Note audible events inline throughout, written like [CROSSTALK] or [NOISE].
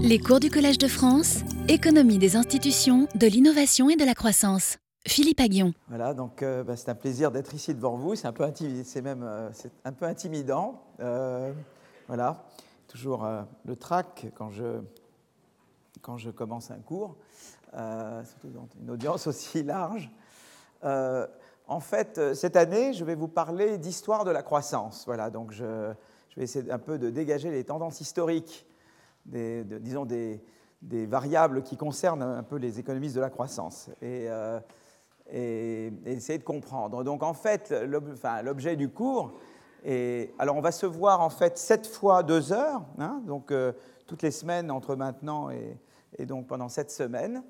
Les cours du Collège de France, économie des institutions, de l'innovation et de la croissance. Philippe Aguillon. Voilà, donc euh, bah, c'est un plaisir d'être ici devant vous. C'est un peu, c'est même euh, un peu intimidant. Euh, voilà, toujours le trac quand je, quand je commence un cours, surtout dans une audience [LAUGHS] aussi large. en fait, cette année, je vais vous parler d'histoire de la croissance. Voilà, donc je vais essayer un peu de dégager les tendances historiques, des, disons des, variables qui concernent un peu les économistes de la croissance. Et et, essayer de comprendre. Donc en fait, l'objet du cours, et, alors on va se voir en fait sept fois deux heures, hein, donc euh, toutes les semaines entre maintenant et, donc pendant sept semaines.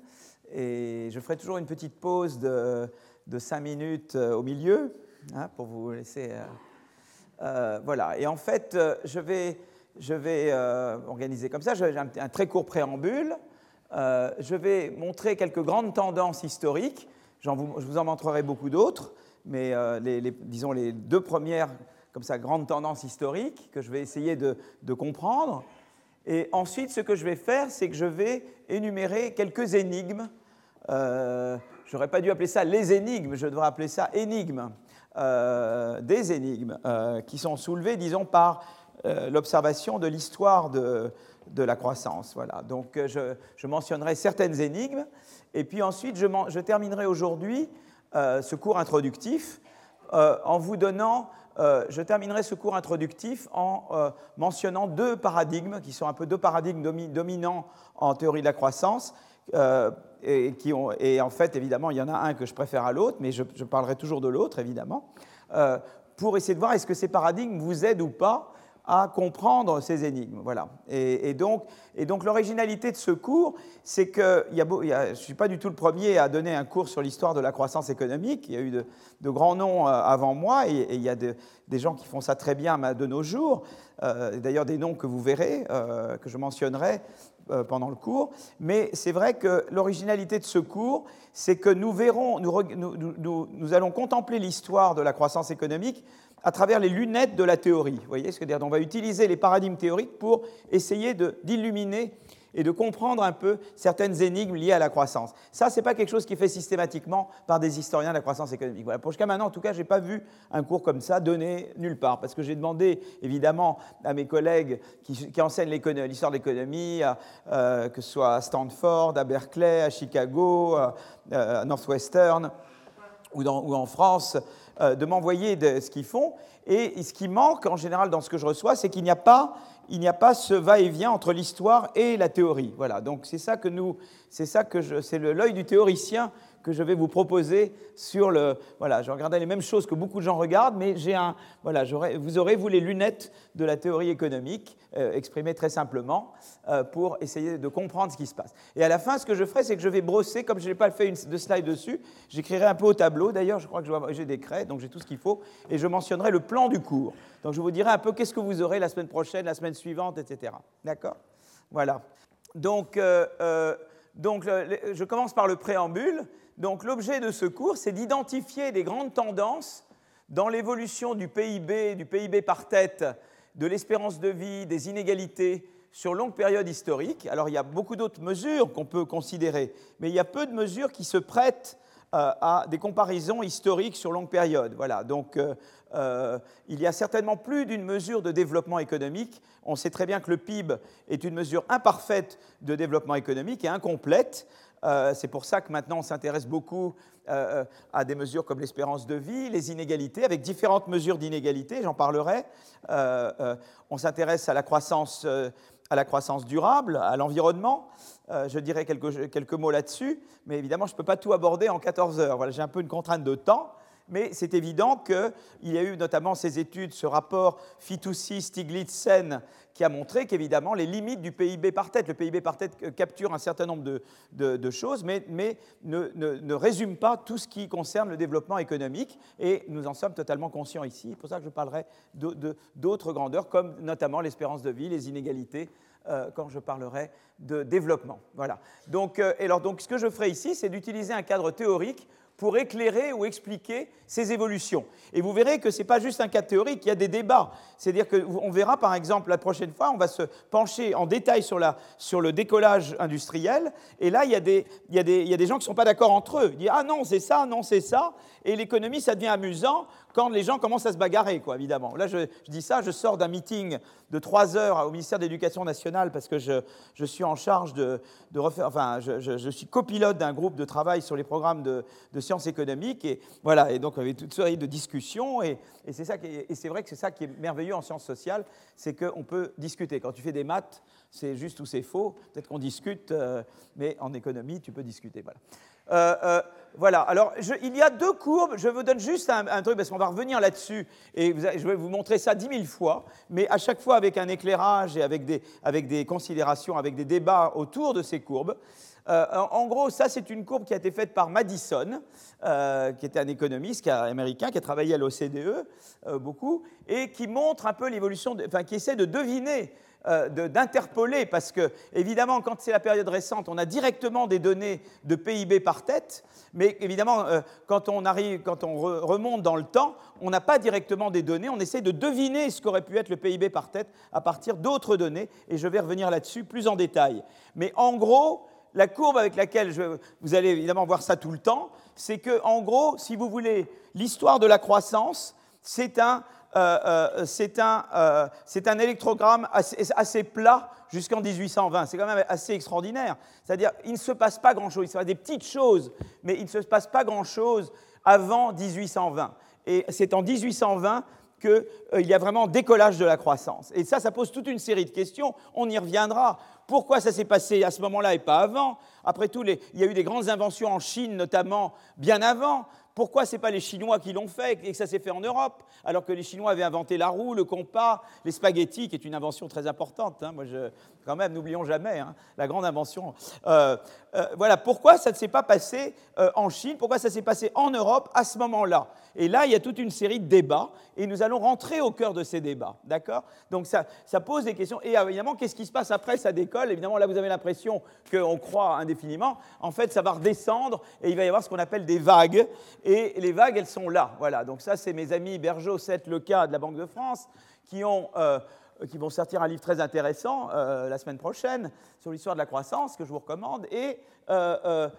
Et je ferai toujours une petite pause de, de cinq minutes euh, au milieu hein, pour vous laisser. Euh, voilà. Et en fait, je vais, je vais organiser comme ça. J'ai un, un, très court préambule. je vais montrer quelques grandes tendances historiques je vous en montrerai beaucoup d'autres, mais euh, disons les deux premières, comme ça, grandes tendances historiques que je vais essayer de, comprendre. Et ensuite, ce que je vais faire, c'est que je vais énumérer quelques énigmes. Euh, je n'aurais pas dû appeler ça les énigmes, je devrais appeler ça énigmes. Euh, des énigmes qui sont soulevées, disons, par l'observation de l'histoire de, de, la croissance. Voilà. Donc, je, je mentionnerai certaines énigmes et puis ensuite, je, terminerai aujourd'hui euh, ce cours introductif euh, en vous donnant, euh, je terminerai ce cours introductif en mentionnant deux paradigmes qui sont un peu deux paradigmes dominants en théorie de la croissance. Et, qui ont, et, en fait, évidemment, il y en a un que je préfère à l'autre, mais je, je, parlerai toujours de l'autre, évidemment, pour essayer de voir est-ce que ces paradigmes vous aident ou pas à comprendre ces énigmes. Voilà. Et, donc, l'originalité de ce cours, c'est que je ne suis pas du tout le premier à donner un cours sur l'histoire de la croissance économique. Il y a eu de, grands noms euh, avant moi et, il y a des gens qui font ça très bien de nos jours. Euh, d'ailleurs, des noms que vous verrez, euh, que je mentionnerai pendant le cours. Mais c'est vrai que l'originalité de ce cours, c'est que nous verrons, nous allons contempler l'histoire de la croissance économique à travers les lunettes de la théorie. Vous voyez ce que dire On va utiliser les paradigmes théoriques pour essayer d'illuminer et de comprendre un peu certaines énigmes liées à la croissance. Ça, ce n'est pas quelque chose qui est fait systématiquement par des historiens de la croissance économique. Voilà. Pour jusqu'à maintenant, en tout cas, je n'ai pas vu un cours comme ça donné nulle part, parce que j'ai demandé, évidemment, à mes collègues qui, enseignent l'histoire de l'économie, euh, que ce soit à Stanford, à Berkeley, à Chicago, à Northwestern, ou, en France, euh, de m'envoyer ce qu'ils font. Et ce qui manque en général dans ce que je reçois, c'est qu'il n'y a pas il n'y a pas ce va-et-vient entre l'histoire et la théorie. Voilà, donc c'est ça que nous, c'est ça que je, c'est l'œil du théoricien que je vais vous proposer sur le. Voilà, je regardais les mêmes choses que beaucoup de gens regardent, mais j'ai un. Voilà, vous aurez, vous, les lunettes de la théorie économique, euh, exprimées très simplement, euh, pour essayer de comprendre ce qui se passe. Et à la fin, ce que je ferai, c'est que je vais brosser, comme je n'ai pas fait une, de slide dessus, j'écrirai un peu au tableau. D'ailleurs, je crois que j'ai des craies, donc j'ai tout ce qu'il faut, et je mentionnerai le plan du cours. Donc je vous dirai un peu qu'est-ce que vous aurez la semaine prochaine, la semaine suivante, etc. D'accord? Voilà. Donc, euh, donc je commence par le préambule. Donc l'objet de ce cours, c'est d'identifier les grandes tendances dans l'évolution du PIB, du PIB par tête, de l'espérance de vie, des inégalités sur longue période historique. Alors il y a beaucoup d'autres mesures qu'on peut considérer, mais il y a peu de mesures qui se prêtent à des comparaisons historiques sur longue période. Voilà, donc euh, euh, il y a certainement plus d'une mesure de développement économique. On sait très bien que le PIB est une mesure imparfaite de développement économique et incomplète. Euh, c'est pour ça que maintenant on s'intéresse beaucoup euh, euh, à des mesures comme l'espérance de vie, les inégalités, avec différentes mesures d'inégalité, j'en parlerai. on s'intéresse à la croissance à la croissance durable, à l'environnement. Je dirai quelques, mots là-dessus, mais évidemment, je ne peux pas tout aborder en 14 heures. Voilà, J'ai un peu une contrainte de temps mais c'est évident qu'il y a eu notamment ces études, ce rapport Fitoussi-Stiglitz-Sen, qui a montré qu'évidemment les limites du PIB par tête, le PIB par tête capture un certain nombre de, choses, mais, ne, résume pas tout ce qui concerne le développement économique, et nous en sommes totalement conscients ici. C'est pour ça que je parlerai d'autres grandeurs, comme notamment l'espérance de vie, les inégalités, euh, quand je parlerai de développement. Voilà. Donc, euh, alors, donc, ce que je ferai ici, c'est d'utiliser un cadre théorique pour éclairer ou expliquer ces évolutions. Et vous verrez que ce n'est pas juste un cas théorique, il y a des débats. C'est-à-dire qu'on verra par exemple la prochaine fois, on va se pencher en détail sur, la, sur le décollage industriel, et là il y a des, il y a des, il y a des gens qui ne sont pas d'accord entre eux. Ils disent Ah non, c'est ça, non, c'est ça. Et l'économie, ça devient amusant quand les gens commencent à se bagarrer, quoi, évidemment. Là, je, dis ça, je sors d'un meeting de trois heures au ministère de l'Éducation nationale parce que je, je, suis en charge de, de refaire, enfin, je, je suis copilote d'un groupe de travail sur les programmes de, de, sciences économiques. Et voilà, et donc on avait toute série de discussions. Et, et c'est vrai que c'est ça qui est merveilleux en sciences sociales, c'est qu'on peut discuter. Quand tu fais des maths, c'est juste ou c'est faux. Peut-être qu'on discute, euh, mais en économie, tu peux discuter. Voilà. Euh, euh, voilà, alors il y a deux courbes, je vous donne juste un, truc parce qu'on va revenir là-dessus et je vais vous montrer ça dix mille fois, mais à chaque fois avec un éclairage et avec des, considérations, avec des débats autour de ces courbes. En gros, ça c'est une courbe qui a été faite par Madison, qui était un économiste américain qui a travaillé à l'OCDE beaucoup et qui montre un peu l'évolution, enfin qui essaie de deviner euh, d'interpoler, parce que, évidemment, quand c'est la période récente, on a directement des données de PIB par tête, mais évidemment, euh, quand on, arrive, quand on remonte dans le temps, on n'a pas directement des données, on essaie de deviner ce qu'aurait pu être le PIB par tête à partir d'autres données, et je vais revenir là-dessus plus en détail. Mais en gros, la courbe avec laquelle je, vous allez évidemment voir ça tout le temps, c'est que, en gros, si vous voulez, l'histoire de la croissance, c'est un c'est un, euh, un, électrogramme assez, plat jusqu'en 1820. C'est quand même assez extraordinaire. C'est-à-dire, il ne se passe pas grand-chose. Il se passe des petites choses, mais il ne se passe pas grand-chose avant 1820. Et c'est en 1820 qu'il y a vraiment décollage de la croissance. Et ça, ça pose toute une série de questions. On y reviendra. Pourquoi ça s'est passé à ce moment-là et pas avant? Après tout, il y a eu des grandes inventions en Chine, notamment bien avant. Pourquoi ce n'est pas les Chinois qui l'ont fait et que ça s'est fait en Europe, alors que les Chinois avaient inventé la roue, le compas, les spaghettis, qui est une invention très importante. Hein. Moi, quand même, n'oublions jamais hein, la grande invention. Euh, euh, voilà, pourquoi ça ne s'est pas passé euh, en Chine Pourquoi ça s'est passé en Europe à ce moment-là Et là, il y a toute une série de débats, et nous allons rentrer au cœur de ces débats, d'accord? Donc ça, ça, pose des questions. Et évidemment, qu'est-ce qui se passe après? Ça décolle. Évidemment, là, vous avez l'impression qu'on croit indéfiniment. En fait, ça va redescendre, et il va y avoir ce qu'on appelle des vagues. Et les vagues, elles sont là. Voilà, donc ça, c'est mes amis Bergeau, Seth, Leca de la Banque de France qui, ont, euh, qui vont sortir un livre très intéressant euh, la semaine prochaine sur l'histoire de la croissance, que je vous recommande, et, euh,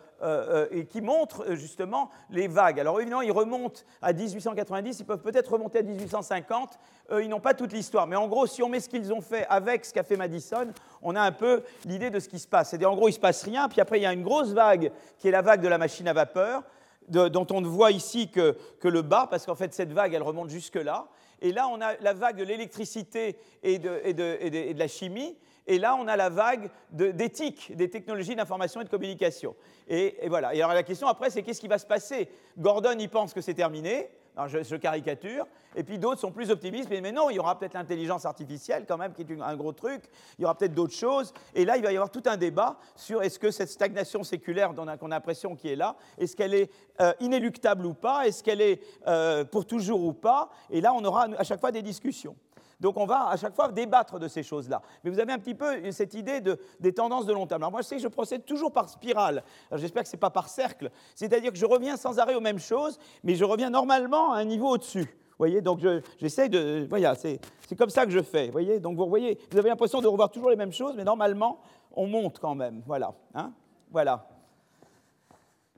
qui montre justement les vagues. Alors évidemment, ils remontent à 1890, ils peuvent peut-être remonter à 1850, ils n'ont pas toute l'histoire, mais en gros, si on met ce qu'ils ont fait avec ce qu'a fait Madison, on a un peu l'idée de ce qui se passe. C'est-à-dire, en gros, il ne se passe rien, puis après, il y a une grosse vague qui est la vague de la machine à vapeur, dont on ne voit ici que, le bas, parce qu'en fait, cette vague, elle remonte jusque-là. Et là, on a la vague de l'électricité et de, la chimie. Et là, on a la vague d'éthique, des technologies d'information et de communication. Et, voilà. Et alors la question après, c'est qu'est-ce qui va se passer? Gordon, il pense que c'est terminé je, caricature. Et puis d'autres sont plus optimistes, mais, non, il y aura peut-être l'intelligence artificielle quand même, qui est un gros truc. Il y aura peut-être d'autres choses. Et là, il va y avoir tout un débat sur est-ce que cette stagnation séculaire qu'on a, l'impression qui est là, est-ce qu'elle est euh, inéluctable ou pas Est-ce qu'elle est euh, pour toujours ou pas Et là, on aura à chaque fois des discussions. Donc on va à chaque fois débattre de ces choses-là. Mais vous avez un petit peu cette idée de, des tendances de long terme. Alors moi je sais que je procède toujours par spirale. J'espère que ce n'est pas par cercle. C'est-à-dire que je reviens sans arrêt aux mêmes choses, mais je reviens normalement à un niveau au-dessus. Vous voyez, donc j'essaie de. Voilà, c'est comme ça que je fais. Vous voyez, donc vous voyez, vous avez l'impression de revoir toujours les mêmes choses, mais normalement, on monte quand même. Voilà. Hein voilà.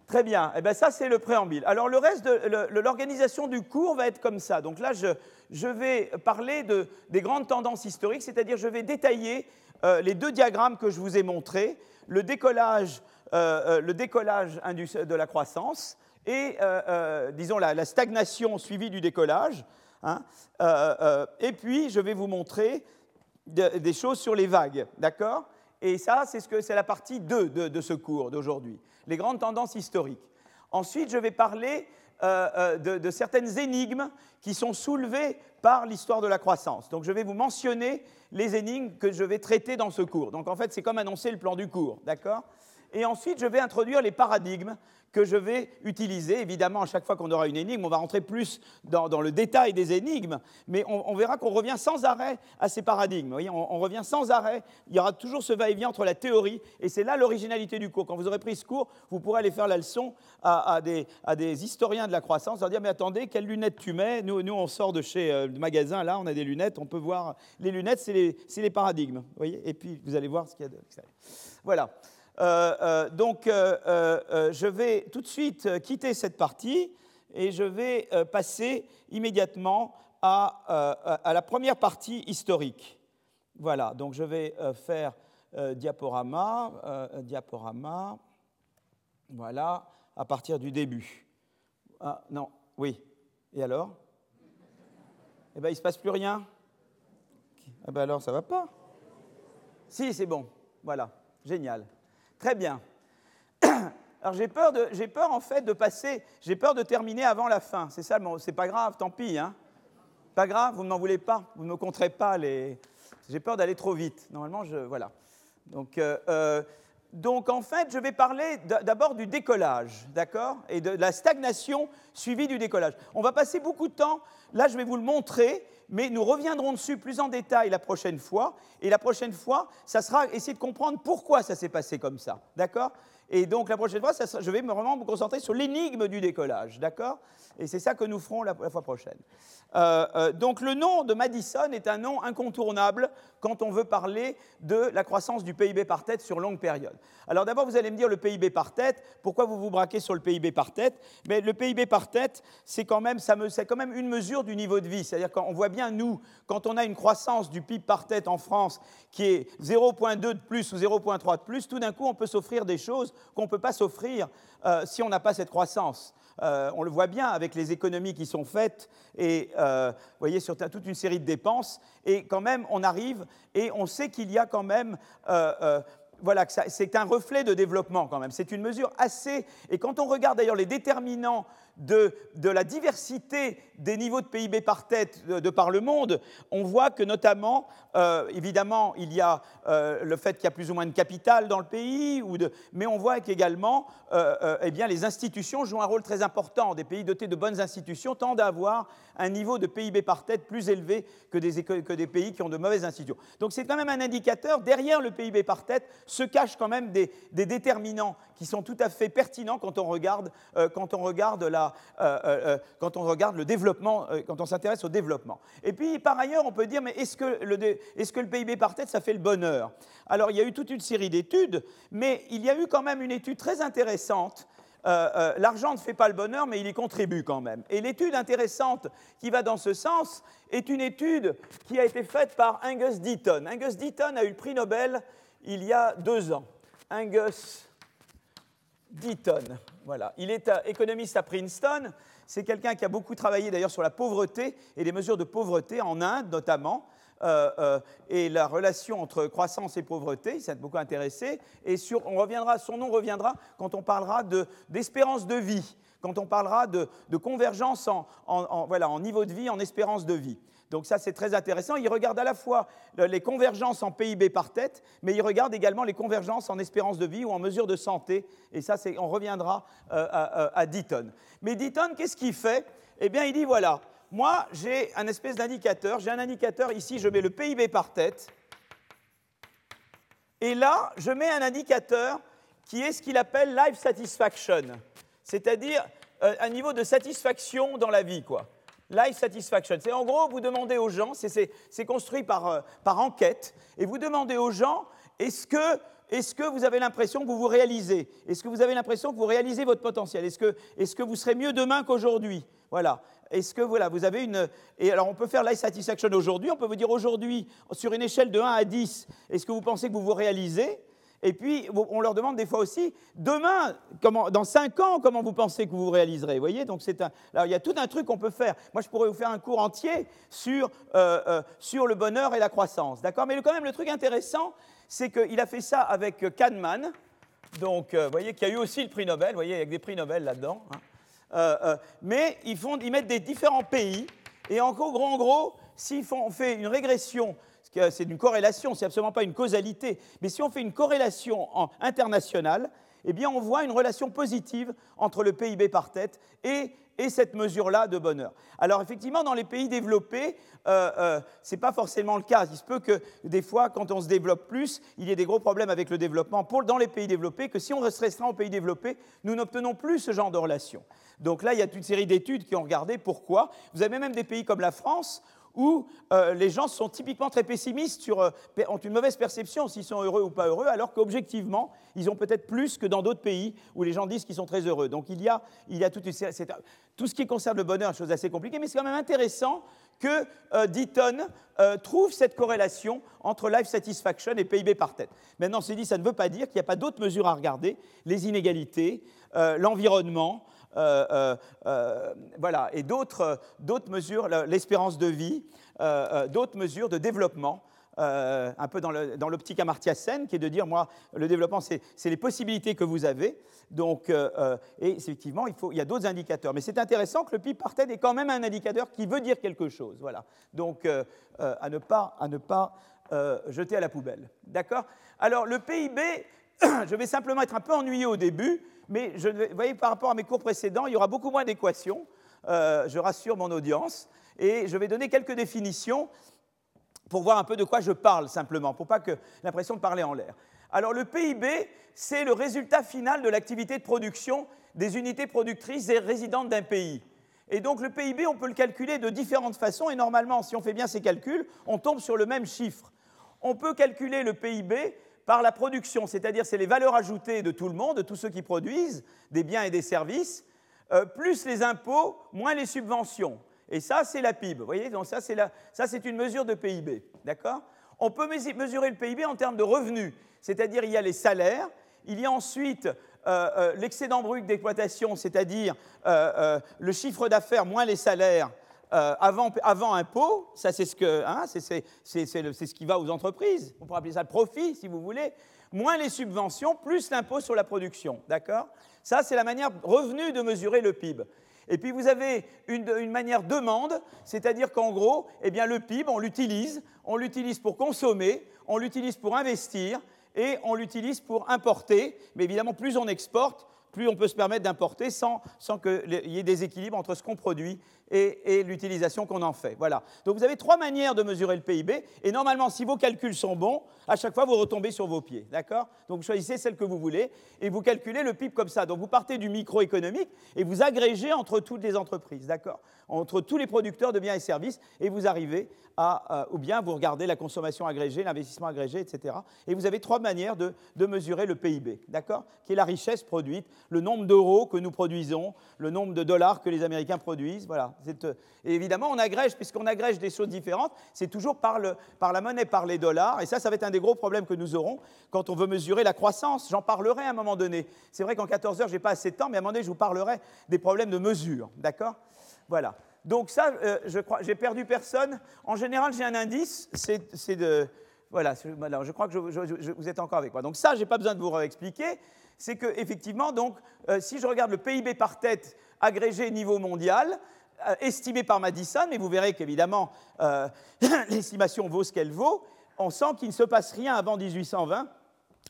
Très bien. Eh bien, ça, c'est le préambule. Alors, le reste de l'organisation du cours va être comme ça. Donc là, je, je vais parler de, des grandes tendances historiques, c'est-à-dire je vais détailler euh, les deux diagrammes que je vous ai montrés, le décollage, euh, euh, le décollage de la croissance et, disons, la, stagnation suivie du décollage. Hein. et puis, je vais vous montrer des choses sur les vagues, d'accord? Et ça, c'est ce la partie 2 de, de ce cours d'aujourd'hui les grandes tendances historiques. Ensuite, je vais parler euh, euh, de, certaines énigmes qui sont soulevées par l'histoire de la croissance. Donc je vais vous mentionner les énigmes que je vais traiter dans ce cours. Donc en fait, c'est comme annoncer le plan du cours, d'accord? Et ensuite, je vais introduire les paradigmes que je vais utiliser. Évidemment, à chaque fois qu'on aura une énigme, on va rentrer plus dans, le détail des énigmes, mais on, verra qu'on revient sans arrêt à ces paradigmes. on, revient sans arrêt. Il y aura toujours ce va-et-vient entre la théorie, et c'est là l'originalité du cours. Quand vous aurez pris ce cours, vous pourrez aller faire la leçon à, des, historiens de la croissance, leur dire Mais attendez, quelles lunettes tu mets? Nous, nous, on sort de chez euh, le magasin, là, on a des lunettes, on peut voir. Les lunettes, c'est les, paradigmes. Voyez? Et puis, vous allez voir ce qu'il y a de. Voilà. Euh, euh, donc, euh, je vais tout de suite quitter cette partie et je vais passer immédiatement à, la première partie historique. Voilà, donc je vais faire diaporama, diaporama, voilà, à partir du début. Ah, non, oui. Et alors? Eh bien, il ne se passe plus rien Ah ben alors, ça ne va pas. Si, c'est bon. Voilà, génial. Très bien. [COUGHS] Alors j'ai peur, de, j'ai peur en fait de passer, j'ai peur de terminer avant la fin. C'est ça, c'est pas grave, tant pis. Hein. Pas grave, vous ne m'en voulez pas, vous ne me compterez pas les. J'ai peur d'aller trop vite. Normalement, je voilà. Donc, euh, euh, donc en fait, je vais parler d'abord du décollage, d'accord, et de la stagnation suivie du décollage. On va passer beaucoup de temps. Là, je vais vous le montrer mais nous reviendrons dessus plus en détail la prochaine fois. Et la prochaine fois, ça sera essayer de comprendre pourquoi ça s'est passé comme ça. D'accord? Et donc la prochaine fois, je vais vraiment me concentrer sur l'énigme du décollage. D'accord? Et c'est ça que nous ferons la fois prochaine. Euh, euh, donc le nom de Madison est un nom incontournable quand on veut parler de la croissance du PIB par tête sur longue période. Alors d'abord, vous allez me dire le PIB par tête. Pourquoi vous vous braquez sur le PIB par tête? Mais le PIB par tête, c'est quand même, ça me, c'est quand même une mesure du niveau de vie. C'est-à-dire qu'on voit bien nous, quand on a une croissance du PIB par tête en France qui est 0,2 de plus ou 0,3 de plus, tout d'un coup, on peut s'offrir des choses qu'on ne peut pas s'offrir euh, si on n'a pas cette croissance. Euh, on le voit bien avec les économies qui sont faites et euh, vous voyez sur toute une série de dépenses et quand même on arrive et on sait qu'il y a quand même voilà, c'est un reflet de développement quand même. C'est une mesure assez. Et quand on regarde d'ailleurs les déterminants de, la diversité des niveaux de PIB par tête de, par le monde, on voit que notamment, euh, évidemment, il y a euh, le fait qu'il y a plus ou moins de capital dans le pays, mais on voit qu'également, euh, eh bien, les institutions jouent un rôle très important. Des pays dotés de bonnes institutions tendent à avoir un niveau de PIB par tête plus élevé que des, pays qui ont de mauvaises institutions. Donc c'est quand même un indicateur. Derrière le PIB par tête se cachent quand même des déterminants qui sont tout à fait pertinents quand on regarde, quand on regarde la, euh, euh, euh, quand on regarde le développement, quand on s'intéresse au développement. Et puis, par ailleurs, on peut dire, mais est-ce que, le, est-ce que le PIB par tête, ça fait le bonheur? Alors, il y a eu toute une série d'études, mais il y a eu quand même une étude très intéressante l'argent ne fait pas le bonheur, mais il y contribue quand même. Et l'étude intéressante qui va dans ce sens est une étude qui a été faite par Angus Deaton. Angus Deaton a eu le prix Nobel il y a deux ans. Angus Deaton. Voilà. Il est économiste à Princeton. C'est quelqu'un qui a beaucoup travaillé d'ailleurs sur la pauvreté et les mesures de pauvreté en Inde notamment. Euh, euh, et la relation entre croissance et pauvreté, il s'est beaucoup intéressé. Et on reviendra, son nom reviendra quand on parlera d'espérance de, vie, quand on parlera de, convergence voilà, en niveau de vie, en espérance de vie. Donc ça, c'est très intéressant. Il regarde à la fois les convergences en PIB par tête, mais il regarde également les convergences en espérance de vie ou en mesure de santé. Et ça, on reviendra euh, à, à, Deaton. Mais Deaton, qu'est-ce qu'il fait? Eh bien, il dit, voilà, moi, j'ai un espèce d'indicateur. J'ai un indicateur ici, je mets le PIB par tête. Et là, je mets un indicateur qui est ce qu'il appelle life satisfaction, c'est-à-dire euh, un niveau de satisfaction dans la vie, quoi. Life satisfaction. C'est en gros, vous demandez aux gens, c'est construit par, euh, par enquête, et vous demandez aux gens, est-ce que, vous avez l'impression que vous vous réalisez? Est-ce que vous avez l'impression que vous réalisez votre potentiel? Est-ce que, est que vous serez mieux demain qu'aujourd'hui? Voilà. Est-ce que voilà, vous avez une. Et alors, on peut faire life satisfaction aujourd'hui. On peut vous dire aujourd'hui, sur une échelle de 1 à 10, est-ce que vous pensez que vous vous réalisez? Et puis, on leur demande des fois aussi, demain, dans cinq ans, comment vous pensez que vous vous réaliserez Vous voyez? Donc, un, il y a tout un truc qu'on peut faire. Moi, je pourrais vous faire un cours entier sur, euh, euh, sur le bonheur et la croissance. D'accord? Mais quand même, le truc intéressant, c'est qu'il a fait ça avec Kahneman, donc, euh, vous voyez, qu'il y a eu aussi le prix Nobel, vous voyez, avec des prix Nobel là-dedans. Hein. mais ils, font, ils mettent des différents pays, et en gros, en gros, s'ils on fait une régression c'est une corrélation, c'est absolument pas une causalité. Mais si on fait une corrélation internationale, eh on voit une relation positive entre le PIB par tête et, cette mesure-là de bonheur. Alors, effectivement, dans les pays développés, euh, euh, ce n'est pas forcément le cas. Il se peut que des fois, quand on se développe plus, il y ait des gros problèmes avec le développement pour, dans les pays développés, que si on se restreint aux pays développés, nous n'obtenons plus ce genre de relation. Donc là, il y a une série d'études qui ont regardé pourquoi. Vous avez même des pays comme la France où euh, les gens sont typiquement très pessimistes, sur, euh, ont une mauvaise perception s'ils sont heureux ou pas heureux, alors qu'objectivement, ils ont peut-être plus que dans d'autres pays où les gens disent qu'ils sont très heureux. Donc il y a, il y a tout ce qui concerne le bonheur, chose assez compliquée, mais c'est quand même intéressant que euh, Deaton trouve cette corrélation entre life satisfaction et PIB par tête. Maintenant, c'est dit, ça ne veut pas dire qu'il n'y a pas d'autres mesures à regarder, les inégalités, l'environnement, euh, euh, euh, voilà, et d'autres mesures, l'espérance de vie, d'autres mesures de développement. un peu dans l'optique Amartya Sen, qui est de dire, moi, le développement, c'est les possibilités que vous avez. Donc, et effectivement, il, faut, il y a d'autres indicateurs. Mais c'est intéressant que le PIB par tête est quand même un indicateur qui veut dire quelque chose. Voilà. Donc, à ne pas, à ne pas jeter à la poubelle. D'accord? Alors, le PIB, [COUGHS] je vais simplement être un peu ennuyé au début, mais je, vous voyez, par rapport à mes cours précédents, il y aura beaucoup moins d'équations. Euh, je rassure mon audience. Et je vais donner quelques définitions pour voir un peu de quoi je parle simplement, pour pas que l'impression de parler en l'air. Alors le PIB, c'est le résultat final de l'activité de production des unités productrices et résidentes d'un pays. Et donc le PIB, on peut le calculer de différentes façons, et normalement, si on fait bien ces calculs, on tombe sur le même chiffre. On peut calculer le PIB par la production, c'est-à-dire c'est les valeurs ajoutées de tout le monde, de tous ceux qui produisent des biens et des services, euh, plus les impôts, moins les subventions. Et ça, c'est la PIB. Vous voyez, donc ça, c'est une mesure de PIB. D'accord? On peut mesurer le PIB en termes de revenus, c'est-à-dire il y a les salaires, il y a ensuite euh, euh, l'excédent brut d'exploitation, c'est-à-dire le chiffre d'affaires moins les salaires, euh, avant, avant, impôt, ça c'est ce, que, hein, c'est, ce qui va aux entreprises, on pourrait appeler ça le profit si vous voulez, moins les subventions, plus l'impôt sur la production. D'accord? Ça c'est la manière revenue de mesurer le PIB. Et puis vous avez une, une manière demande, c'est-à-dire qu'en gros, eh bien, le PIB, on l'utilise, on l'utilise pour consommer, on l'utilise pour investir et on l'utilise pour importer. Mais évidemment, plus on exporte, plus on peut se permettre d'importer sans, sans qu'il y ait des équilibres entre ce qu'on produit et, l'utilisation qu'on en fait. Voilà. Donc vous avez trois manières de mesurer le PIB, et normalement, si vos calculs sont bons, à chaque fois, vous retombez sur vos pieds. D'accord? Donc vous choisissez celle que vous voulez, et vous calculez le PIB comme ça. Donc vous partez du microéconomique, et vous agrégez entre toutes les entreprises. D'accord? Entre tous les producteurs de biens et services, et vous arrivez à, euh, ou bien vous regardez la consommation agrégée, l'investissement agrégé, etc. Et vous avez trois manières de, de mesurer le PIB. D'accord? Qui est la richesse produite, le nombre d'euros que nous produisons, le nombre de dollars que les Américains produisent. Voilà. Euh, et évidemment, on agrège, puisqu'on agrège des choses différentes, c'est toujours par, la monnaie, par les dollars. Et ça, ça va être un des gros problèmes que nous aurons quand on veut mesurer la croissance. J'en parlerai à un moment donné. C'est vrai qu'en 14 heures, je n'ai pas assez de temps, mais à un moment donné, je vous parlerai des problèmes de mesure. D'accord? Voilà. Donc ça, euh, je crois, j'ai perdu personne. En général, j'ai un indice, c'est de... Voilà, je crois que vous êtes encore avec moi. Donc ça, je n'ai pas besoin de vous réexpliquer. C'est que effectivement, donc, euh, si je regarde le PIB par tête agrégé niveau mondial, estimé par Madison, mais vous verrez qu'évidemment, euh, [COUGHS] l'estimation vaut ce qu'elle vaut, on sent qu'il ne se passe rien avant 1820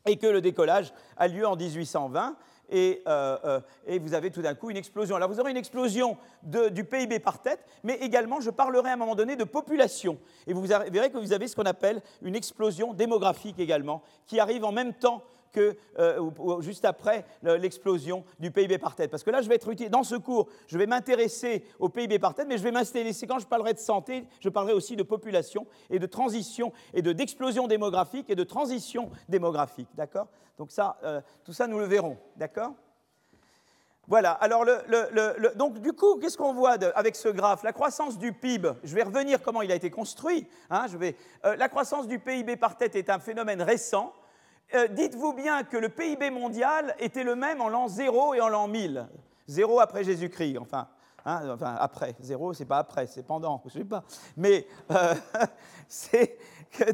et que le décollage a lieu en 1820. Euh, et, vous avez tout d'un coup une explosion. Alors vous aurez une explosion du PIB par tête, mais également je parlerai à un moment donné de population. Et vous verrez que vous avez ce qu'on appelle une explosion démographique également, qui arrive en même temps que euh, juste après l'explosion du PIB par tête. Parce que là, je vais être utile. Dans ce cours, je vais m'intéresser au PIB par tête, mais je vais m'intéresser, quand je parlerai de santé, je parlerai aussi de population et de transition et de, d'explosion démographique et de transition démographique. D'accord? Donc ça, euh, tout ça, nous le verrons. D'accord? Voilà, alors donc du coup, qu'est-ce qu'on voit avec ce graphe? La croissance du PIB, je vais revenir comment il a été construit. Hein, je vais, euh, la croissance du PIB par tête est un phénomène récent euh, dites-vous bien que le PIB mondial était le même en l'an 0 et en l'an 1000. Zéro après Jésus-Christ, enfin, hein, enfin, après. Zéro, c'est pas après, c'est pendant, je sais pas. Mais euh, [LAUGHS] c'est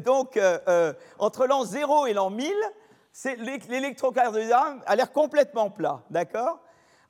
donc, euh, entre l'an 0 et l'an 1000, l'électrocardiogramme a l'air complètement plat, d'accord?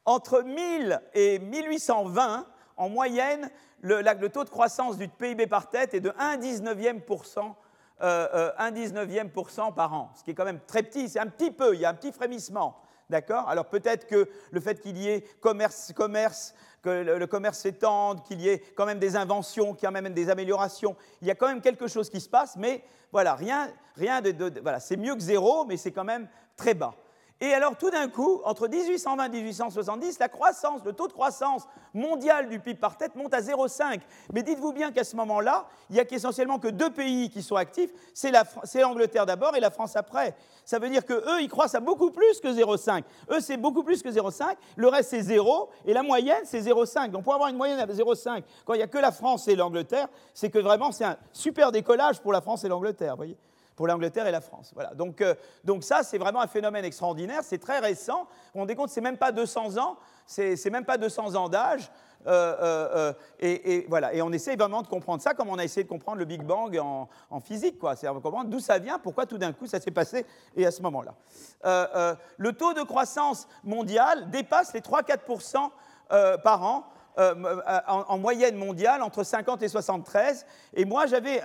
Entre 1000 et 1820, en moyenne, le, le, taux de croissance du PIB par tête est de 1,19% euh, 1 19e par an, ce qui est quand même très petit, c'est un petit peu, il y a un petit frémissement. D'accord? Alors peut-être que le fait qu'il y ait commerce, commerce que le, commerce s'étende, qu'il y ait quand même des inventions, qu'il y ait même des améliorations, il y a quand même quelque chose qui se passe, mais voilà, rien, rien de voilà, c'est mieux que zéro, mais c'est quand même très bas. Et alors tout d'un coup, entre 1820 et 1870, la croissance, le taux de croissance mondial du PIB par tête monte à 0,5. Mais dites-vous bien qu'à ce moment-là, il n'y a qu'essentiellement que deux pays qui sont actifs, c'est l'Angleterre d'abord et la France après. Ça veut dire qu'eux, ils croissent à beaucoup plus que 0,5. Eux, c'est beaucoup plus que 0,5. Le reste, c'est 0. Et la moyenne, c'est 0,5. Donc pour avoir une moyenne à 0,5, quand il n'y a que la France et l'Angleterre, c'est que vraiment, c'est un super décollage pour la France et l'Angleterre. voyez pour l'Angleterre et la France. Voilà. Donc, euh, donc ça, c'est vraiment un phénomène extraordinaire, c'est très récent. Vous vous rendez compte, c'est même pas 200 ans, c'est même pas 200 ans d'âge. Euh, euh, et, voilà. et on essaie vraiment de comprendre ça comme on a essayé de comprendre le Big Bang en, physique. C'est-à-dire comprendre d'où ça vient, pourquoi tout d'un coup ça s'est passé et à ce moment-là. le taux de croissance mondial dépasse les 3-4% par an euh, euh, en, moyenne mondiale entre 50 et 73. Et moi, j'avais,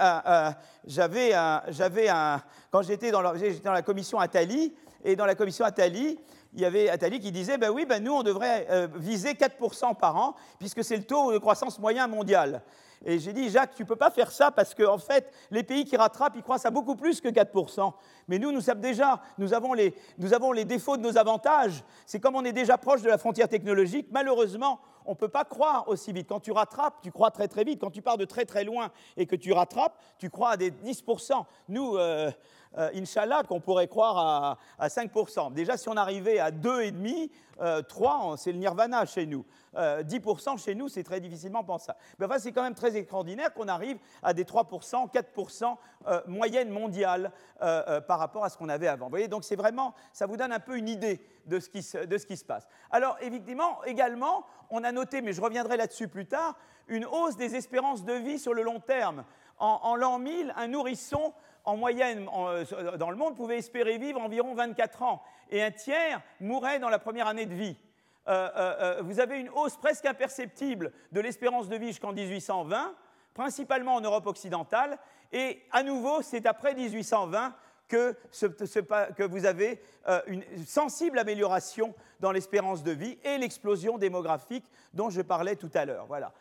j'avais, j'avais un, quand j'étais dans, la, commission Attali, et dans la commission Attali, il y avait Attali qui disait, ben oui, ben nous, on devrait euh, viser 4% par an, puisque c'est le taux de croissance moyen mondial. Et j'ai dit, Jacques, tu ne peux pas faire ça parce qu'en en fait, les pays qui rattrapent, ils croissent à beaucoup plus que 4%. Mais nous, nous savons déjà, nous avons, les, nous avons les défauts de nos avantages. C'est comme on est déjà proche de la frontière technologique, malheureusement, on ne peut pas croire aussi vite. Quand tu rattrapes, tu crois très très vite. Quand tu pars de très très loin et que tu rattrapes, tu crois à des 10%. Nous, euh, euh, Inch'Allah, qu'on pourrait croire à, 5%. Déjà, si on arrivait à 2,5%, 3, euh, c'est le nirvana chez nous. 10% chez nous, c'est très difficilement pensable. Mais enfin, c'est quand même très extraordinaire qu'on arrive à des 3%, 4% moyenne mondiale par rapport à ce qu'on avait avant. Vous voyez, donc c'est vraiment, ça vous donne un peu une idée de ce qui se passe. Alors, évidemment, également, on a noté, mais je reviendrai là-dessus plus tard, une hausse des espérances de vie sur le long terme. En, l'an 1000, un nourrisson, en moyenne euh, dans le monde, pouvait espérer vivre environ 24 ans, et un tiers mourait dans la première année de vie. Euh, euh, vous avez une hausse presque imperceptible de l'espérance de vie jusqu'en 1820, principalement en Europe occidentale, et à nouveau, c'est après 1820 que, que vous avez une sensible amélioration dans l'espérance de vie et l'explosion démographique dont je parlais tout à l'heure. Voilà.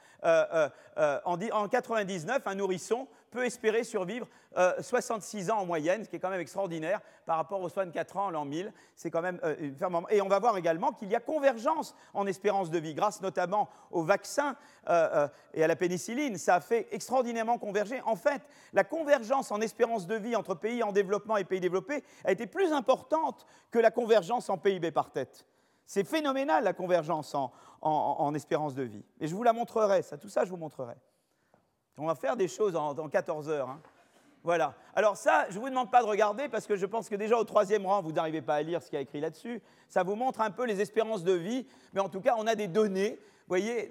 En, en 99, un nourrisson peut espérer survivre 66 ans en moyenne, ce qui est quand même extraordinaire par rapport aux 64 ans en l'an 1000. C'est quand même Et on va voir également qu'il y a convergence en espérance de vie, grâce notamment au vaccin et à la pénicilline. Ça a fait extraordinairement converger. En fait, la convergence en espérance de vie entre pays en développement et pays développés a été plus importante que la convergence en PIB par tête. C'est phénoménal la convergence en, espérance de vie. Et je vous la montrerai, ça, tout ça je vous montrerai. On va faire des choses en, 14 heures. Hein. Voilà. Alors ça, je ne vous demande pas de regarder parce que je pense que déjà au troisième rang, vous n'arrivez pas à lire ce qu'il y a écrit là-dessus. Ça vous montre un peu les espérances de vie, mais en tout cas, on a des données. Vous voyez,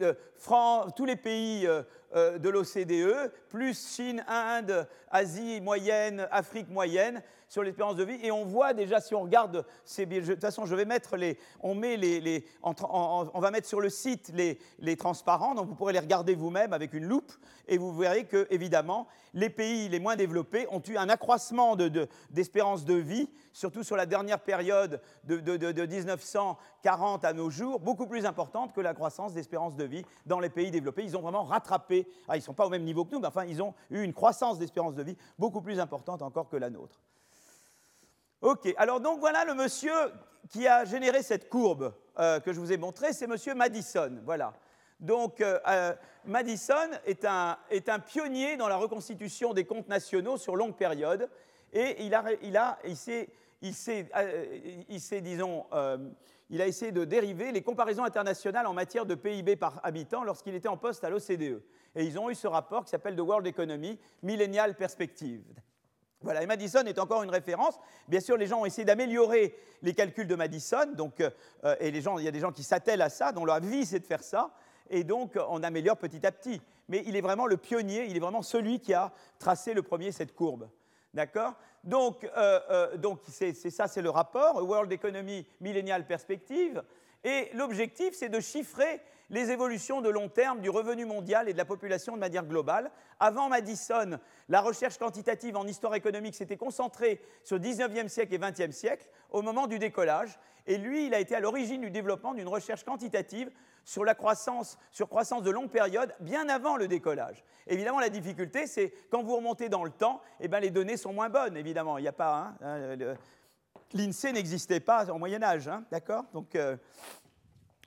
tous les pays euh, euh, de l'OCDE, plus Chine, Inde, Asie moyenne, Afrique moyenne, sur l'espérance de vie. Et on voit déjà, si on regarde, de toute façon, je vais mettre les, on, met les, on va mettre sur le site les, les, transparents, donc vous pourrez les regarder vous-même avec une loupe, et vous verrez que, évidemment, les pays les moins développés ont eu un accroissement d'espérance de, de, vie, surtout sur la dernière période de, de 1940 à nos jours, beaucoup plus importante que la croissance d'espérance de vie dans les pays développés. Ils ont vraiment rattrapé, ah, ils ne sont pas au même niveau que nous, mais enfin, ils ont eu une croissance d'espérance de vie beaucoup plus importante encore que la nôtre. Ok, alors donc voilà le monsieur qui a généré cette courbe euh, que je vous ai montrée, c'est monsieur Madison. Voilà. Donc euh, euh, Madison est un, est un, pionnier dans la reconstitution des comptes nationaux sur longue période et il a, il a, il il s'est, disons, il a essayé de dériver les comparaisons internationales en matière de PIB par habitant lorsqu'il était en poste à l'OCDE. Et ils ont eu ce rapport qui s'appelle The World Economy, Millennial Perspective. Voilà, et Madison est encore une référence. Bien sûr, les gens ont essayé d'améliorer les calculs de Madison, donc, euh, et les gens, il y a des gens qui s'attellent à ça, dont leur vie c'est de faire ça, et donc on améliore petit à petit. Mais il est vraiment le pionnier, il est vraiment celui qui a tracé le premier cette courbe. D'accord? Donc, euh, euh, donc c'est ça, c'est le rapport, World Economy Millennial Perspective. Et l'objectif, c'est de chiffrer les évolutions de long terme du revenu mondial et de la population de manière globale. Avant Madison, la recherche quantitative en histoire économique s'était concentrée sur le 19e siècle et 20e siècle au moment du décollage. Et lui, il a été à l'origine du développement d'une recherche quantitative sur la croissance, sur croissance de longue période, bien avant le décollage. Évidemment, la difficulté, c'est quand vous remontez dans le temps, eh ben, les données sont moins bonnes, évidemment. Il n'y a pas. Hein, hein L'INSEE n'existait pas au Moyen Âge, hein, d'accord? Donc, euh,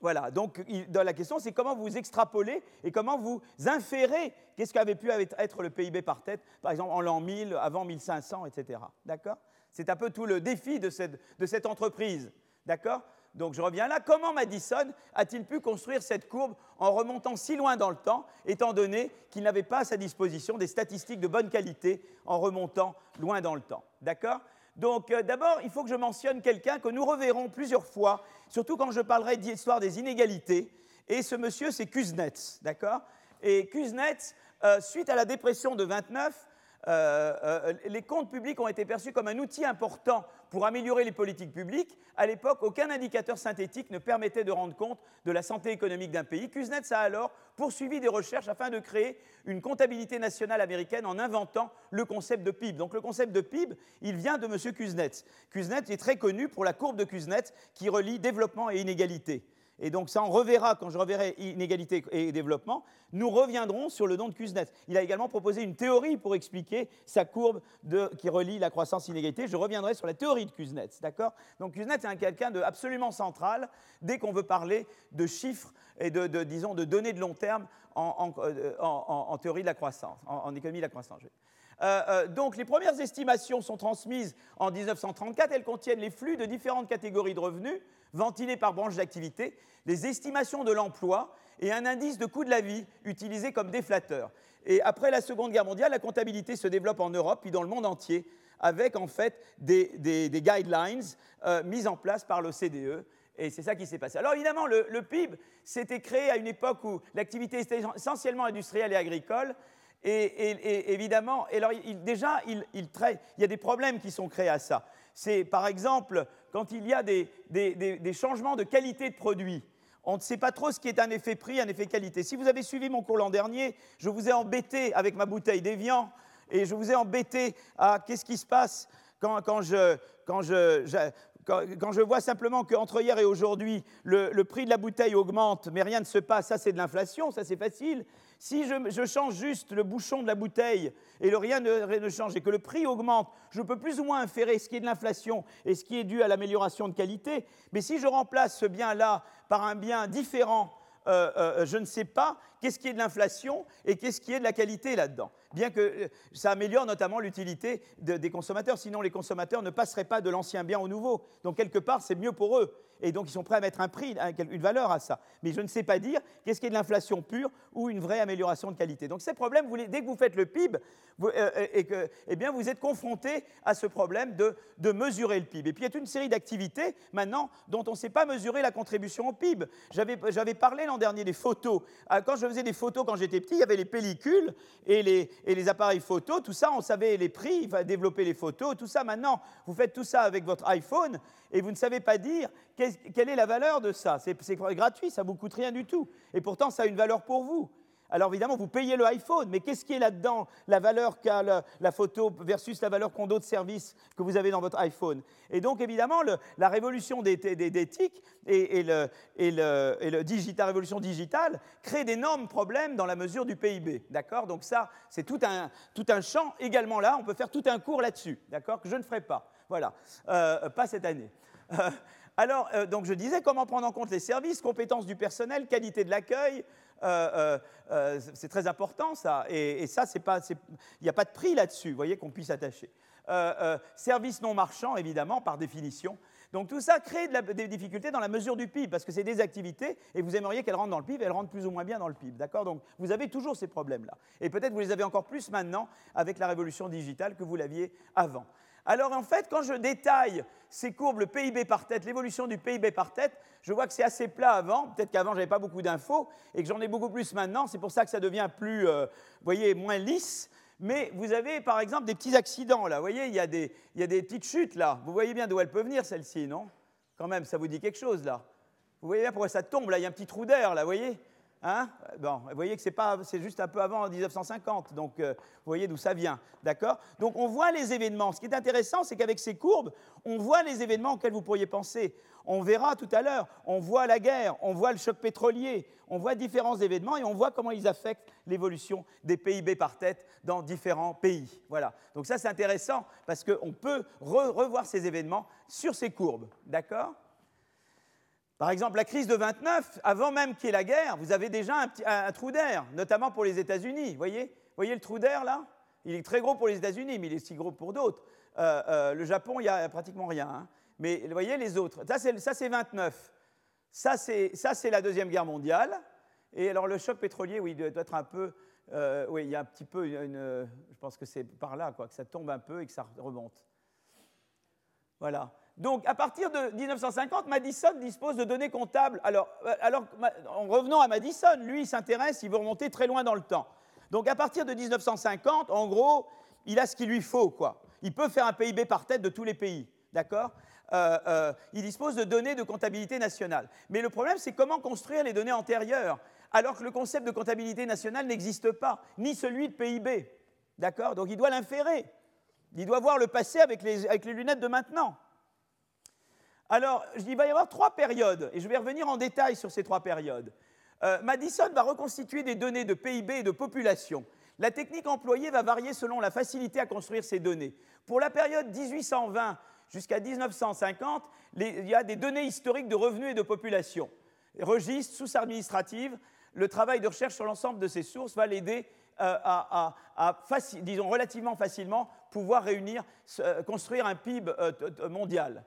voilà, donc la question c'est comment vous extrapolez et comment vous inférez qu'est-ce qu'avait pu être le PIB par tête, par exemple en l'an 1000, avant 1500, etc. D'accord? C'est un peu tout le défi de cette, de cette entreprise. D'accord? Donc je reviens là. Comment Madison a-t-il pu construire cette courbe en remontant si loin dans le temps, étant donné qu'il n'avait pas à sa disposition des statistiques de bonne qualité en remontant loin dans le temps? D'accord? Donc euh, d'abord, il faut que je mentionne quelqu'un que nous reverrons plusieurs fois, surtout quand je parlerai d'histoire des inégalités. Et ce monsieur, c'est Kuznets, d'accord? Et Kuznets, euh, suite à la dépression de 29, euh, euh, les comptes publics ont été perçus comme un outil important pour améliorer les politiques publiques. À l'époque, aucun indicateur synthétique ne permettait de rendre compte de la santé économique d'un pays. Kuznets a alors poursuivi des recherches afin de créer une comptabilité nationale américaine en inventant le concept de PIB. Donc le concept de PIB, il vient de M. Kuznets. Kuznets est très connu pour la courbe de Kuznets qui relie développement et inégalité et donc ça on reverra quand je reverrai inégalité et développement, nous reviendrons sur le don de Kuznets. Il a également proposé une théorie pour expliquer sa courbe qui relie la croissance inégalité. Je reviendrai sur la théorie de Kuznets, d'accord? Donc Kuznets est quelqu'un d'absolument central dès qu'on veut parler de chiffres et de, disons, de données de long terme en, euh, théorie de la croissance, en, économie de la croissance. Euh, euh, donc les premières estimations sont transmises en 1934. Elles contiennent les flux de différentes catégories de revenus ventilés par branche d'activité, les estimations de l'emploi et un indice de coût de la vie utilisé comme déflateur. Et après la Seconde Guerre mondiale, la comptabilité se développe en Europe puis dans le monde entier avec en fait des, guidelines euh, mises en place par l'OCDE. Et c'est ça qui s'est passé. Alors évidemment, le, PIB s'était créé à une époque où l'activité était essentiellement industrielle et agricole. Et, évidemment, alors, déjà, il, il, y a des problèmes qui sont créés à ça. C'est par exemple quand il y a des, changements de qualité de produit. On ne sait pas trop ce qui est un effet prix, un effet qualité. Si vous avez suivi mon cours l'an dernier, je vous ai embêté avec ma bouteille d'Evian et je vous ai embêté à qu'est-ce qui se passe quand, je, quand je, vois simplement qu'entre hier et aujourd'hui, le, prix de la bouteille augmente, mais rien ne se passe, ça c'est de l'inflation, ça c'est facile. Si je, change juste le bouchon de la bouteille et le rien ne, change et que le prix augmente, je peux plus ou moins inférer ce qui est de l'inflation et ce qui est dû à l'amélioration de qualité. Mais si je remplace ce bien-là par un bien différent, euh, euh, je ne sais pas qu'est-ce qui est de l'inflation et qu'est-ce qui est de la qualité là-dedans. Bien que euh, ça améliore notamment l'utilité des consommateurs, sinon les consommateurs ne passeraient pas de l'ancien bien au nouveau. Donc quelque part, c'est mieux pour eux et donc ils sont prêts à mettre un prix, une valeur à ça. Mais je ne sais pas dire qu'est-ce qui est de l'inflation pure ou une vraie amélioration de qualité. Donc ces problèmes, dès que vous faites le PIB, vous, euh, euh, eh bien, vous êtes confronté à ce problème de, de, mesurer le PIB. Et puis il y a une série d'activités maintenant dont on ne sait pas mesurer la contribution au PIB. J'avais parlé l'an dernier des photos. Ah, quand je faisais des photos quand j'étais petit, il y avait les pellicules et les, et les appareils photos, tout ça, on savait les prix, développer les photos, tout ça. Maintenant, vous faites tout ça avec votre iPhone et vous ne savez pas dire quelle est la valeur de ça. C'est gratuit, ça ne vous coûte rien du tout. Et pourtant, ça a une valeur pour vous. Alors évidemment, vous payez le iPhone, mais qu'est-ce qui est là-dedans? La valeur qu'a la, photo versus la valeur qu'ont d'autres services que vous avez dans votre iPhone. Et donc évidemment, la révolution des, d'éthique et, digital, révolution digitale crée d'énormes problèmes dans la mesure du PIB. D'accord? Donc ça, c'est tout un, tout un champ également là. On peut faire tout un cours là-dessus, d'accord? Que je ne ferai pas. Voilà, euh, pas cette année. Euh, [LAUGHS] alors, euh, donc je disais comment prendre en compte les services, compétences du personnel, qualité de l'accueil. c'est très important ça. Et, ça, il n'y a pas de prix là-dessus, vous voyez, qu'on puisse attacher. services non marchands, évidemment, par définition. Donc tout ça crée des difficultés dans la mesure du PIB, parce que c'est des activités, et vous aimeriez qu'elles rentrent dans le PIB, elles rentrent plus ou moins bien dans le PIB. D'accord? Donc vous avez toujours ces problèmes-là. Et peut-être vous les avez encore plus maintenant avec la révolution digitale que vous l'aviez avant. Alors en fait, quand je détaille ces courbes, le PIB par tête, l'évolution du PIB par tête, je vois que c'est assez plat avant. Peut-être qu'avant, je n'avais pas beaucoup d'infos et que j'en ai beaucoup plus maintenant. C'est pour ça que ça devient plus, euh, voyez, moins lisse. Mais vous avez par exemple des petits accidents là. Vous voyez, il y, a des, il y a des petites chutes là. Vous voyez bien d'où elles peuvent venir celles-ci, non? Quand même, ça vous dit quelque chose là Vous voyez bien pourquoi ça tombe, là, il y a un petit trou d'air, là, vous voyez? Hein? Bon, vous voyez que c'est, pas, c'est juste un peu avant 1950, donc euh, vous voyez d'où ça vient, d'accord? Donc on voit les événements. Ce qui est intéressant, c'est qu'avec ces courbes, on voit les événements auxquels vous pourriez penser. On verra tout à l'heure, on voit la guerre, on voit le choc pétrolier, on voit différents événements et on voit comment ils affectent l'évolution des PIB par tête dans différents pays. Voilà. Donc ça, c'est intéressant parce qu'on peut revoir ces événements sur ces courbes, d'accord? Par exemple, la crise de 29, avant même qu'il y ait la guerre, vous avez déjà un, trou d'air, notamment pour les États-Unis. Voyez, voyez le trou d'air là? Il est très gros pour les États-Unis, mais il est si gros pour d'autres. Euh, euh, le Japon, il n'y a pratiquement rien. Hein. Mais vous voyez les autres. Ça, c'est 29. Ça, c'est la Deuxième Guerre mondiale. Et alors, le choc pétrolier, oui, doit être un peu. Euh, oui, il y a un petit peu. Une, je pense que c'est par là, quoi, que ça tombe un peu et que ça remonte. Voilà. Donc, à partir de 1950, Madison dispose de données comptables. Alors, euh, en revenant à Madison, lui, il s'intéresse, il veut remonter très loin dans le temps. Donc, à partir de 1950, en gros, il a ce qu'il lui faut, quoi. Il peut faire un PIB par tête de tous les pays, d'accord euh, euh, Il dispose de données de comptabilité nationale. Mais le problème, c'est comment construire les données antérieures, alors que le concept de comptabilité nationale n'existe pas, ni celui de PIB, d'accord? Donc, il doit l'inférer. Il doit voir le passé avec les lunettes de maintenant. Alors, il va y avoir trois périodes, et je vais revenir en détail sur ces trois périodes. Euh, Madison va reconstituer des données de PIB et de population. La technique employée va varier selon la facilité à construire ces données. Pour la période 1820 jusqu'à 1950, il y a des données historiques de revenus et de population. Registres, sources administratives, le travail de recherche sur l'ensemble de ces sources va l'aider euh, à, disons, relativement facilement pouvoir réunir, euh, construire un PIB mondial.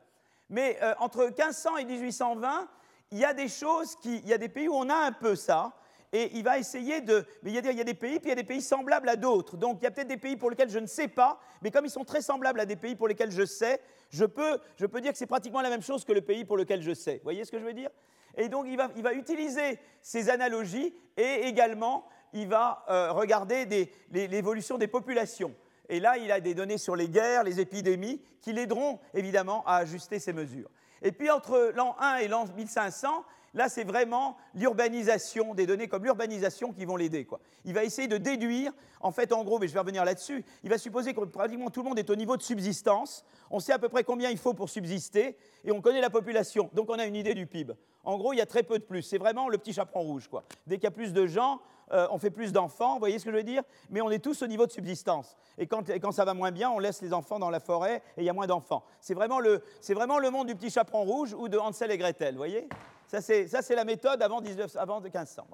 Mais euh, entre 1500 et 1820, il y a des choses qui, il y a des pays où on a un peu ça, et il va essayer de. Mais il y a, des pays, puis il y a des pays semblables à d'autres. Donc il y a peut-être des pays pour lesquels je ne sais pas, mais comme ils sont très semblables à des pays pour lesquels je sais, je peux, je peux dire que c'est pratiquement la même chose que le pays pour lequel je sais. Vous voyez ce que je veux dire? Et donc il va, il va, utiliser ces analogies et également il va euh, regarder l'évolution des populations. Et là, il a des données sur les guerres, les épidémies, qui l'aideront évidemment à ajuster ces mesures. Et puis entre l'an 1 et l'an 1500, là, c'est vraiment l'urbanisation, des données comme l'urbanisation qui vont l'aider. Il va essayer de déduire, en fait, en gros, mais je vais revenir là-dessus, il va supposer que pratiquement tout le monde est au niveau de subsistance, on sait à peu près combien il faut pour subsister, et on connaît la population, donc on a une idée du PIB. En gros, il y a très peu de plus, c'est vraiment le petit chaperon rouge. Quoi. Dès qu'il y a plus de gens, euh, on fait plus d'enfants, vous voyez ce que je veux dire? Mais on est tous au niveau de subsistance. Et quand, ça va moins bien, on laisse les enfants dans la forêt et il y a moins d'enfants. C'est vraiment, le, vraiment le monde du petit chaperon rouge ou de Hansel et Gretel, vous voyez? Ça, c'est la méthode avant, 19, avant 1500.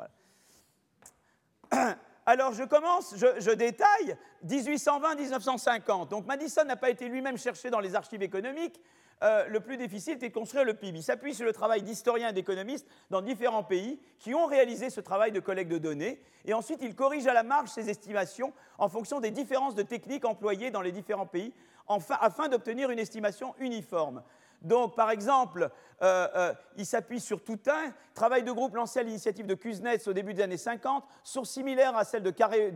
[CLEARS THROAT] Alors, je commence, je, je détaille 1820-1950. Donc, Madison n'a pas été lui-même cherché dans les archives économiques, euh, le plus difficile était de construire le PIB. Il s'appuie sur le travail d'historiens et d'économistes dans différents pays qui ont réalisé ce travail de collecte de données. Et ensuite, il corrige à la marge ces estimations en fonction des différences de techniques employées dans les différents pays afin d'obtenir une estimation uniforme. Donc, par exemple, euh, euh, il s'appuie sur tout un travail de groupe lancé à l'initiative de Kuznets au début des années 50, source similaire à celle de Carré,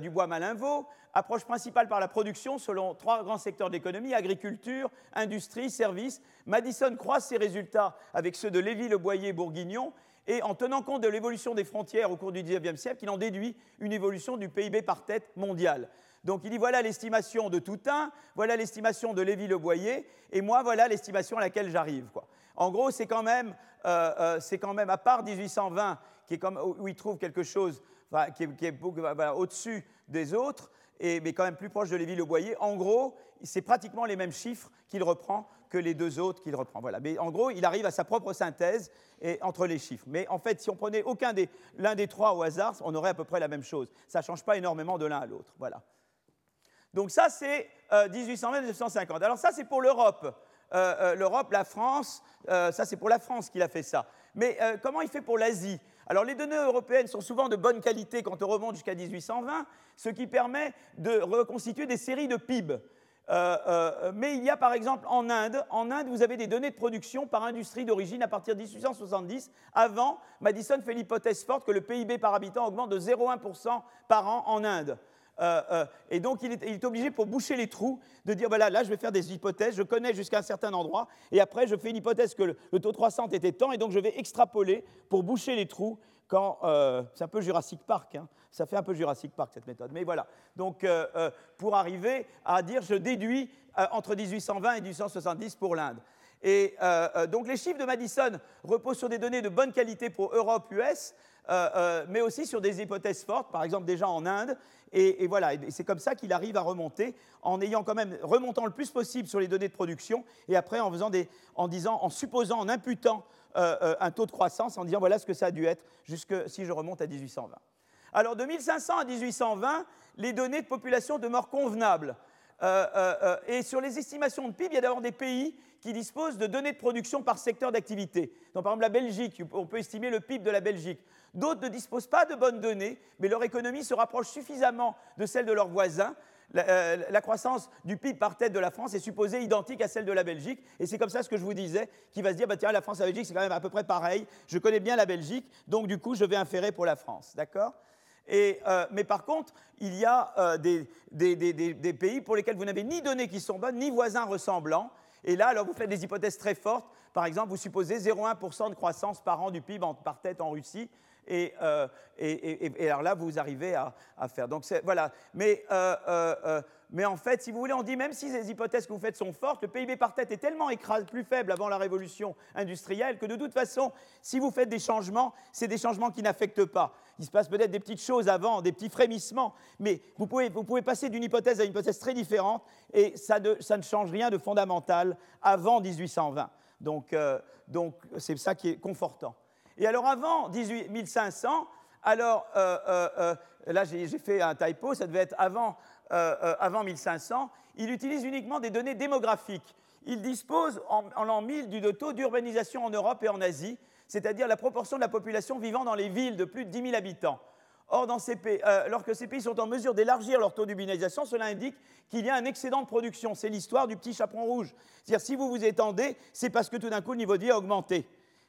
du Bois Malinvaux, approche principale par la production selon trois grands secteurs d'économie, agriculture, industrie, services. Madison croise ses résultats avec ceux de Lévy-le-Boyer Bourguignon et en tenant compte de l'évolution des frontières au cours du XIXe siècle, il en déduit une évolution du PIB par tête mondial. Donc il dit voilà l'estimation de Toutain, voilà l'estimation de Lévy-le-Boyer, et moi voilà l'estimation à laquelle j'arrive. En gros, c'est quand, même, euh, euh, quand même, à part 1820, qui où il trouve quelque chose qui est, au-dessus des autres, mais quand même plus proche de Lévy-le-Boyer. En gros, c'est pratiquement les mêmes chiffres qu'il reprend que les deux autres qu'il reprend. Voilà. Mais en gros, il arrive à sa propre synthèse et, entre les chiffres. Mais en fait, si on prenait l'un des trois au hasard, on aurait à peu près la même chose. Ça ne change pas énormément de l'un à l'autre. Voilà. Donc ça, c'est 1820-1950. Euh, Alors ça, c'est pour l'Europe. Euh, euh, L'Europe, la France, ça c'est pour la France qu'il a fait ça. Mais comment il fait pour l'Asie? Alors les données européennes sont souvent de bonne qualité quand on remonte jusqu'à 1820, ce qui permet de reconstituer des séries de PIB. Euh, euh, mais il y a par exemple en Inde, en Inde, vous avez des données de production par industrie d'origine à partir de 1870. Avant, Madison fait l'hypothèse forte que le PIB par habitant augmente de 0,1% par an en Inde. Euh, euh, et donc, il est, obligé, pour boucher les trous, de dire voilà, là, je vais faire des hypothèses, je connais jusqu'à un certain endroit, et après, je fais une hypothèse que le, taux de croissance était temps, et donc je vais extrapoler pour boucher les trous quand. Euh, c'est un peu Jurassic Park, hein. ça fait un peu Jurassic Park cette méthode. Mais voilà. Donc, pour arriver à dire je déduis entre 1820 et 1870 pour l'Inde. Et donc, les chiffres de Madison reposent sur des données de bonne qualité pour Europe, US. Euh, euh, mais aussi sur des hypothèses fortes, par exemple déjà en Inde. Et, voilà, c'est comme ça qu'il arrive à remonter, en ayant quand même remontant le plus possible sur les données de production, et après en supposant, en imputant euh, un taux de croissance, en disant voilà ce que ça a dû être jusque si je remonte à 1820. Alors de 1500 à 1820, les données de population demeurent convenables. Et sur les estimations de PIB, il y a d'abord des pays qui disposent de données de production par secteur d'activité. Donc, par exemple, la Belgique, on peut estimer le PIB de la Belgique. D'autres ne disposent pas de bonnes données, mais leur économie se rapproche suffisamment de celle de leurs voisins. La, euh, croissance du PIB par tête de la France est supposée identique à celle de la Belgique. Et c'est comme ça ce que je vous disais, qui va se dire, bah, tiens, la France et la Belgique, c'est quand même à peu près pareil. Je connais bien la Belgique, donc du coup, je vais inférer pour la France. D'accord? Euh, mais par contre, il y a euh, des, pays pour lesquels vous n'avez ni données qui sont bonnes, ni voisins ressemblants. Et là, alors vous faites des hypothèses très fortes. Par exemple, vous supposez 0,1% de croissance par an du PIB par tête en Russie. Euh, et, alors là, vous arrivez à, faire. Donc voilà. Mais, mais, en fait, si vous voulez, on dit même si les hypothèses que vous faites sont fortes, le PIB par tête est tellement écrasé, plus faible avant la révolution industrielle que de toute façon, si vous faites des changements, c'est des changements qui n'affectent pas. Il se passe peut-être des petites choses avant, des petits frémissements, mais vous pouvez, vous pouvez passer d'une hypothèse à une hypothèse très différente et ça, ça, ne change rien de fondamental avant 1820. Donc, donc c'est ça qui est confortant. Et alors avant 18 1500, alors euh, euh, euh, là j'ai fait un typo, ça devait être avant, avant 1500, il utilise uniquement des données démographiques. Il dispose en, l'an 1000 du taux d'urbanisation en Europe et en Asie, c'est-à-dire la proportion de la population vivant dans les villes de plus de 10 000 habitants. Or, dans ces pays, lorsque ces pays sont en mesure d'élargir leur taux d'urbanisation, cela indique qu'il y a un excédent de production. C'est l'histoire du petit chaperon rouge. C'est-à-dire, si vous vous étendez, c'est parce que tout d'un coup, le niveau de vie a augmenté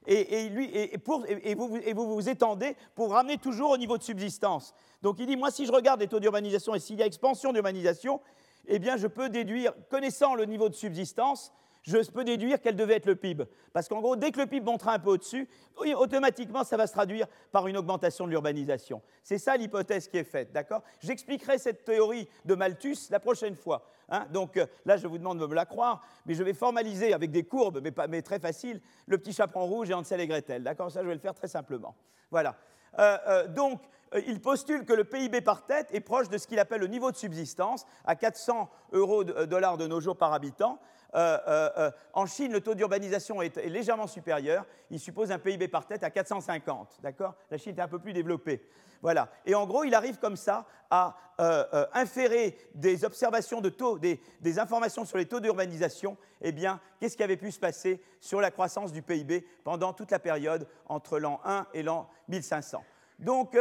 et, lui, et, pour, et, vous, vous, vous étendez pour ramener toujours au niveau de subsistance. Donc il dit, moi si je regarde les taux d'urbanisation et s'il y a expansion d'urbanisation, eh bien je peux déduire, connaissant le niveau de subsistance, je peux déduire quel devait être le PIB. Parce qu'en gros, dès que le PIB montera un peu au-dessus, automatiquement, ça va se traduire par une augmentation de l'urbanisation. C'est ça l'hypothèse qui est faite, d'accord? J'expliquerai cette théorie de Malthus la prochaine fois. Hein. Donc euh, là, je vous demande de me la croire, mais je vais formaliser avec des courbes, mais, pas, très faciles, le petit chaperon rouge et Hansel et Gretel, d'accord? Ça, je vais le faire très simplement. Voilà. Euh, euh, donc, il postule que le PIB par tête est proche de ce qu'il appelle le niveau de subsistance, à 400 euros de, dollars de nos jours par habitant. Euh, euh, euh, en Chine, le taux d'urbanisation est, légèrement supérieur. Il suppose un PIB par tête à 450. D'accord? La Chine est un peu plus développée. Voilà. Et en gros, il arrive comme ça à inférer des observations de taux, des, informations sur les taux d'urbanisation. Eh bien, qu'est-ce qui avait pu se passer sur la croissance du PIB pendant toute la période entre l'an 1 et l'an 1500 donc,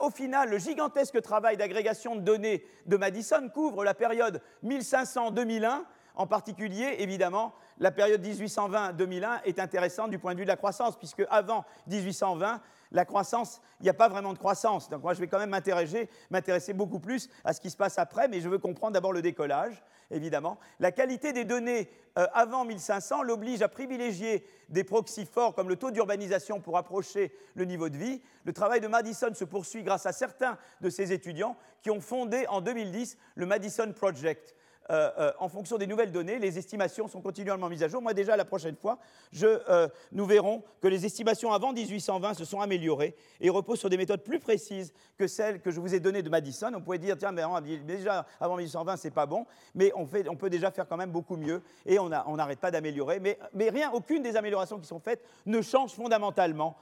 au final, le gigantesque travail d'agrégation de données de Madison couvre la période 1500-2001 en particulier, évidemment, la période 1820-2001 est intéressante du point de vue de la croissance, puisque avant 1820, la croissance, il n'y a pas vraiment de croissance. Donc moi, je vais quand même m'intéresser beaucoup plus à ce qui se passe après, mais je veux comprendre d'abord le décollage, évidemment. La qualité des données euh, avant 1500 l'oblige à privilégier des proxys forts comme le taux d'urbanisation pour approcher le niveau de vie. Le travail de Madison se poursuit grâce à certains de ses étudiants qui ont fondé en 2010 le Madison Project euh, euh, en fonction des nouvelles données, les estimations sont continuellement mises à jour. Moi, déjà, la prochaine fois, euh, nous verrons que les estimations avant 1820 se sont améliorées et reposent sur des méthodes plus précises que celles que je vous ai données de Madison. On pourrait dire, tiens, mais déjà, avant 1820, c'est pas bon, mais on, peut déjà faire quand même beaucoup mieux et on n'arrête pas d'améliorer. Mais, rien, aucune des améliorations qui sont faites ne change fondamentalement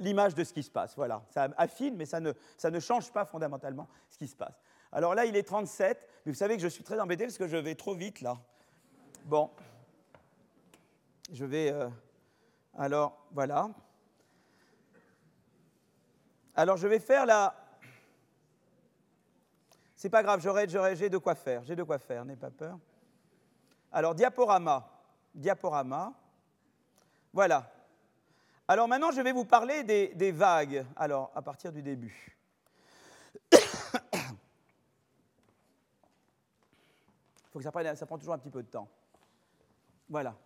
l'image de ce qui se passe. Voilà, ça affine, mais ça ne change pas fondamentalement ce qui se passe. Alors là, il est 37, mais vous savez que je suis très embêté parce que je vais trop vite là. Bon. Je vais. Euh, alors, voilà. Alors, je vais faire la. C'est pas grave, j'aurai, j'ai de quoi faire. J'ai de quoi faire, n'aie pas peur. Alors, diaporama. Diaporama. Voilà. Alors maintenant, je vais vous parler des vagues. Alors, à partir du début. [COUGHS] faut que ça, prenne, ça prend toujours un petit peu de temps. Voilà.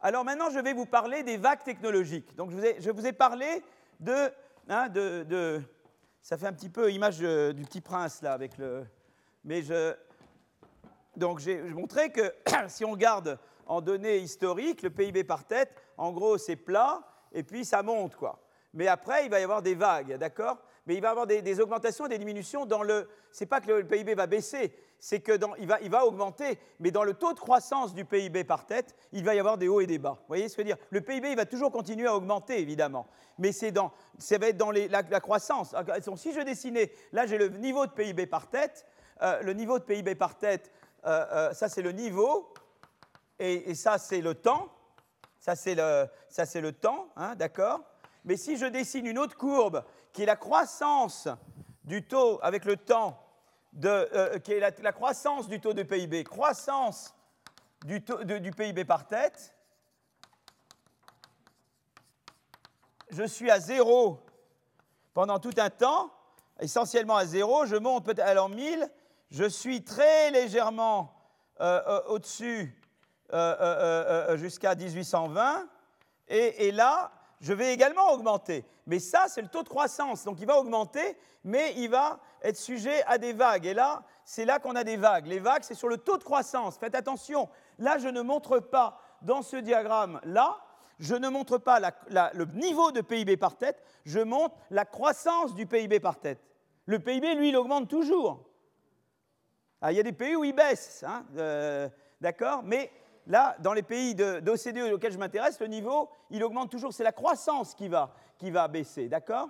Alors maintenant, je vais vous parler des vagues technologiques. Donc je vous ai, parlé de, hein, de, Ça fait un petit peu image euh, du petit prince, là, avec le... Mais je... Donc j'ai montré que [CLEARS THROAT] si on regarde en données historiques, le PIB par tête, en gros, c'est plat, et puis ça monte, quoi. Mais après, il va y avoir des vagues, d'accord? Mais il va y avoir des, des, augmentations, des diminutions dans le... C'est pas que le PIB va baisser, c'est va, il va augmenter, mais dans le taux de croissance du PIB par tête, il va y avoir des hauts et des bas. Vous voyez ce que je veux dire? Le PIB il va toujours continuer à augmenter, évidemment, mais c'est dans, ça va être dans la, croissance. Si je dessinais, là j'ai le niveau de PIB par tête, euh, le niveau de PIB par tête, euh, euh, ça c'est le niveau, et, ça c'est le temps, ça c'est le, ça, le temps, hein, d'accord? Mais si je dessine une autre courbe, qui est la croissance du taux avec le temps de, euh, qui est la, croissance du taux de PIB, croissance du, taux, de, du PIB par tête. Je suis à zéro pendant tout un temps, essentiellement à zéro. Je monte peut-être à l'an 1000. Je suis très légèrement euh, euh, au-dessus jusqu'à 1820. Et, et là, je vais également augmenter. Mais ça, c'est le taux de croissance. Donc il va augmenter, mais il va être sujet à des vagues. Et là, c'est là qu'on a des vagues. Les vagues, c'est sur le taux de croissance. Faites attention. Là, je ne montre pas dans ce diagramme-là, je ne montre pas le niveau de PIB par tête, je montre la croissance du PIB par tête. Le PIB, lui, il augmente toujours. Ah, il y a des pays où il baisse, hein, euh, d'accord Mais là, dans les pays d'OCDE de, auxquels je m'intéresse, le niveau, il augmente toujours. C'est la croissance qui va, qui va baisser, d'accord?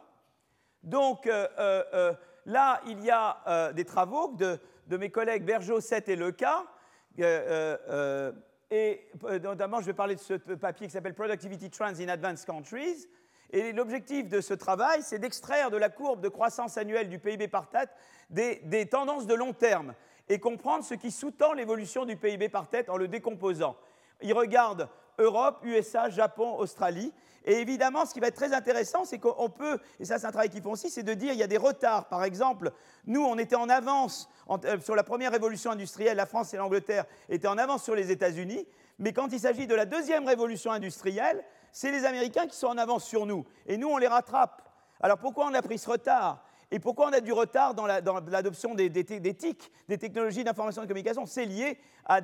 Donc euh, euh, là, il y a euh, des travaux de, de, mes collègues Bergeau, 7 et Leca. et notamment, je vais parler de ce papier qui s'appelle Productivity Trends in Advanced Countries. Et l'objectif de ce travail, c'est d'extraire de la courbe de croissance annuelle du PIB par tête des, des tendances de long terme et comprendre ce qui sous-tend l'évolution du PIB par tête en le décomposant. Il regarde Europe, USA, Japon, Australie. Et évidemment, ce qui va être très intéressant, c'est qu'on peut, et ça c'est un travail qu'ils font aussi, c'est de dire qu'il y a des retards. Par exemple, nous, on était en avance euh, sur la première révolution industrielle, la France et l'Angleterre étaient en avance sur les États-Unis, mais quand il s'agit de la deuxième révolution industrielle, c'est les Américains qui sont en avance sur nous, et nous, on les rattrape. Alors pourquoi on a pris ce retard? Et pourquoi on a du retard dans l'adoption la, des, des, des, TIC, des technologies d'information et de communication? C'est lié à,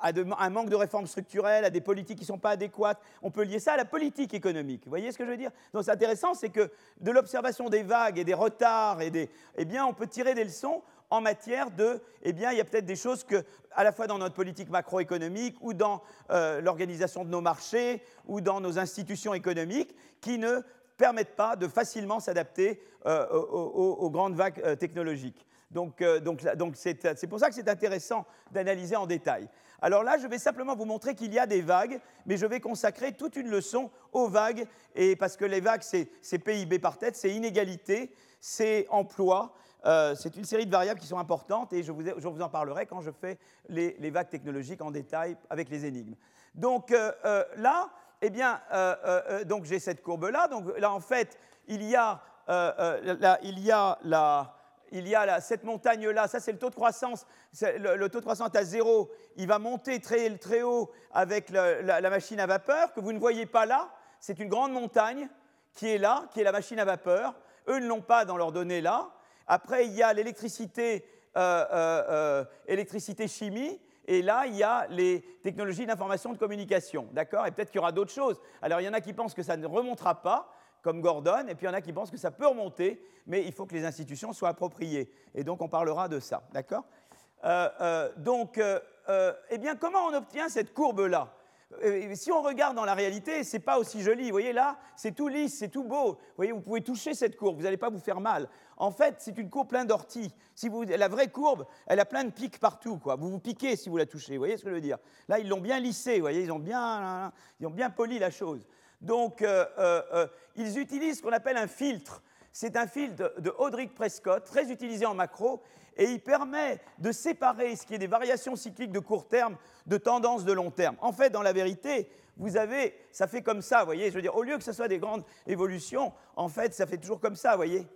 un manque de réformes structurelles, à des politiques qui ne sont pas adéquates. On peut lier ça à la politique économique. Vous voyez ce que je veux dire? Donc c'est intéressant, c'est que de l'observation des vagues et des retards, et des, eh bien, on peut tirer des leçons en matière de, eh bien, il y a peut-être des choses que, à la fois dans notre politique macroéconomique ou dans euh, l'organisation de nos marchés ou dans nos institutions économiques, qui ne permettent pas de facilement s'adapter euh, aux, grandes vagues euh, technologiques. Donc, euh, donc, donc c'est pour ça que c'est intéressant d'analyser en détail. Alors là, je vais simplement vous montrer qu'il y a des vagues, mais je vais consacrer toute une leçon aux vagues, et parce que les vagues, c'est PIB par tête, c'est inégalité, c'est emploi, c'est une série de variables qui sont importantes, et je vous, je vous en parlerai quand je fais les, les, vagues technologiques en détail avec les énigmes. Donc là, eh bien, euh, euh, donc j'ai cette courbe-là. Donc là, en fait, il y a, euh, là, il y a il y a cette montagne-là, ça c'est le taux de croissance, le, taux de croissance à zéro, il va monter très, très haut avec la, machine à vapeur, que vous ne voyez pas là, c'est une grande montagne qui est là, qui est la machine à vapeur. Eux ne l'ont pas dans leurs données là. Après, il y a l'électricité, euh, électricité chimie, et là, il y a les technologies d'information de communication. D'accord? Et peut-être qu'il y aura d'autres choses. Alors, il y en a qui pensent que ça ne remontera pas, comme Gordon, et puis il y en a qui pensent que ça peut remonter, mais il faut que les institutions soient appropriées. Et donc, on parlera de ça. D'accord? Euh, euh, Donc, euh, eh bien, comment on obtient cette courbe-là? Si on regarde dans la réalité, ce n'est pas aussi joli. Vous voyez là, c'est tout lisse, c'est tout beau. Vous voyez, vous pouvez toucher cette courbe, vous n'allez pas vous faire mal. En fait, c'est une courbe pleine d'orties. La vraie courbe, elle a plein de pics partout. Vous vous piquez si vous la touchez. Vous voyez ce que je veux dire? Là, ils l'ont bien lissé. Vous voyez, ils ont bien, ils ont bien poli la chose. Donc, euh, euh, euh ils utilisent ce qu'on appelle un filtre. C'est un filtre de, de Audric Prescott, très utilisé en macro, et il permet de séparer ce qui est des variations cycliques de court terme de tendances de long terme. En fait, dans la vérité, vous avez, ça fait comme ça, vous voyez, je veux dire, au lieu que ce soit des grandes évolutions, en fait, ça fait toujours comme ça, vous voyez?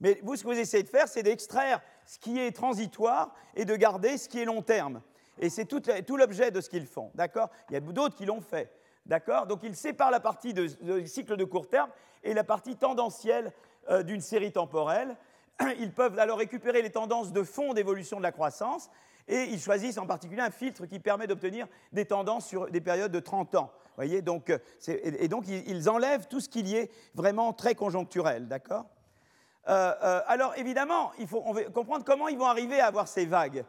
Mais vous, ce que vous essayez de faire, c'est d'extraire ce qui est transitoire et de garder ce qui est long terme. Et c'est tout, l'objet de ce qu'ils font, d'accord? Il y a d'autres qui l'ont fait, d'accord? Donc ils séparent la partie de, cycle de court terme et la partie tendancielle euh, d'une série temporelle. [CLEARS THROAT] Ils peuvent alors récupérer les tendances de fond d'évolution de la croissance et ils choisissent en particulier un filtre qui permet d'obtenir des tendances sur des périodes de 30 ans. Voyez? Donc, euh, et donc ils enlèvent tout ce qui est vraiment très conjoncturel, d'accord? Euh, Alors évidemment, il faut comprendre comment ils vont arriver à avoir ces vagues.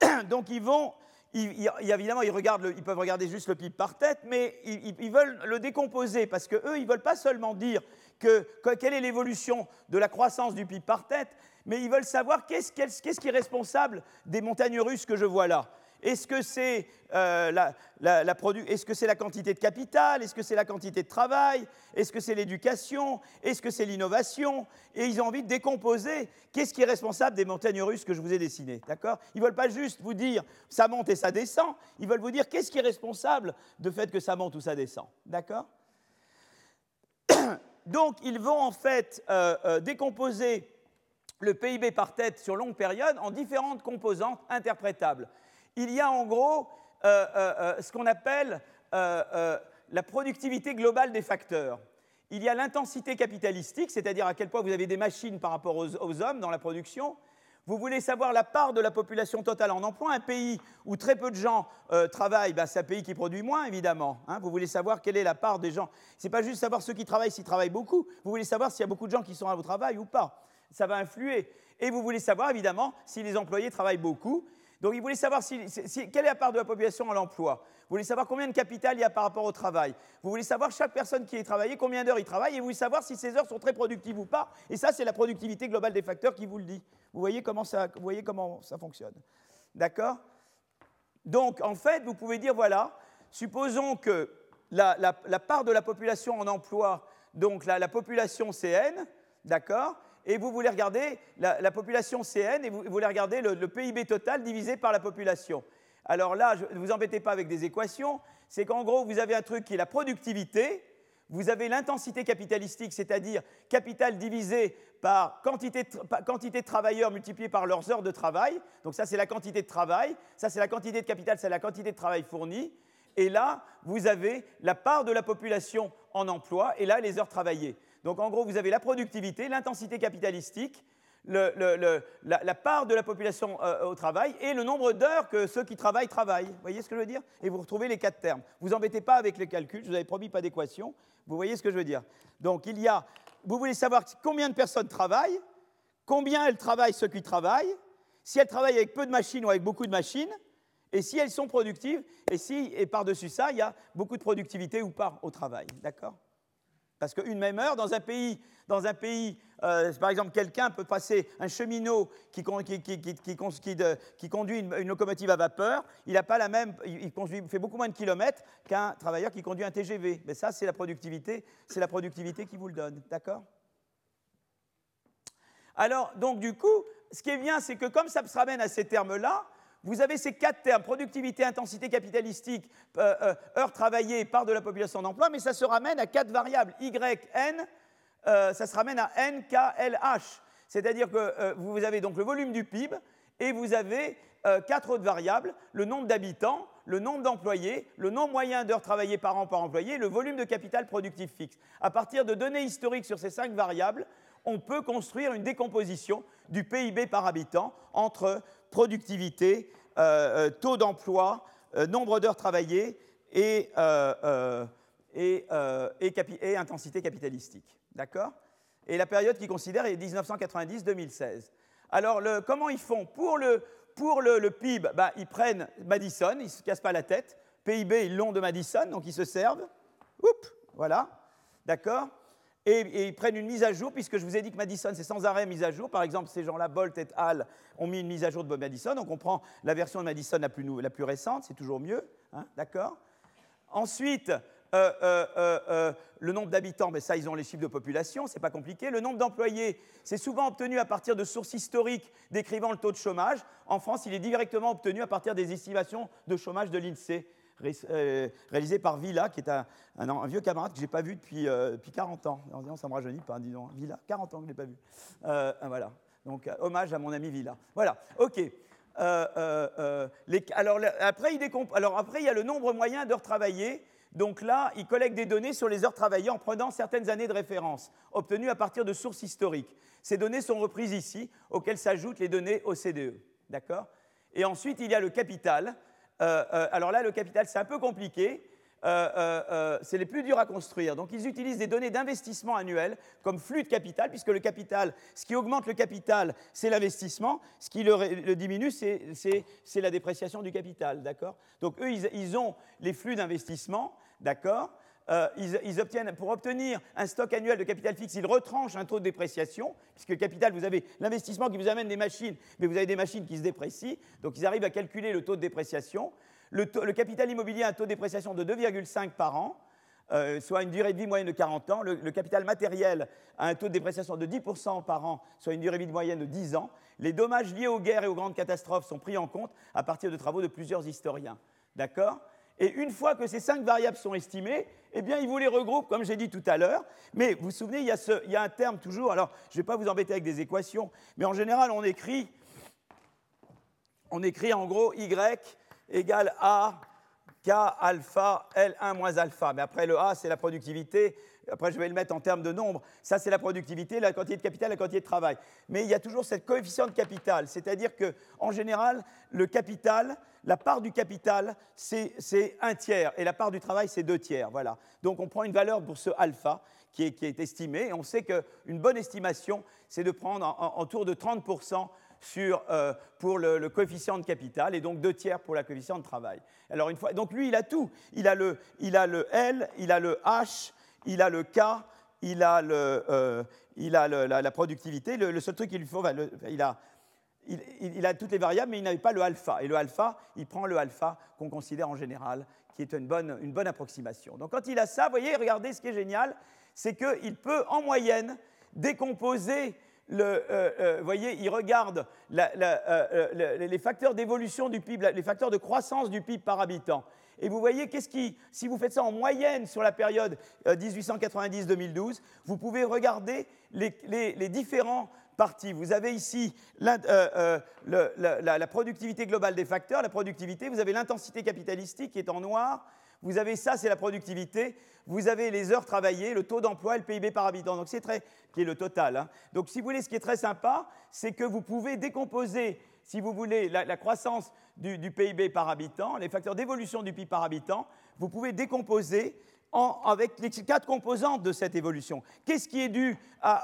[COUGHS] Donc ils vont, évidemment, ils, regardent ils, peuvent regarder juste le PIB par tête, mais ils, veulent le décomposer parce qu'eux, ils ne veulent pas seulement dire que, quelle est l'évolution de la croissance du PIB par tête, mais ils veulent savoir qu'est-ce qui est responsable des montagnes russes que je vois là. Est-ce que c'est euh, la, quantité de capital? Est-ce que c'est la quantité de travail? Est-ce que c'est l'éducation? Est-ce que c'est l'innovation? Et ils ont envie de décomposer qu'est-ce qui est responsable des montagnes russes que je vous ai dessinées. D'accord? Ils ne veulent pas juste vous dire ça monte et ça descend. Ils veulent vous dire qu'est-ce qui est responsable de fait que ça monte ou ça descend. D'accord? [COUGHS] Donc, ils vont en fait euh, euh, décomposer le PIB par tête sur longue période en différentes composantes interprétables il y a en gros euh, euh, euh, ce qu'on appelle la productivité globale des facteurs. Il y a l'intensité capitalistique, c'est-à-dire à quel point vous avez des machines par rapport aux, hommes dans la production. Vous voulez savoir la part de la population totale en emploi. Un pays où très peu de gens travaillent, bah, c'est un pays qui produit moins, évidemment. Hein. Vous voulez savoir quelle est la part des gens. Ce n'est pas juste savoir ceux qui travaillent s'ils travaillent beaucoup. Vous voulez savoir s'il y a beaucoup de gens qui sont au travail ou pas. Ça va influer. Et vous voulez savoir, évidemment, si les employés travaillent beaucoup. Donc il voulait savoir quelle est la part de la population à l'emploi? Vous voulez savoir combien de capital il y a par rapport au travail? Vous voulez savoir chaque personne qui est travaillée, combien d'heures il travaille, et vous voulez savoir si ces heures sont très productives ou pas? Et ça, c'est la productivité globale des facteurs qui vous le dit. Vous voyez comment ça, fonctionne. D'accord? Donc en fait, vous pouvez dire, voilà, supposons que la, part de la population en emploi, donc la, population CN, d'accord et vous voulez regarder la, population CN et vous, voulez regarder le, PIB total divisé par la population. Alors là, ne vous embêtez pas avec des équations, c'est qu'en gros, vous avez un truc qui est la productivité, vous avez l'intensité capitalistique, c'est-à-dire capital divisé par quantité de, quantité de travailleurs multiplié par leurs heures de travail. Donc ça, c'est la quantité de travail. Ça, c'est la quantité de capital, c'est la quantité de travail fourni. Et là, vous avez la part de la population en emploi et là, les heures travaillées. Donc en gros, vous avez la productivité, l'intensité capitalistique, la, part de la population euh, au travail et le nombre d'heures que ceux qui travaillent travaillent. Vous voyez ce que je veux dire? Et vous retrouvez les quatre termes. Vous embêtez pas avec les calculs, je vous avais promis pas d'équation. Vous voyez ce que je veux dire? Donc il y a, vous voulez savoir combien de personnes travaillent, combien elles travaillent ceux qui travaillent, si elles travaillent avec peu de machines ou avec beaucoup de machines, et si elles sont productives, et si, et par-dessus ça, il y a beaucoup de productivité ou pas au travail. D'accord? Parce qu'une même heure, dans un pays, euh, par exemple, quelqu'un peut passer un cheminot qui, conduit une, locomotive à vapeur, il n'a pas la même, il, fait beaucoup moins de kilomètres qu'un travailleur qui conduit un TGV. Mais ça, c'est la productivité, c'est la productivité qui vous le donne, d'accord? Alors, donc du coup, ce qui est bien, c'est que comme ça se ramène à ces termes-là, vous avez ces quatre termes, productivité, intensité capitalistique, euh, euh, part de la population d'emploi, mais ça se ramène à quatre variables, Y, N, euh, ça se ramène à N, K, L, H. C'est-à-dire que vous avez donc le volume du PIB et vous avez quatre autres variables, le nombre d'habitants, le nombre d'employés, le nombre moyen d'heures travaillées par an par employé, le volume de capital productif fixe. À partir de données historiques sur ces cinq variables, on peut construire une décomposition du PIB par habitant entre productivité, euh, euh, taux d'emploi, euh, nombre d'heures travaillées et, et, intensité capitalistique. D'accord? Et la période qu'ils considèrent est 1990-2016. Alors, comment ils font Pour le, pour le, PIB, bah, ils prennent Madison, ils ne se cassent pas la tête. PIB, ils l'ont de Madison, donc ils se servent. Oups, voilà. D'accord? Et, ils prennent une mise à jour, puisque je vous ai dit que Madison, c'est sans arrêt mise à jour. Par exemple, ces gens-là, Bolt et Hall, ont mis une mise à jour de Bob Madison. Donc on prend la version de Madison la plus, récente, c'est toujours mieux. Hein, D'accord? Ensuite, euh, euh, euh, le nombre d'habitants, mais ça, ils ont les chiffres de population, c'est pas compliqué. Le nombre d'employés, c'est souvent obtenu à partir de sources historiques décrivant le taux de chômage. En France, il est directement obtenu à partir des estimations de chômage de l'INSEE. Euh, réalisé par Villa, qui est un, vieux camarade que je n'ai pas vu depuis, 40 euh, ans. En disant, ça me rajeunit pas, disons. Villa, 40 ans que je ne l'ai pas vu. Euh, voilà. Donc, hommage à mon ami Villa. Voilà, ok. alors, après, il alors après, il y a le nombre moyen d'heures travaillées. Donc là, il collecte des données sur les heures travaillées en prenant certaines années de référence, obtenues à partir de sources historiques. Ces données sont reprises ici, auxquelles s'ajoutent les données OCDE. D'accord? Et ensuite, il y a le capital. Euh, euh, alors là, le capital, c'est un peu compliqué. Euh, c'est les plus durs à construire. Donc ils utilisent des données d'investissement annuel comme flux de capital, puisque le capital, ce qui augmente le capital, c'est l'investissement, ce qui le, diminue, c'est la dépréciation du capital, d'accord? Donc eux, ils, ont les flux d'investissement, d'accord? Euh, ils, obtiennent, pour obtenir un stock annuel de capital fixe, ils retranchent un taux de dépréciation, puisque le capital, vous avez l'investissement qui vous amène des machines, mais vous avez des machines qui se déprécient, donc ils arrivent à calculer le taux de dépréciation. Le, capital immobilier a un taux de dépréciation de 2,5 par an, euh, soit une durée de vie moyenne de 40 ans. Le, capital matériel a un taux de dépréciation de 10% par an, soit une durée de vie moyenne de 10 ans. Les dommages liés aux guerres et aux grandes catastrophes sont pris en compte à partir de travaux de plusieurs historiens. D'accord? Et une fois que ces cinq variables sont estimées, eh bien, ils vous les regroupent, comme j'ai dit tout à l'heure. Mais vous vous souvenez, il y, a il y a un terme toujours, alors je ne vais pas vous embêter avec des équations, mais en général, on écrit, on écrit en gros Y égale A, K, alpha, L1 moins alpha. Mais après, le A, c'est la productivité. Après, je vais le mettre en termes de nombre. Ça, c'est la productivité, la quantité de capital, la quantité de travail. Mais il y a toujours cette coefficient de capital. C'est-à-dire qu'en général, le capital, la part du capital, c'est un tiers. Et la part du travail, c'est deux tiers. Voilà. Donc, on prend une valeur pour ce alpha qui est, qui est estimé. Et on sait qu'une bonne estimation, c'est de prendre en, en, tour de 30% sur, euh, pour le, coefficient de capital et donc deux tiers pour la coefficient de travail. Alors une fois, donc lui, il a tout. Il a le, il a le L, il a le H, il a le K, il a, le, euh, il a la, productivité. Le, seul truc qu'il lui faut, il, a, il, a toutes les variables, mais il n'avait pas le alpha. Et le alpha, il prend le alpha qu'on considère en général, qui est une bonne, une bonne approximation. Donc quand il a ça, vous voyez, regardez ce qui est génial, c'est qu'il peut en moyenne décomposer le, euh, euh, voyez, il regarde euh, les facteurs d'évolution du PIB, les facteurs de croissance du PIB par habitant. Et vous voyez, qu'est-ce qui, si vous faites ça en moyenne sur la période 1890-2012, vous pouvez regarder les, les, différents parties. Vous avez ici la, la, productivité globale des facteurs, la productivité, vous avez l'intensité capitalistique qui est en noir, vous avez ça, c'est la productivité. Vous avez les heures travaillées, le taux d'emploi et le PIB par habitant. Donc c'est très, qui est le total. Hein. Donc si vous voulez, ce qui est très sympa, c'est que vous pouvez décomposer, si vous voulez, la, croissance du, PIB par habitant, les facteurs d'évolution du PIB par habitant. Vous pouvez décomposer avec les quatre composantes de cette évolution. Qu'est-ce qui est dû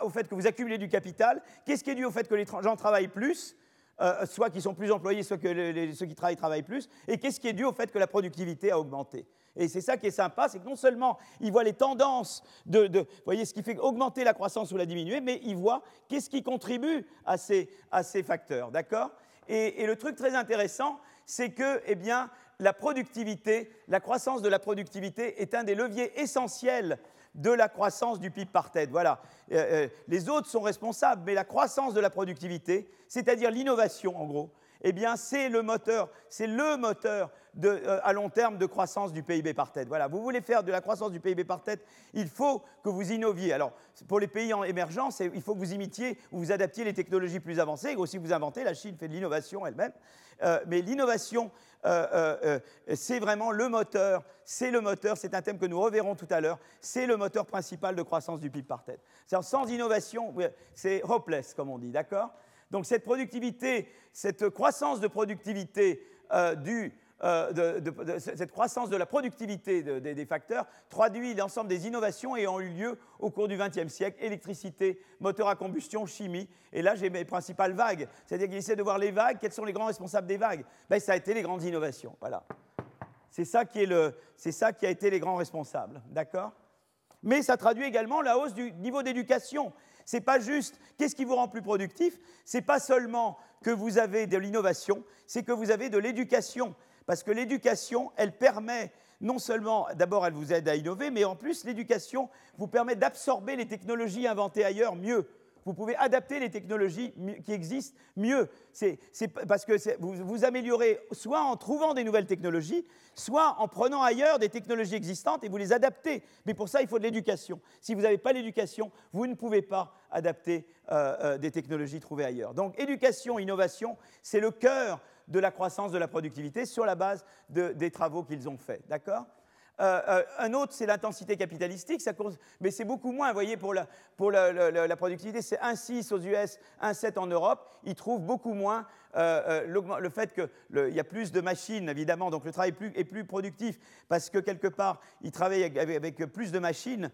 au fait que vous accumulez du capital? Qu'est-ce qui est dû au fait que les gens travaillent plus euh, soit qu'ils sont plus employés, soit que ceux qui travaillent travaillent plus, et qu'est-ce qui est dû au fait que la productivité a augmenté? Et c'est ça qui est sympa, c'est que non seulement il voit les tendances de, voyez, ce qui fait augmenter la croissance ou la diminuer, mais il voit qu'est-ce qui contribue à ces, à ces facteurs, d'accord? Et, le truc très intéressant, c'est que, eh bien, la productivité, la croissance de la productivité est un des leviers essentiels de la croissance du PIB par tête. Voilà. Euh, euh, les autres sont responsables, mais la croissance de la productivité, c'est-à-dire l'innovation, en gros, eh bien, c'est le moteur, c'est le moteur euh, à long terme de croissance du PIB par tête. Voilà, vous voulez faire de la croissance du PIB par tête, il faut que vous innoviez. Alors, pour les pays en émergence, il faut que vous imitiez ou vous adaptiez les technologies plus avancées, aussi vous inventez. La Chine fait de l'innovation elle-même. Euh, mais l'innovation, euh, c'est vraiment le moteur, c'est le moteur, c'est un thème que nous reverrons tout à l'heure, c'est le moteur principal de croissance du PIB par tête. Sans innovation, c'est hopeless, comme on dit, d'accord? Donc cette productivité, cette croissance de la productivité des facteurs traduit l'ensemble des innovations ayant eu lieu au cours du XXe siècle, électricité, moteur à combustion, chimie. Et là, j'ai mes principales vagues. C'est-à-dire qu'il essaie de voir les vagues, quels sont les grands responsables des vagues? Ben, Ça a été les grandes innovations. Voilà. C'est ça, qui ça qui a été les grands responsables. D'accord? Mais ça traduit également la hausse du niveau d'éducation. C'est pas juste qu'est-ce qui vous rend plus productif, c'est pas seulement que vous avez de l'innovation, c'est que vous avez de l'éducation. Parce que l'éducation, elle permet non seulement, d'abord, elle vous aide à innover, mais en plus, l'éducation vous permet d'absorber les technologies inventées ailleurs mieux. Vous pouvez adapter les technologies qui existent mieux. C'est parce que vous, vous améliorez soit en trouvant des nouvelles technologies, soit en prenant ailleurs des technologies existantes et vous les adaptez. Mais pour ça, il faut de l'éducation. Si vous n'avez pas l'éducation, vous ne pouvez pas adapter euh, euh, des technologies trouvées ailleurs. Donc éducation, innovation, c'est le cœur de la croissance de la productivité sur la base des travaux qu'ils ont faits. D'accord? Euh, euh, un autre, c'est l'intensité capitalistique, mais c'est beaucoup moins. Vous voyez, pour la, productivité, c'est 1,6 aux US, 1,7 en Europe. Ils trouvent beaucoup moins euh, le fait qu'il y a plus de machines, évidemment, donc le travail est plus, productif, parce que quelque part, ils travaillent avec, plus de machines,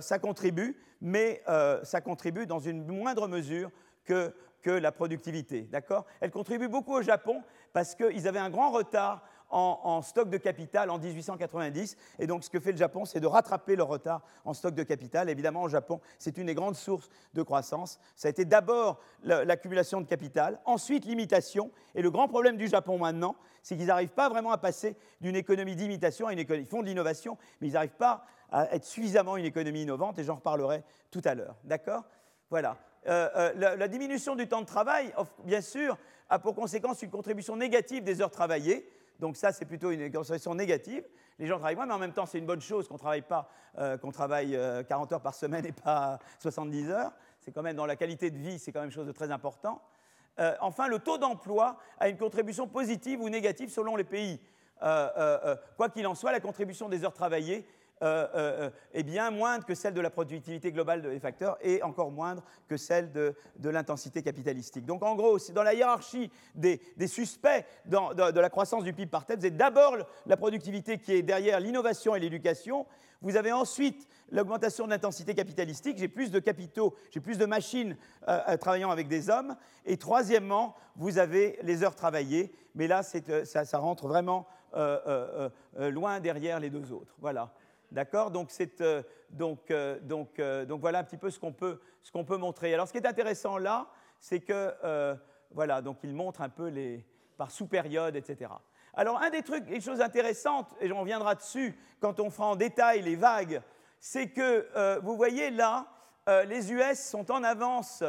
ça contribue, mais ça contribue dans une moindre mesure que, que la productivité. D'accord? Elle contribue beaucoup au Japon, parce qu'ils avaient un grand retard en, stock de capital en 1890. Et donc, ce que fait le Japon, c'est de rattraper le retard en stock de capital. Évidemment, au Japon, c'est une des grandes sources de croissance. Ça a été d'abord l'accumulation de capital, ensuite l'imitation. Et le grand problème du Japon maintenant, c'est qu'ils n'arrivent pas vraiment à passer d'une économie d'imitation à une économie. Ils font de l'innovation, mais ils n'arrivent pas à être suffisamment une économie innovante. Et j'en reparlerai tout à l'heure. D'accord? Voilà. Euh, euh, la, diminution du temps de travail, bien sûr, a pour conséquence une contribution négative des heures travaillées. Donc ça, c'est plutôt une consommation négative. Les gens travaillent moins, mais en même temps, c'est une bonne chose qu'on travaille pas, euh, qu'on travaille 40 euh, heures par semaine et pas 70 heures. C'est quand même dans la qualité de vie, c'est quand même chose de très important. Euh, enfin, le taux d'emploi a une contribution positive ou négative selon les pays. quoi qu'il en soit, la contribution des heures travaillées euh, euh, est bien moindre que celle de la productivité globale des facteurs et encore moindre que celle de, l'intensité capitalistique. Donc en gros, dans la hiérarchie des, suspects de, la croissance du PIB par tête, vous avez d'abord la productivité qui est derrière l'innovation et l'éducation. Vous avez ensuite l'augmentation de l'intensité capitalistique. J'ai plus de capitaux, j'ai plus de machines euh, travaillant avec des hommes. Et troisièmement, vous avez les heures travaillées. Mais là, ça, rentre vraiment loin derrière les deux autres. Voilà. D'accord? Donc, euh, euh, euh, donc, voilà un petit peu ce qu'on peut, peut, montrer. Alors ce qui est intéressant là, c'est que, voilà, donc il montre un peu les, par sous-période, etc. Alors un des trucs, des choses intéressantes, et on reviendra dessus quand on fera en détail les vagues, c'est que vous voyez là, les US sont en avance,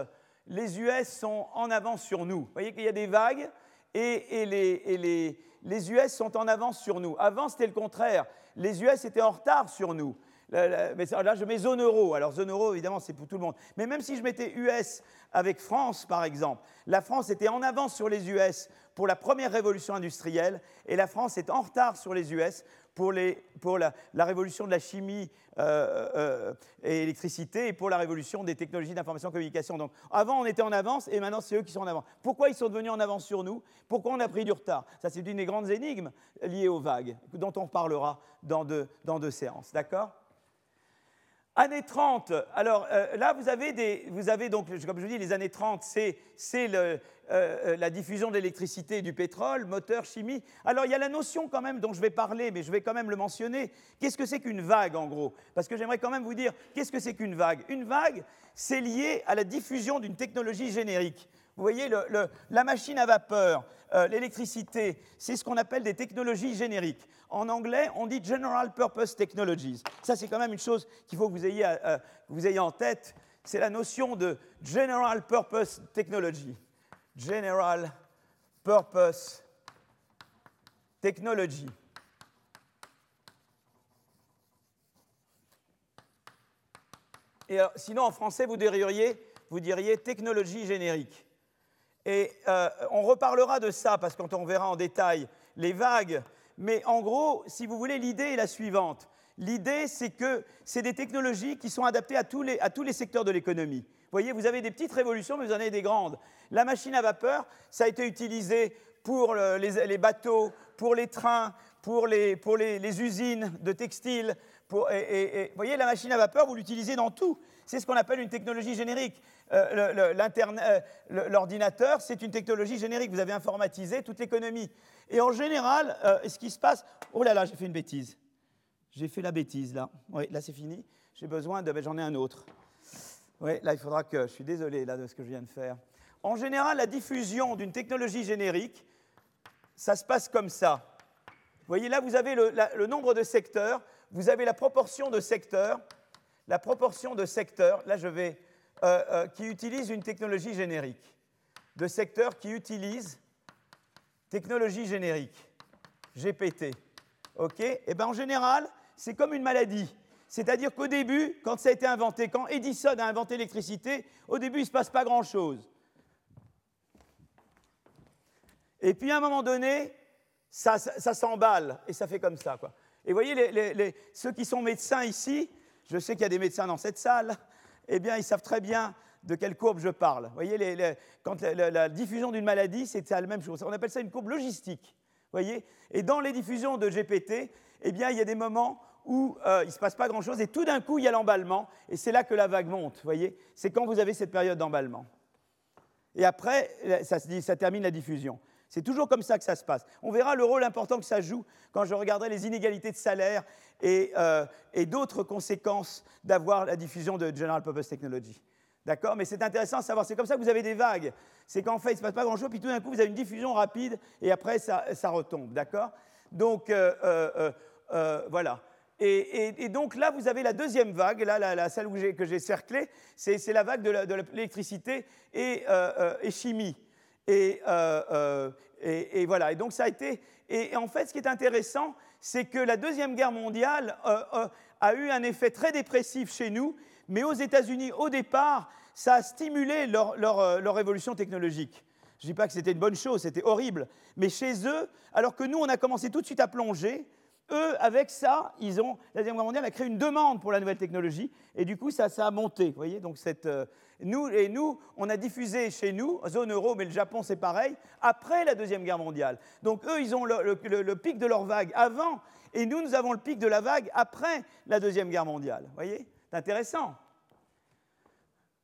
les US sont en avance sur nous. Vous voyez qu'il y a des vagues et, les, les, les US sont en avance sur nous. Avant, c'était le contraire les US étaient en retard sur nous. Là, je mets zone euro. Alors, zone euro, évidemment, c'est pour tout le monde. Mais même si je mettais US avec France, par exemple, la France était en avance sur les US pour la première révolution industrielle et la France est en retard sur les US pour, la, révolution de la chimie euh, euh, et l'électricité et pour la révolution des technologies d'information et communication. Donc, avant, on était en avance et maintenant, c'est eux qui sont en avance. Pourquoi ils sont devenus en avance sur nous? Pourquoi on a pris du retard? Ça, c'est une des grandes énigmes liées aux vagues, dont on parlera dans dans deux séances. D'accord? Années 30, alors euh, là vous avez, donc, comme je vous dis, les années 30, c'est euh, euh, la diffusion de l'électricité et du pétrole, moteur, chimie. Alors il y a la notion quand même dont je vais parler, mais je vais quand même le mentionner. Qu'est-ce que c'est qu'une vague en gros? Parce que j'aimerais quand même vous dire, qu'est-ce que c'est qu'une vague? Une vague, c'est lié à la diffusion d'une technologie générique. Vous voyez, la machine à vapeur, l'électricité, c'est ce qu'on appelle des technologies génériques. En anglais, on dit General Purpose Technologies. Ça, c'est quand même une chose qu'il faut que vous ayez, euh, en tête. C'est la notion de General Purpose Technology. General Purpose Technology. Et sinon, en français, vous diriez, vous diriez technologie générique. Et euh, on reparlera de ça, parce que quand on verra en détail les vagues mais en gros, si vous voulez, l'idée est la suivante. L'idée, c'est que c'est des technologies qui sont adaptées à tous les, à tous les secteurs de l'économie. Vous voyez, vous avez des petites révolutions, mais vous en avez des grandes. La machine à vapeur, ça a été utilisé pour les, bateaux, pour les trains, pour les, pour les, usines de textiles. Pour, et, vous voyez, la machine à vapeur, vous l'utilisez dans tout. C'est ce qu'on appelle une technologie générique. Euh, euh, l'ordinateur, c'est une technologie générique. Vous avez informatisé toute l'économie. Et en général, euh, ce qui se passe. Oh là là, j'ai fait une bêtise. J'ai fait la bêtise là. Oui, là c'est fini. J'ai besoin de. Ben, J'en ai un autre. Oui, là il faudra que. Je suis désolé là de ce que je viens de faire. En général, la diffusion d'une technologie générique, ça se passe comme ça. Vous voyez là, vous avez le nombre de secteurs, vous avez la proportion de secteurs, la proportion de secteurs. Là, je vais qui utilisent une technologie générique, de secteurs qui utilisent technologie générique, GPT. OK? Et eh bien en général, c'est comme une maladie. C'est-à-dire qu'au début, quand ça a été inventé, quand Edison a inventé l'électricité, au début, il ne se passe pas grand-chose. Et puis à un moment donné, ça, s'emballe et ça fait comme ça. Quoi. Et vous voyez, ceux qui sont médecins ici, je sais qu'il y a des médecins dans cette salle, [LAUGHS] eh bien, ils savent très bien de quelle courbe je parle. Vous voyez, quand la, diffusion d'une maladie, c'est la même chose. On appelle ça une courbe logistique. Voyez et dans les diffusions de GPT, eh bien, il y a des moments où euh, il ne se passe pas grand-chose et tout d'un coup, il y a l'emballement et c'est là que la vague monte. Voyez C'est quand vous avez cette période d'emballement. Et après, ça termine la diffusion. C'est toujours comme ça que ça se passe. On verra le rôle important que ça joue quand je regarderai les inégalités de salaire et, euh, et d'autres conséquences d'avoir la diffusion de General Purpose Technology. D'accord? Mais c'est intéressant de savoir. C'est comme ça que vous avez des vagues. C'est qu'en fait, il ne se passe pas grand-chose, puis tout d'un coup, vous avez une diffusion rapide, et après, ça, retombe. D'accord? Donc, euh, euh, euh, voilà. Et, donc là, vous avez la deuxième vague, là, la, celle que j'ai cerclée, c'est la vague de l'électricité et, chimie. Et, voilà. Et donc, ça a été. Et, en fait, ce qui est intéressant, c'est que la Deuxième Guerre mondiale a eu un effet très dépressif chez nous, mais aux États-Unis, au départ, ça a stimulé leur, euh, évolution technologique. Je ne dis pas que c'était une bonne chose, c'était horrible. Mais chez eux, alors que nous, on a commencé tout de suite à plonger, eux, avec ça, ils ont, la Deuxième Guerre mondiale a créé une demande pour la nouvelle technologie, et du coup, ça, a monté. Vous voyez, donc cette, euh, nous, et nous, on a diffusé chez nous, zone euro, mais le Japon, c'est pareil, après la Deuxième Guerre mondiale. Donc eux, ils ont le, pic de leur vague avant, et nous, nous avons le pic de la vague après la Deuxième Guerre mondiale. Vous voyez? C'est intéressant.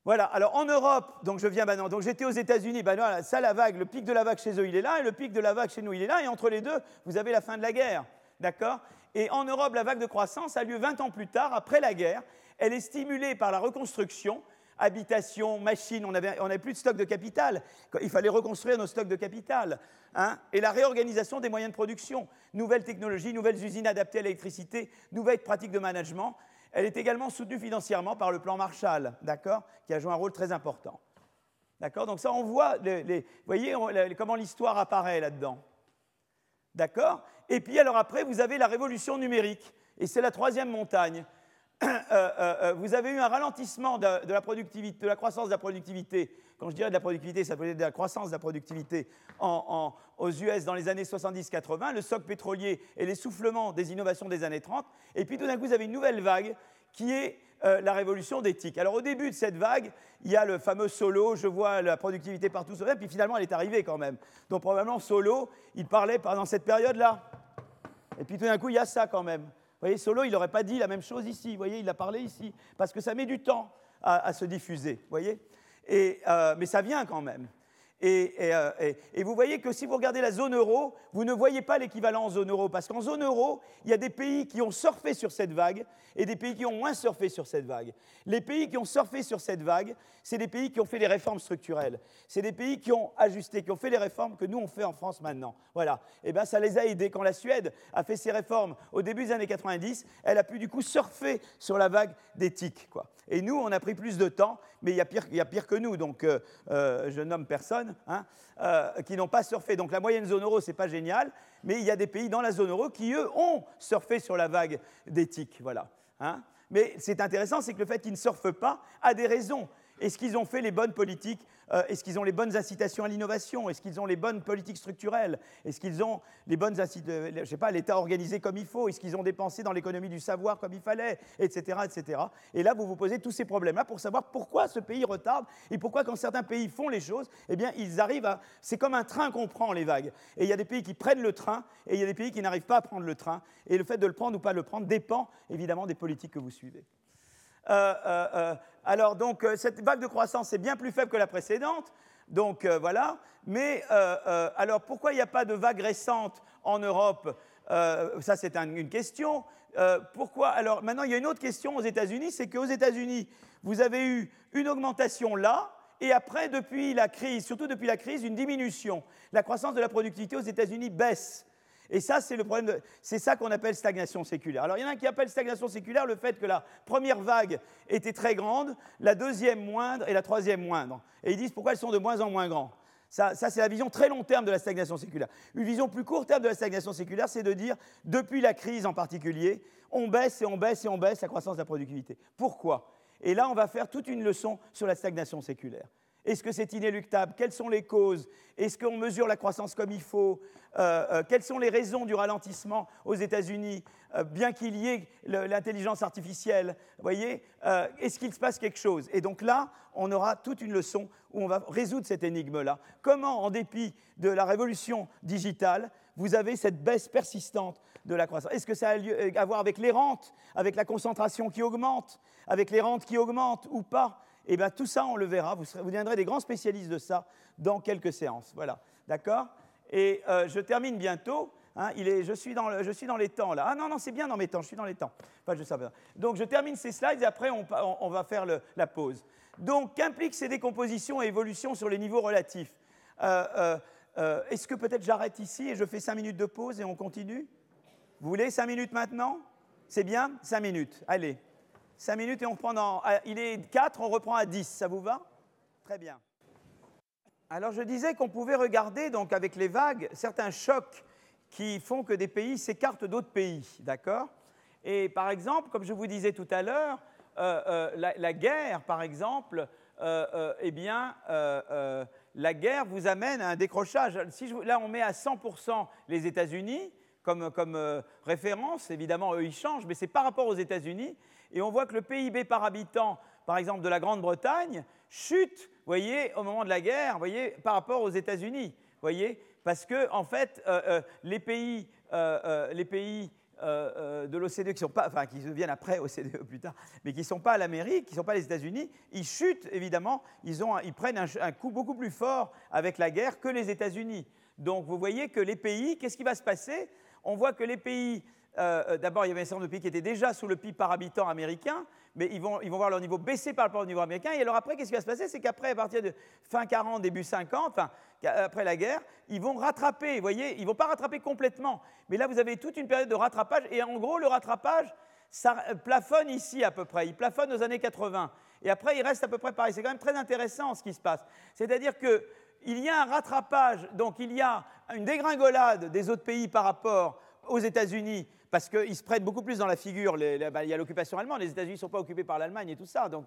Voilà, alors en Europe, donc je viens maintenant, donc j'étais aux États-Unis, ben voilà, ça la vague, le pic de la vague chez eux il est là, et le pic de la vague chez nous il est là, et entre les deux, vous avez la fin de la guerre, d'accord? Et en Europe, la vague de croissance a lieu 20 ans plus tard, après la guerre, elle est stimulée par la reconstruction, habitation, machines, on n'avait plus de stock de capital, il fallait reconstruire nos stocks de capital, hein et la réorganisation des moyens de production, nouvelles technologies, nouvelles usines adaptées à l'électricité, nouvelles pratiques de management, elle est également soutenue financièrement par le plan Marshall, d'accord, qui a joué un rôle très important. D'accord Donc ça, on voit, voyez comment l'histoire apparaît là-dedans. D'accord Et puis alors après, vous avez la révolution numérique. Et c'est la troisième montagne. [COUGHS] Euh, euh, euh, vous avez eu un ralentissement de, la croissance de la productivité. Quand je dirais de la productivité, ça veut dire de la croissance de la productivité aux US dans les années 70-80, le soc pétrolier et l'essoufflement des innovations des années 30. Et puis tout d'un coup, vous avez une nouvelle vague qui est la révolution d'éthique. Alors au début de cette vague, il y a le fameux Solo, je vois la productivité partout sur puis finalement elle est arrivée quand même. Donc probablement Solo, il parlait pendant cette période-là. Et puis tout d'un coup, il y a ça quand même voyez, Solo, il n'aurait pas dit la même chose ici. Vous voyez, il a parlé ici. Parce que ça met du temps à, se diffuser. voyez euh, Mais ça vient quand même. Euh, et, vous voyez que si vous regardez la zone euro, vous ne voyez pas l'équivalent en zone euro, parce qu'en zone euro, il y a des pays qui ont surfé sur cette vague et des pays qui ont moins surfé sur cette vague. Les pays qui ont surfé sur cette vague, c'est des pays qui ont fait des réformes structurelles. C'est des pays qui ont ajusté, qui ont fait les réformes que nous on fait en France maintenant. Voilà. Et eh bien ça les a aidés. Quand la Suède a fait ses réformes au début des années 90, elle a pu du coup surfer sur la vague d'éthique. Quoi. Et nous, on a pris plus de temps, mais il y a pire, y a pire que nous, donc euh, euh, je nomme personne, hein, euh, qui n'ont pas surfé. Donc la moyenne zone euro, c'est pas génial, mais il y a des pays dans la zone euro qui, eux, ont surfé sur la vague d'éthique. Voilà. Hein. Mais c'est intéressant, c'est que le fait qu'ils ne surfent pas a des raisons. Est-ce qu'ils ont fait les bonnes politiques euh, Est-ce qu'ils ont les bonnes incitations à l'innovation Est-ce qu'ils ont les bonnes politiques structurelles Est-ce qu'ils ont les bonnes incitations, je sais pas, l'État organisé comme il faut Est-ce qu'ils ont dépensé dans l'économie du savoir comme il fallait Etc. etc. Et là, vous vous posez tous ces problèmes-là pour savoir pourquoi ce pays retarde et pourquoi quand certains pays font les choses, eh bien, ils arrivent à... C'est comme un train qu'on prend, les vagues. Et il y a des pays qui prennent le train et il y a des pays qui n'arrivent pas à prendre le train. Et le fait de le prendre ou pas le prendre dépend évidemment des politiques que vous suivez. Euh, euh, euh, alors donc cette vague de croissance est bien plus faible que la précédente. Donc voilà. Mais alors pourquoi il n'y a pas de vague récente en Europe Ça c'est une question. pourquoi? Alors maintenant il y a une autre question aux États-Unis, c'est qu'aux États-Unis vous avez eu une augmentation là. Et après, depuis la crise, surtout depuis la crise, une diminution. La croissance de la productivité aux États-Unis baisse. Et ça, c'est le problème. C'est ça qu'on appelle stagnation séculaire. Alors, il y en a qui appelle stagnation séculaire le fait que la première vague était très grande, la deuxième moindre et la troisième moindre. Et ils disent pourquoi elles sont de moins en moins grandes. Ça, ça c'est la vision très long terme de la stagnation séculaire. Une vision plus court terme de la stagnation séculaire, c'est de dire, depuis la crise en particulier, on baisse et on baisse et on baisse la croissance de la productivité. Pourquoi? Et là, on va faire toute une leçon sur la stagnation séculaire. Est-ce que c'est inéluctable? Quelles sont les causes? Est-ce qu'on mesure la croissance comme il faut? Euh, euh, Quelles sont les raisons du ralentissement aux États-Unis? Euh, Bien qu'il y ait l'intelligence artificielle, voyez, est-ce qu'il se passe quelque chose? Et donc là, on aura toute une leçon où on va résoudre cette énigme-là. Comment, en dépit de la révolution digitale, vous avez cette baisse persistante de la croissance? Est-ce que ça a à voir avec les rentes, avec la concentration qui augmente, avec les rentes qui augmentent ou pas? Et bien tout ça, on le verra. Vous, deviendrez des grands spécialistes de ça dans quelques séances. Voilà. D'accord? Et euh, je termine bientôt. Hein, je, suis dans les temps là. Ah non, non, c'est bien dans mes temps, je suis dans les temps. Enfin, je sais Donc je termine ces slides et après on, va faire la pause. Donc qu'impliquent ces décompositions et évolutions sur les niveaux relatifs? Euh, euh Est-ce que peut-être j'arrête ici et je fais 5 minutes de pause et on continue? Vous voulez 5 minutes maintenant? C'est bien? 5 minutes. Allez. 5 minutes et on reprend dans. Ah, il est 4, on reprend à 10. Ça vous va? Très bien. Alors je disais qu'on pouvait regarder donc avec les vagues certains chocs qui font que des pays s'écartent d'autres pays, d'accord? Et par exemple, comme je vous disais tout à l'heure, euh, euh, la, guerre, par exemple, euh, eh bien, la guerre vous amène à un décrochage. Si là, on met à 100% les États-Unis comme, comme référence, évidemment, eux, ils changent, mais c'est par rapport aux États-Unis et on voit que le PIB par habitant, par exemple de la Grande-Bretagne, chute, voyez, au moment de la guerre, voyez, par rapport aux États-Unis, voyez, parce que en fait, euh, euh, les pays, euh, les pays de l'OCDE qui sont pas, enfin qui viennent après OCDE [LAUGHS] plus tard, mais qui ne sont pas à l'Amérique, qui ne sont pas les États-Unis, ils chutent évidemment, ils prennent un, un, coup beaucoup plus fort avec la guerre que les États-Unis. Donc vous voyez que les pays, qu'est-ce qui va se passer? On voit que les pays euh, euh, d'abord, il y avait un certain nombre de pays qui étaient déjà sous le PIB par habitant américain, mais ils vont, voir leur niveau baisser par rapport au niveau américain. Et alors après, qu'est-ce qui va se passer? C'est qu'après, à partir de fin 40, début 50, enfin, après la guerre, ils vont rattraper, vous voyez, ils ne vont pas rattraper complètement. Mais là, vous avez toute une période de rattrapage, et en gros, le rattrapage, ça plafonne ici à peu près, il plafonne aux années 80. Et après, il reste à peu près pareil. C'est quand même très intéressant ce qui se passe. C'est-à-dire qu'il y a un rattrapage, donc il y a une dégringolade des autres pays par rapport aux États-Unis parce qu'ils se prennent beaucoup plus dans la figure. Bah, il y a l'occupation allemande, les États-Unis ne sont pas occupés par l'Allemagne et tout ça. Donc,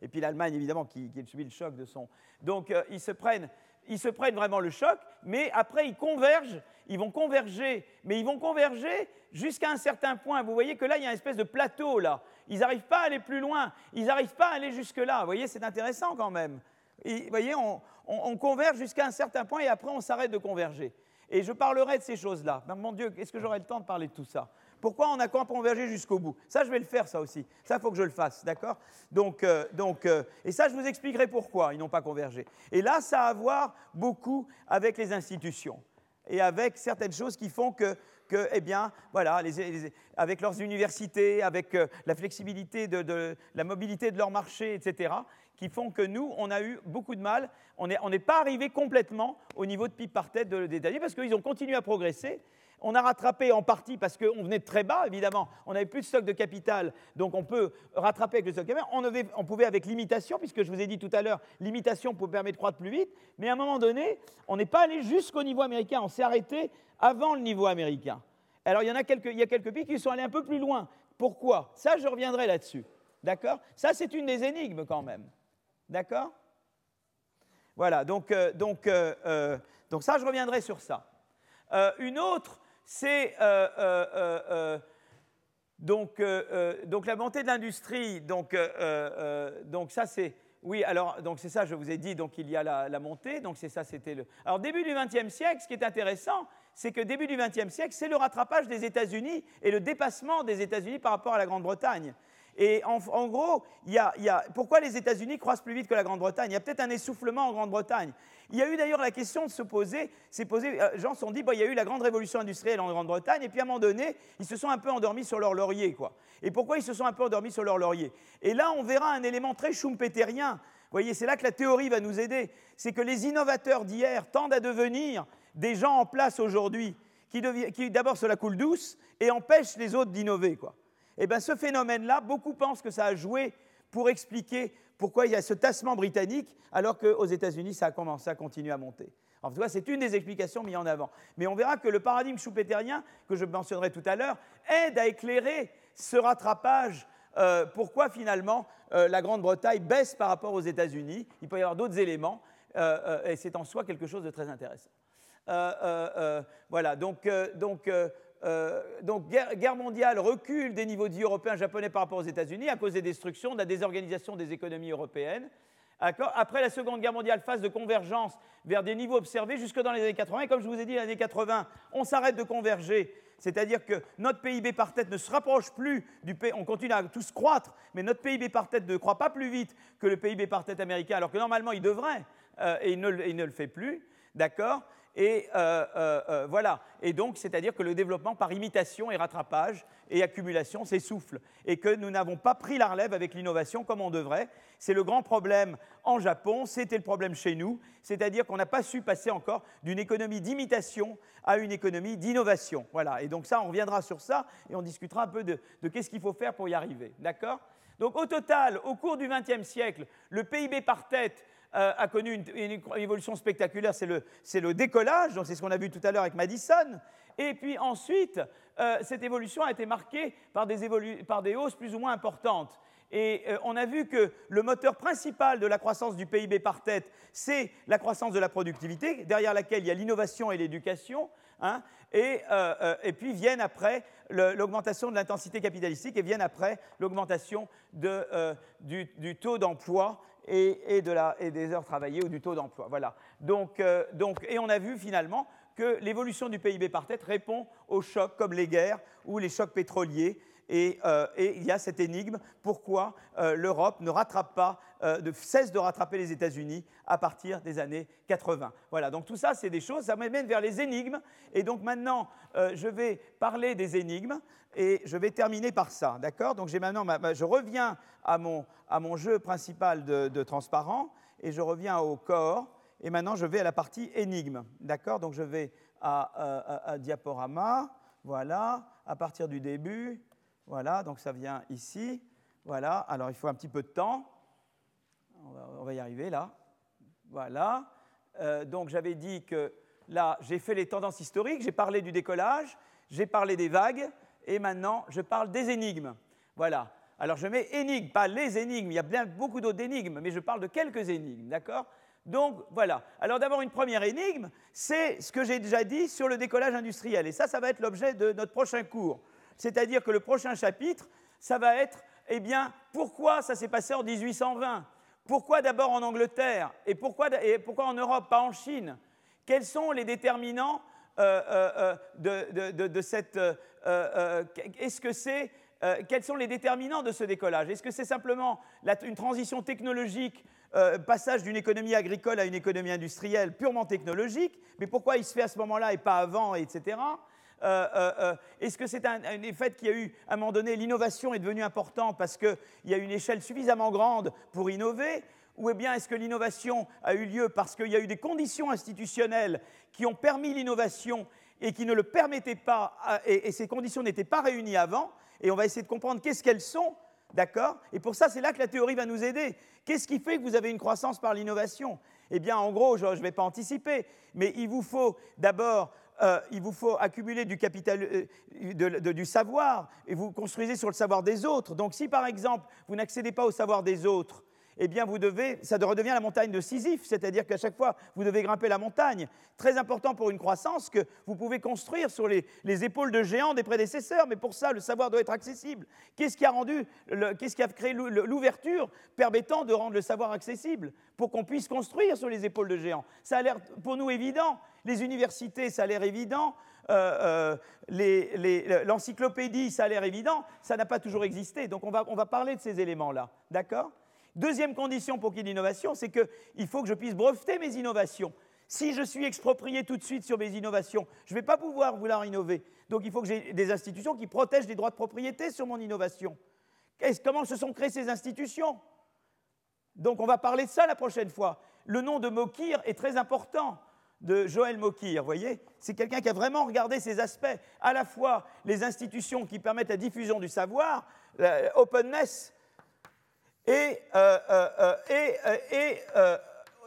et puis l'Allemagne, évidemment, qui, subit le choc de son. Donc, euh, ils, se prennent, ils se prennent vraiment le choc, mais après, ils convergent, ils vont converger, mais ils vont converger jusqu'à un certain point. Vous voyez que là, il y a une espèce de plateau, là. Ils n'arrivent pas à aller plus loin, ils n'arrivent pas à aller jusque-là. Vous voyez, c'est intéressant quand même. vous voyez, on converge jusqu'à un certain point et après, on s'arrête de converger. Et je parlerai de ces choses-là. mon Dieu, est-ce que j'aurai le temps de parler de tout ça? Pourquoi on a convergé jusqu'au bout? Ça, je vais le faire, ça aussi. Ça, il faut que je le fasse, d'accord? Donc, euh, donc euh, Et ça, je vous expliquerai pourquoi ils n'ont pas convergé. Et là, ça a à voir beaucoup avec les institutions et avec certaines choses qui font que, que eh bien, voilà, avec leurs universités, avec euh, la flexibilité de, la mobilité de leur marché, etc., qui font que nous, on a eu beaucoup de mal. On n'est pas arrivé complètement au niveau de PIB par tête des États-Unis parce qu'ils ont continué à progresser. On a rattrapé en partie parce qu'on venait de très bas, évidemment. On n'avait plus de stock de capital, donc on peut rattraper avec le stock de capital. On, pouvait avec limitation, puisque je vous ai dit tout à l'heure, limitation pour permettre de croître plus vite. Mais à un moment donné, on n'est pas allé jusqu'au niveau américain. On s'est arrêté avant le niveau américain. Alors il y, en a quelques, il y a quelques pays qui sont allés un peu plus loin. Pourquoi? Ça, je reviendrai là-dessus. D'accord? Ça, c'est une des énigmes quand même. D'accord? Voilà, donc, euh, euh, euh, donc ça, je reviendrai sur ça. une autre, c'est la montée de l'industrie. Donc, ça, c'est oui, alors c'est ça, je vous ai dit, donc il y a la, la montée, c'est ça, c'était le. Alors début du XXe siècle, ce qui est intéressant, c'est que début du XXe siècle, c'est le rattrapage des États-Unis et le dépassement des États-Unis par rapport à la Grande-Bretagne. Et en, gros, y, a, pourquoi les États-Unis croissent plus vite que la Grande-Bretagne? Il y a peut-être un essoufflement en Grande-Bretagne. Il y a eu d'ailleurs la question de se poser, c'est posé, euh, gens se sont dit, il y a eu la grande révolution industrielle en Grande-Bretagne, et puis à un moment donné, ils se sont un peu endormis sur leur laurier. Quoi. Et pourquoi ils se sont un peu endormis sur leur laurier? Et là, on verra un élément très schumpeterien. Vous voyez, c'est là que la théorie va nous aider. C'est que les innovateurs d'hier tendent à devenir des gens en place aujourd'hui qui, d'abord se la coule douce et empêche les autres d'innover. Quoi. Eh bien ce phénomène-là, beaucoup pensent que ça a joué pour expliquer pourquoi il y a ce tassement britannique alors qu'aux États-Unis, ça a commencé à continuer à monter. En tout cas, c'est une des explications mises en avant. Mais on verra que le paradigme schumpeterien, que je mentionnerai tout à l'heure, aide à éclairer ce rattrapage. Euh, pourquoi finalement euh, la Grande-Bretagne baisse par rapport aux États-Unis Il peut y avoir d'autres éléments, euh, et c'est en soi quelque chose de très intéressant. voilà, donc, donc donc guerre, mondiale, recul des niveaux de vie européens japonais par rapport aux États-Unis à cause des destructions, de la désorganisation des économies européennes. Après la Seconde Guerre mondiale, phase de convergence vers des niveaux observés jusque dans les années 80. Et comme je vous ai dit, les années 80, on s'arrête de converger. C'est-à-dire que notre PIB par tête ne se rapproche plus du PIB, on continue à tous croître, mais notre PIB par tête ne croît pas plus vite que le PIB par tête américain, alors que normalement il devrait, euh, et il ne, il ne, le fait plus. D'accord? Et euh, euh, euh, voilà. Et donc, c'est-à-dire que le développement par imitation et rattrapage et accumulation s'essouffle. Et que nous n'avons pas pris la relève avec l'innovation comme on devrait. C'est le grand problème en Japon, c'était le problème chez nous. C'est-à-dire qu'on n'a pas su passer encore d'une économie d'imitation à une économie d'innovation. Voilà. Et donc, ça, on reviendra sur ça et on discutera un peu de, de qu'est-ce qu'il faut faire pour y arriver. D'accord? Donc au total, au cours du XXe siècle, le PIB par tête euh, a connu une, évolution spectaculaire, c'est le, décollage, donc c'est ce qu'on a vu tout à l'heure avec Madison. Et puis ensuite, euh, cette évolution a été marquée par des, hausses plus ou moins importantes. Et euh, on a vu que le moteur principal de la croissance du PIB par tête, c'est la croissance de la productivité, derrière laquelle il y a l'innovation et l'éducation. Hein. et, puis viennent après l'augmentation de l'intensité capitalistique et viennent après l'augmentation du, taux d'emploi et, des heures travaillées ou du taux d'emploi. Voilà. Euh, donc, et on a vu finalement que l'évolution du PIB par tête répond aux chocs comme les guerres ou les chocs pétroliers. Et, euh, il y a cette énigme, pourquoi euh, l'Europe ne rattrape pas, de, cesse de rattraper les États-Unis à partir des années 80. Voilà, donc tout ça, c'est des choses, ça m'amène vers les énigmes. Et donc maintenant, je vais parler des énigmes. Et je vais terminer par ça, d'accord? Donc maintenant, je reviens à mon, à jeu principal de, transparent et je reviens au corps. Et maintenant, je vais à la partie énigme, d'accord? Donc je vais à, diaporama, voilà, à partir du début, voilà, donc ça vient ici, voilà. Alors il faut un petit peu de temps, on va, y arriver là, voilà. Euh, donc j'avais dit que là, j'ai fait les tendances historiques, j'ai parlé du décollage, j'ai parlé des vagues, et maintenant, je parle des énigmes. Voilà. Alors, je mets énigmes, pas les énigmes. Il y a bien beaucoup d'autres énigmes, mais je parle de quelques énigmes. D'accord? Donc voilà. Alors d'abord une première énigme, c'est ce que j'ai déjà dit sur le décollage industriel. Et ça, ça va être l'objet de notre prochain cours. C'est-à-dire que le prochain chapitre, ça va être, eh pourquoi ça s'est passé en 1820 Pourquoi d'abord en Angleterre? Et pourquoi, en Europe, pas en Chine? Quels sont les déterminants euh, euh, euh, de, cette... Est-ce que c'est... quels sont les déterminants de ce décollage? Est-ce que c'est simplement une transition technologique, passage d'une économie agricole à une économie industrielle purement technologique? Mais pourquoi il se fait à ce moment-là et pas avant, etc. Est-ce que c'est un, un, effet qu'il y a eu, à un moment donné, l'innovation est devenue importante parce qu'il y a une échelle suffisamment grande pour innover? Ou bien est-ce que l'innovation a eu lieu parce qu'il y a eu des conditions institutionnelles qui ont permis l'innovation et qui ne le permettaient pas, et, ces conditions n'étaient pas réunies avant, et on va essayer de comprendre qu'est-ce qu'elles sont, d'accord? Et pour ça, c'est là que la théorie va nous aider. Qu'est-ce qui fait que vous avez une croissance par l'innovation? Eh bien, en gros, je ne vais pas anticiper, mais il vous faut d'abord euh, il vous faut accumuler du capital, euh, du savoir, et vous construisez sur le savoir des autres. Donc si par exemple, vous n'accédez pas au savoir des autres, eh bien vous devez, ça redevient la montagne de Sisyphe, c'est-à-dire qu'à chaque fois, vous devez grimper la montagne. Très important pour une croissance que vous pouvez construire sur les, épaules de géants des prédécesseurs, mais pour ça, le savoir doit être accessible. Qu'est-ce qui a rendu, qu'est-ce qui a créé l'ouverture permettant de rendre le savoir accessible pour qu'on puisse construire sur les épaules de géants? Ça a l'air pour nous évident. Les universités, ça a l'air évident. Euh, euh, l'encyclopédie, ça a l'air évident. Ça n'a pas toujours existé. Donc on va, on va parler de ces éléments-là. D'accord? Deuxième condition pour qu'il y ait l'innovation, c'est qu'il faut que je puisse breveter mes innovations. Si je suis exproprié tout de suite sur mes innovations, je ne vais pas pouvoir vouloir innover. Donc il faut que j'ai des institutions qui protègent les droits de propriété sur mon innovation. Comment se sont créées ces institutions? Donc on va parler de ça la prochaine fois. Le nom de Mokir est très important. de Joël Mokir, vous voyez? C'est quelqu'un qui a vraiment regardé ces aspects, à la fois les institutions qui permettent la diffusion du savoir, l'openness, et, euh, euh, euh,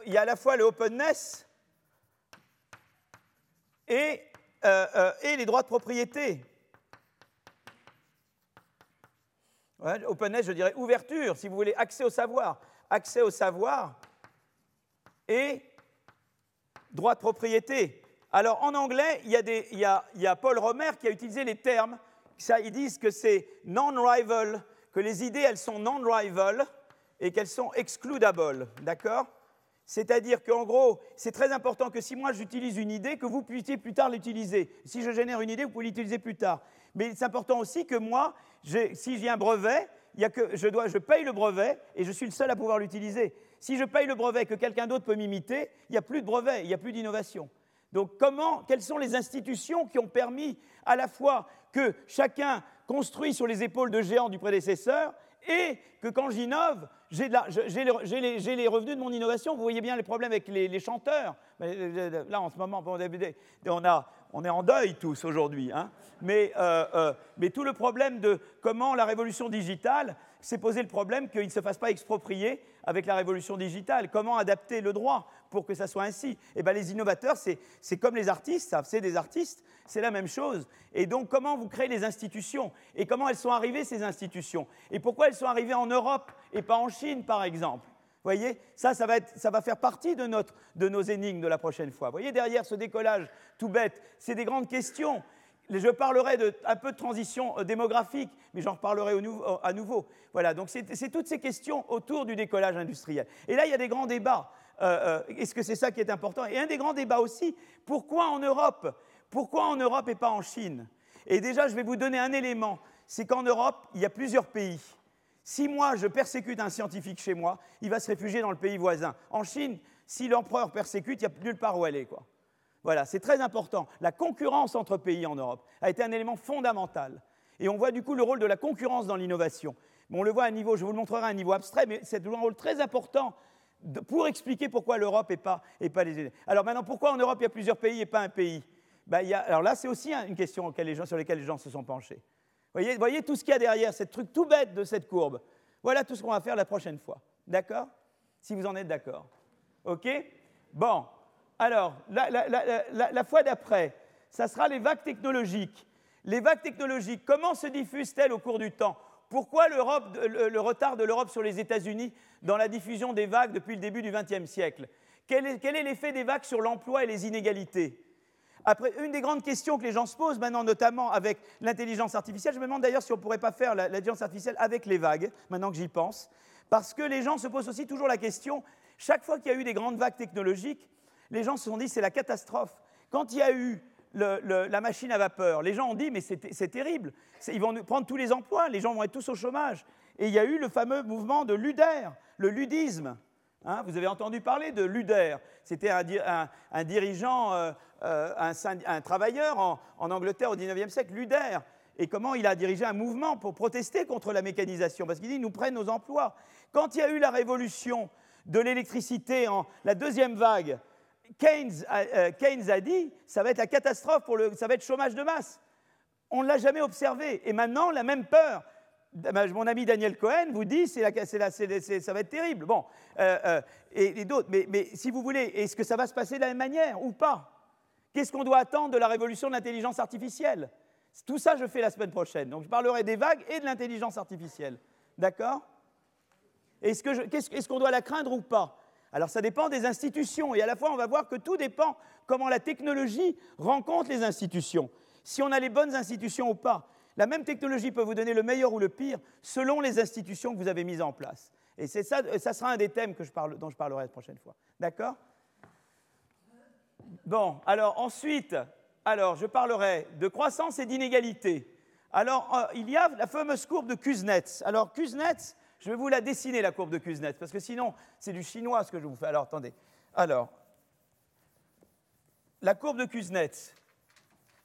il y a à la fois le openness et, les droits de propriété. openness, je dirais ouverture, si vous voulez, accès au savoir. Accès au savoir et droit de propriété. Alors en anglais, il y, a y, a Paul Romer qui a utilisé les termes. Ça, ils disent que c'est non-rival, que les idées, elles sont non-rival et qu'elles sont excludable. D'accord? C'est-à-dire qu'en gros, c'est très important que si moi j'utilise une idée, que vous puissiez plus tard l'utiliser. Si je génère une idée, vous pouvez l'utiliser plus tard. Mais c'est important aussi que moi, si j'ai un brevet, y a que je, dois, paye le brevet et je suis le seul à pouvoir l'utiliser. Si je paye le brevet que quelqu'un d'autre peut m'imiter, il n'y a plus de brevet, il n'y a plus d'innovation. Donc comment, quelles sont les institutions qui ont permis à la fois que chacun construit sur les épaules de géants du prédécesseur et que quand j'innove, j'ai les, revenus de mon innovation. Vous voyez bien les problèmes avec les, chanteurs. Euh, là, en ce moment, on, on est en deuil tous aujourd'hui. Hein. Euh, euh, mais, tout le problème de comment la révolution digitale s'est posé le problème qu'il ne se fasse pas exproprier avec la révolution digitale. Comment adapter le droit pour que ça soit ainsi? Eh bien, les innovateurs, c'est comme les artistes, c'est des artistes, c'est la même chose. Et donc, comment vous créez les institutions? Et comment elles sont arrivées, ces institutions? Et pourquoi elles sont arrivées en Europe et pas en Chine, par exemple? Vous voyez, ça, ça va, être, ça va, faire partie de, notre, de nos énigmes de la prochaine fois. Vous voyez, derrière ce décollage tout bête, c'est des grandes questions. Je parlerai de, un peu de transition euh, démographique, mais j'en reparlerai à nouveau. Voilà, donc c'est toutes ces questions autour du décollage industriel. Et là, il y a des grands débats. Euh, euh, est-ce que c'est ça qui est important? Et un des grands débats aussi, pourquoi en Europe? Pourquoi en Europe et pas en Chine? Et déjà, je vais vous donner un élément, c'est qu'en Europe, il y a plusieurs pays. Si moi, je persécute un scientifique chez moi, il va se réfugier dans le pays voisin. En Chine, si l'empereur persécute, il n'y a nulle part où aller. Quoi. Voilà, c'est très important. La concurrence entre pays en Europe a été un élément fondamental. Et on voit du coup le rôle de la concurrence dans l'innovation. on le voit à un niveau, je vous le montrerai à un niveau abstrait, mais c'est un rôle très important pour expliquer pourquoi l'Europe et pas, et pas les Alors maintenant, pourquoi en Europe il y a plusieurs pays et pas un pays? Ben, Alors là, c'est aussi une question sur laquelle les gens se sont penchés. Voyez, voyez tout ce qu'il y a derrière, ce truc tout bête de cette courbe. Voilà tout ce qu'on va faire la prochaine fois. D'accord? Si vous en êtes d'accord. OK? Bon. Alors, la, fois d'après, ça sera les vagues technologiques. Les vagues technologiques, comment se diffusent-elles au cours du temps? Pourquoi le, retard de l'Europe sur les États-Unis dans la diffusion des vagues depuis le début du XXe siècle? Quel est l'effet des vagues sur l'emploi et les inégalités? Après, une des grandes questions que les gens se posent maintenant, notamment avec l'intelligence artificielle, je me demande d'ailleurs si on ne pourrait pas faire l'intelligence artificielle avec les vagues, maintenant que j'y pense, parce que les gens se posent aussi toujours la question, chaque fois qu'il y a eu des grandes vagues technologiques, les gens se sont dit c'est la catastrophe. Quand il y a eu la machine à vapeur, les gens ont dit mais c'est terrible, ils vont prendre tous les emplois, les gens vont être tous au chômage. Et il y a eu le fameux mouvement de Luder, le ludisme. Hein, vous avez entendu parler de Luder. C'était un, dirigeant, euh, euh, un, travailleur en, Angleterre au XIXe siècle, Luder. Et comment il a dirigé un mouvement pour protester contre la mécanisation? Parce qu'il dit nous prennent nos emplois. Quand il y a eu la révolution de l'électricité en la deuxième vague, Keynes a, euh, Keynes a dit ça va être la catastrophe, pour le, ça va être chômage de masse. On ne l'a jamais observé. Et maintenant, la même peur mon ami Daniel Cohen vous dit c'est ça va être terrible. Bon, euh, euh, et, d'autres. Mais, mais, si vous voulez, est-ce que ça va se passer de la même manière ou pas? Qu'est-ce qu'on doit attendre de la révolution de l'intelligence artificielle? Tout ça, je fais la semaine prochaine. Donc, je parlerai des vagues et de l'intelligence artificielle. D'accord? Est-ce qu'on doit la craindre ou pas? Alors ça dépend des institutions et à la fois on va voir que tout dépend comment la technologie rencontre les institutions. Si on a les bonnes institutions ou pas. La même technologie peut vous donner le meilleur ou le pire selon les institutions que vous avez mises en place. Et c'est ça, ça sera un des thèmes dont je parlerai la prochaine fois. D'accord? Bon, alors ensuite, alors je parlerai de croissance et d'inégalité. Alors, euh, il y a la fameuse courbe de Kuznets. Alors, Kuznets, je vais vous la dessiner, la courbe de Kuznets, parce que sinon, c'est du chinois ce que je vous fais. Alors, attendez. Alors, la courbe de Kuznets.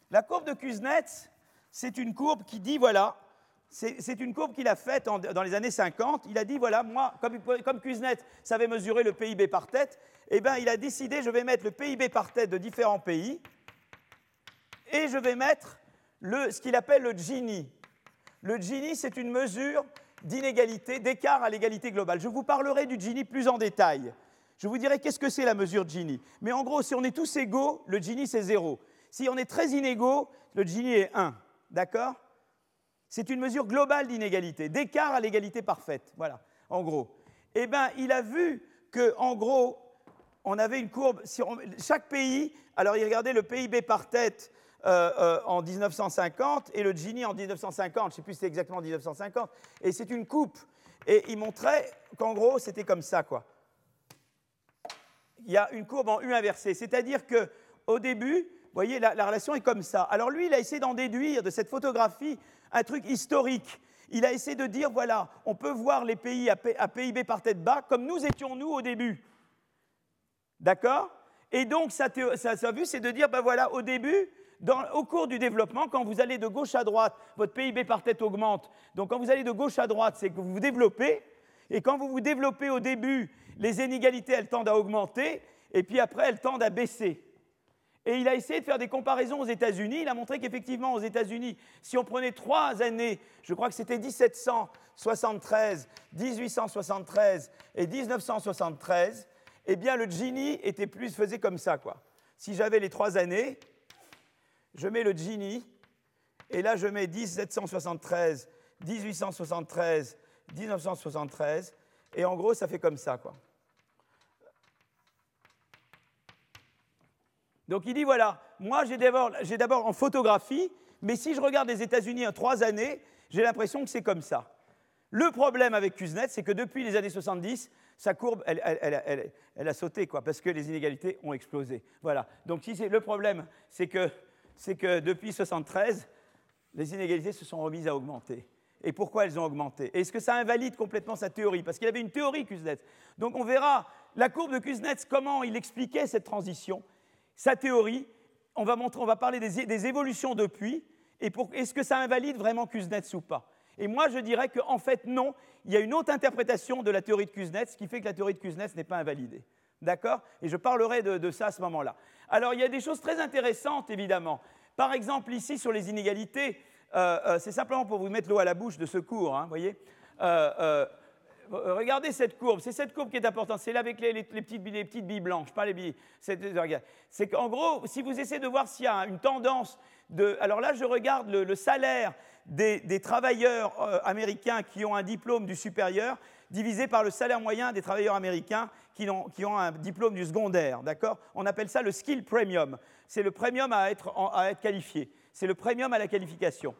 La courbe de Kuznets, c'est une courbe qui dit, voilà, c'est une courbe qu'il a faite dans les années 50. Il a dit, voilà, moi, comme, comme savait mesurer le PIB par tête, eh bien, il a décidé, je vais mettre le PIB par tête de différents pays, et je vais mettre ce qu'il appelle le Gini. Le Gini, c'est une mesure d'inégalité, d'écart à l'égalité globale. Je vous parlerai du Gini plus en détail. Je vous dirai qu'est-ce que c'est la mesure Gini. Mais en gros, si on est tous égaux, le Gini, c'est zéro. Si on est très inégaux, le Gini est 1. D'accord? C'est une mesure globale d'inégalité, d'écart à l'égalité parfaite. Voilà, en gros. Eh bien, il a vu que, en gros, on avait une courbe. chaque pays, alors il regardait le PIB par tête euh, euh, en 1950 et le Gini en 1950. Je ne sais plus si c'est exactement 1950. Et c'est une coupe. Et il montrait qu'en gros, c'était comme ça, quoi. Il y a une courbe en U inversée. C'est-à-dire qu'au début, vous voyez, la, la, relation est comme ça. Alors lui, il a essayé d'en déduire de cette photographie un truc historique. Il a essayé de dire, voilà, on peut voir les pays à, PIB par tête bas comme nous étions nous au début. D'accord? Et donc, sa, sa, vue, c'est de dire, ben voilà, au début, au cours du développement, quand vous allez de gauche à droite, votre PIB par tête augmente. Donc, quand vous allez de gauche à droite, c'est que vous vous développez. Et quand vous vous développez au début, les inégalités, elles tendent à augmenter. Et puis après, elles tendent à baisser. Et il a essayé de faire des comparaisons aux États-Unis. Il a montré qu'effectivement, aux États-Unis, si on prenait trois années, je crois que c'était 1773, 1873 et 1973, eh bien, le Gini était plus, faisait comme ça, quoi. Si j'avais les trois années, je mets le Gini, et là, je mets 1773, 1873, 1973, et en gros, ça fait comme ça, quoi. Donc il dit voilà, moi j'ai d'abord en photographie, mais si je regarde les États-Unis en trois années, j'ai l'impression que c'est comme ça. Le problème avec Kuznets, c'est que depuis les années 70, sa courbe, elle, a sauté, quoi, parce que les inégalités ont explosé. Voilà. Donc le problème, c'est que, que depuis 73, les inégalités se sont remises à augmenter. Et pourquoi elles ont augmenté? Est-ce que ça invalide complètement sa théorie? Parce qu'il avait une théorie, Kuznets. Donc on verra la courbe de Kuznets, comment il expliquait cette transition sa théorie, on va, montrer, on va parler des, évolutions depuis, et est-ce que ça invalide vraiment Kuznets ou pas? Et moi, je dirais qu'en fait, non, il y a une autre interprétation de la théorie de Kuznets, qui fait que la théorie de Kuznets n'est pas invalidée. D'accord? Et je parlerai de, ça à ce moment-là. Alors, il y a des choses très intéressantes, évidemment. Par exemple, ici, sur les inégalités, euh, euh, c'est simplement pour vous mettre l'eau à la bouche de ce cours, hein, voyez? Euh, regardez cette courbe, c'est cette courbe qui est importante, c'est là avec les, petites, billes blanches, pas les billes. C'est qu'en gros, si vous essayez de voir s'il y a une tendance Alors là, je regarde le, salaire des, travailleurs euh, américains qui ont un diplôme du supérieur divisé par le salaire moyen des travailleurs américains qui ont, un diplôme du secondaire, d'accord? On appelle ça le skill premium. C'est le premium à être, qualifié. C'est le premium à la qualification.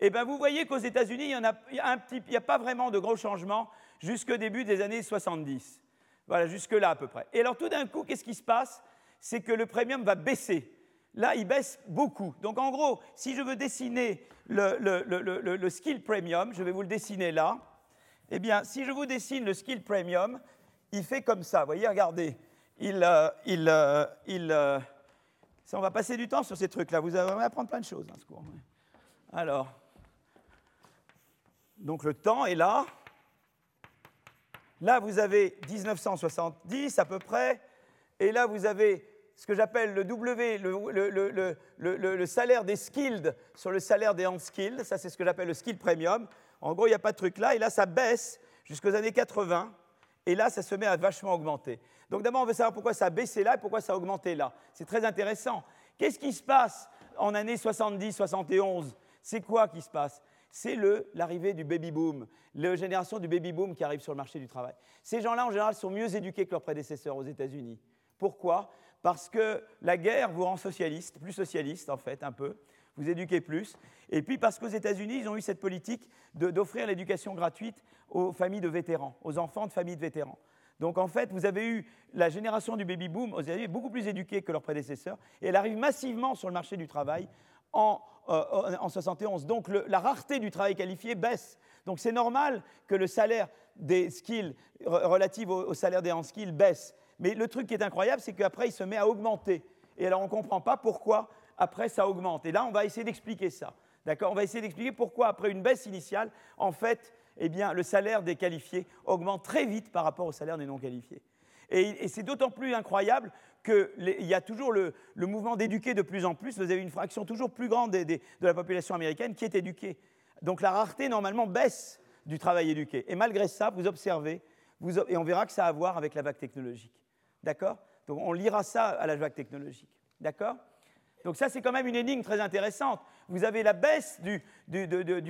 Eh bien, vous voyez qu'aux États-Unis, il n'y a, a, pas vraiment de gros changements jusqu'au début des années 70. Voilà, jusque-là à peu près. Et alors tout d'un coup, qu'est-ce qui se passe? C'est que le premium va baisser. Là, il baisse beaucoup. Donc en gros, si je veux dessiner le, skill premium, je vais vous le dessiner là. Eh bien, si je vous dessine le skill premium, il fait comme ça. Vous voyez, regardez. Il, euh, il, euh, il, euh, on va passer du temps sur ces trucs-là. Vous allez apprendre plein de choses, hein, ce cours. Alors, donc le temps est là. Là, vous avez 1970 à peu près, et là, vous avez ce que j'appelle le W, le, salaire des skilled sur le salaire des unskilled. Ça, c'est ce que j'appelle le skill premium. En gros, il n'y a pas de truc là, et là, ça baisse jusqu'aux années 80, et là, ça se met à vachement augmenter. Donc d'abord, on veut savoir pourquoi ça a baissé là et pourquoi ça a augmenté là. C'est très intéressant. Qu'est-ce qui se passe en années 70, 71 C'est quoi qui se passe? C'est l'arrivée du baby boom, la génération du baby boom qui arrive sur le marché du travail. Ces gens-là, en général, sont mieux éduqués que leurs prédécesseurs aux États-Unis. Pourquoi? Parce que la guerre vous rend socialiste, plus socialiste en fait, un peu. Vous éduquez plus. Et puis parce qu'aux États-Unis, ils ont eu cette politique d'offrir l'éducation gratuite aux familles de vétérans, aux enfants de familles de vétérans. Donc en fait, vous avez eu la génération du baby boom aux États-Unis beaucoup plus éduquée que leurs prédécesseurs, et elle arrive massivement sur le marché du travail en, 1971. Euh, Donc la rareté du travail qualifié baisse. Donc c'est normal que le salaire des skills relatif au, salaire des skills baisse. Mais le truc qui est incroyable, c'est qu'après, il se met à augmenter. Et alors on ne comprend pas pourquoi après ça augmente. Et là, on va essayer d'expliquer ça. D'accord? On va essayer d'expliquer pourquoi, après une baisse initiale, en fait, eh bien, le salaire des qualifiés augmente très vite par rapport au salaire des non qualifiés. Et, c'est d'autant plus incroyable qu'il y a toujours le, mouvement d'éduquer de plus en plus. Vous avez une fraction toujours plus grande de la population américaine qui est éduquée. Donc la rareté, normalement, baisse du travail éduqué. Et malgré ça, vous observez, et on verra que ça a à voir avec la vague technologique. D'accord? Donc on lira ça à la vague technologique. D'accord? Donc ça, c'est quand même une énigme très intéressante. Vous avez la baisse du, du,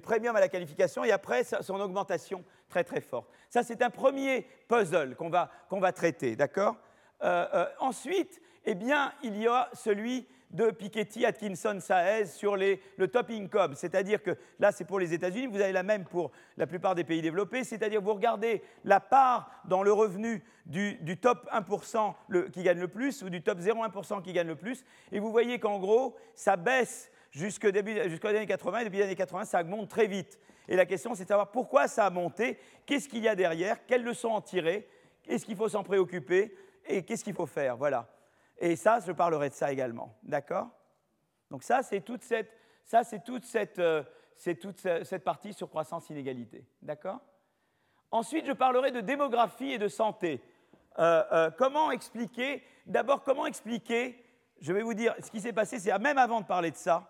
premium à la qualification et après son augmentation très très forte. Ça, c'est un premier puzzle qu'on va, va, traiter. D'accord? Euh, euh, Ensuite, eh bien, il y a celui de Piketty, Atkinson, Saez sur le top income. C'est-à-dire que là, c'est pour les États-Unis, vous avez la même pour la plupart des pays développés. C'est-à-dire vous regardez la part dans le revenu du, top 1% qui gagne le plus ou du top 0,1% qui gagne le plus. Et vous voyez qu'en gros, ça baisse jusqu'aux années 80 et depuis les années 80, ça monte très vite. Et la question, c'est de savoir pourquoi ça a monté, qu'est-ce qu'il y a derrière, quelles leçons en tirer, est-ce qu'il faut s'en préoccuper et qu'est-ce qu'il faut faire. Voilà. Et ça, je parlerai de ça également. D'accord? Donc ça, c'est toute cette, euh, partie sur croissance-inégalité. D'accord? Ensuite, je parlerai de démographie et de santé. Euh, euh, comment expliquer D'abord, comment expliquer Je vais vous dire ce qui s'est passé, c'est même avant de parler de ça.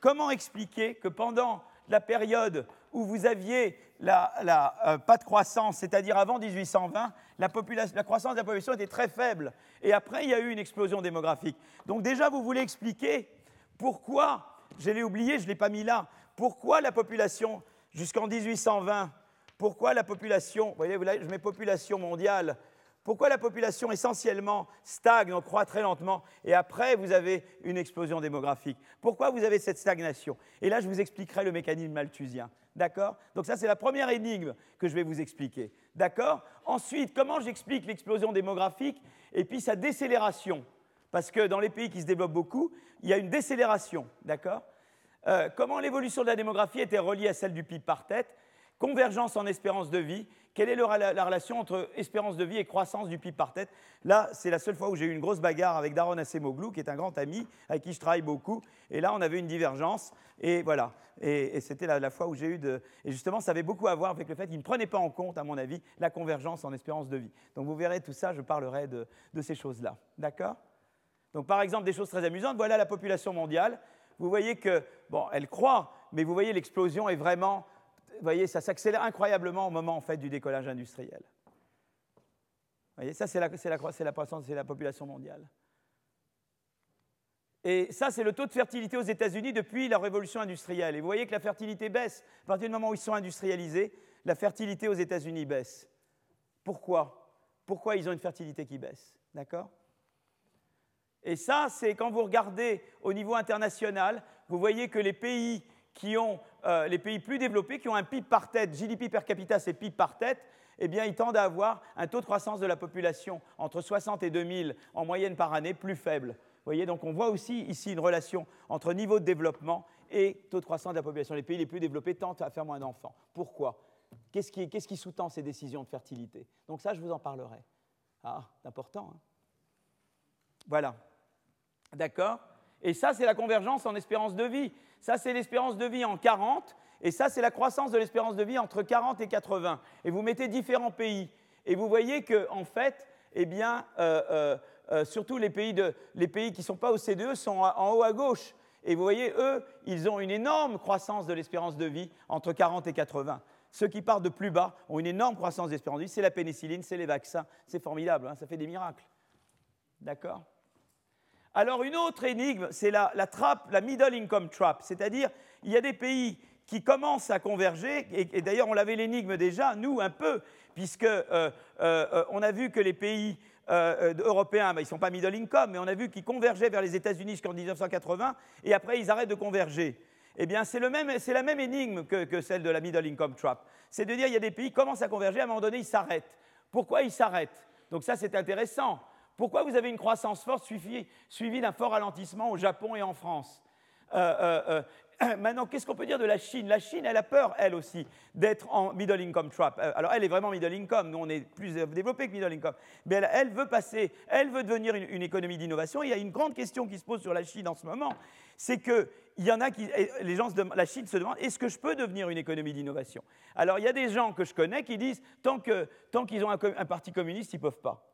Comment expliquer que pendant la période où vous aviez la, euh, pas de croissance, c'est-à-dire avant 1820, la, croissance de la population était très faible. Et après, il y a eu une explosion démographique. Donc déjà, vous voulez expliquer pourquoi, je l'ai oublié, je ne l'ai pas mis là, pourquoi la population, jusqu'en 1820, pourquoi la population, vous voyez, je mets population mondiale, pourquoi la population essentiellement stagne, on croît très lentement, et après vous avez une explosion démographique Pourquoi vous avez cette stagnation? Et là, je vous expliquerai le mécanisme malthusien. D'accord? Donc ça, c'est la première énigme que je vais vous expliquer. D'accord? Ensuite, comment j'explique l'explosion démographique et puis sa décélération? Parce que dans les pays qui se développent beaucoup, il y a une décélération. D'accord? Euh, Comment l'évolution de la démographie était reliée à celle du PIB par tête? Convergence en espérance de vie quelle est la, relation entre espérance de vie et croissance du PIB par tête? Là, c'est la seule fois où j'ai eu une grosse bagarre avec Daron Acemoglu, qui est un grand ami avec qui je travaille beaucoup. Et là, on avait une divergence. Et voilà. Et, c'était la, fois où j'ai eu de. Et justement, ça avait beaucoup à voir avec le fait qu'il ne prenait pas en compte, à mon avis, la convergence en espérance de vie. Donc vous verrez tout ça, je parlerai de, de ces choses-là. D'accord? Donc par exemple, des choses très amusantes. Voilà la population mondiale. Vous voyez que, bon, elle croît, mais vous voyez, l'explosion est vraiment voyez, ça s'accélère incroyablement au moment en fait, du décollage industriel. Vous voyez, ça, c'est la, la croissance, c'est la population mondiale. Et ça, c'est le taux de fertilité aux États-Unis depuis la révolution industrielle. Et vous voyez que la fertilité baisse. À partir du moment où ils sont industrialisés, la fertilité aux États-Unis baisse. Pourquoi? Pourquoi ils ont une fertilité qui baisse? D'accord? Et ça, c'est quand vous regardez au niveau international, vous voyez que les pays qui ont euh, les pays plus développés, qui ont un PIB par tête, GDP per capita, c'est PIB par tête, eh bien, ils tendent à avoir un taux de croissance de la population entre 60 et 2000 en moyenne par année plus faible. Vous voyez, donc on voit aussi ici une relation entre niveau de développement et taux de croissance de la population. Les pays les plus développés tentent à faire moins d'enfants. Pourquoi? Qu'est-ce qui, sous-tend ces décisions de fertilité? Donc ça, je vous en parlerai. Ah, c'est important. Hein voilà. D'accord? Et ça, c'est la convergence en espérance de vie. Ça, c'est l'espérance de vie en 40, et ça, c'est la croissance de l'espérance de vie entre 40 et 80. Et vous mettez différents pays. Et vous voyez que, en fait, eh euh, euh, euh, surtout les pays, les pays qui ne sont pas au CDE sont en haut à gauche. Et vous voyez, eux, ils ont une énorme croissance de l'espérance de vie entre 40 et 80. Ceux qui partent de plus bas ont une énorme croissance d'espérance de vie. C'est la pénicilline, c'est les vaccins. C'est formidable, hein, ça fait des miracles. D'accord? Alors une autre énigme, c'est la, trappe, la middle income trap, c'est-à-dire il y a des pays qui commencent à converger, et, d'ailleurs on l'avait l'énigme déjà, nous un peu, puisque euh, euh, euh, on a vu que les pays européens, ben, ils ne sont pas middle income, mais on a vu qu'ils convergeaient vers les États-Unis jusqu'en 1980, et après ils arrêtent de converger. Eh bien, c'est la même énigme que, que, celle de la middle income trap. C'est de dire il y a des pays qui commencent à converger, à un moment donné, ils s'arrêtent. Pourquoi ils s'arrêtent? Donc ça, c'est intéressant. Pourquoi vous avez une croissance forte suivie, d'un fort ralentissement au Japon et en France euh, euh, euh, [CLEARS THROAT] Maintenant, qu'est-ce qu'on peut dire de la Chine? La Chine, elle a peur, elle aussi, d'être en middle income trap. Alors, elle est vraiment middle income. Nous, on est plus développé que middle income. Mais elle, veut passer, elle veut devenir une, économie d'innovation. Il y a une grande question qui se pose sur la Chine en ce moment. C'est qu'il il y en a qui, les gens, la Chine se demande, est-ce que je peux devenir une économie d'innovation? Alors il y a des gens que je connais qui disent, tant qu'ils ont un, parti communiste, ils ne peuvent pas.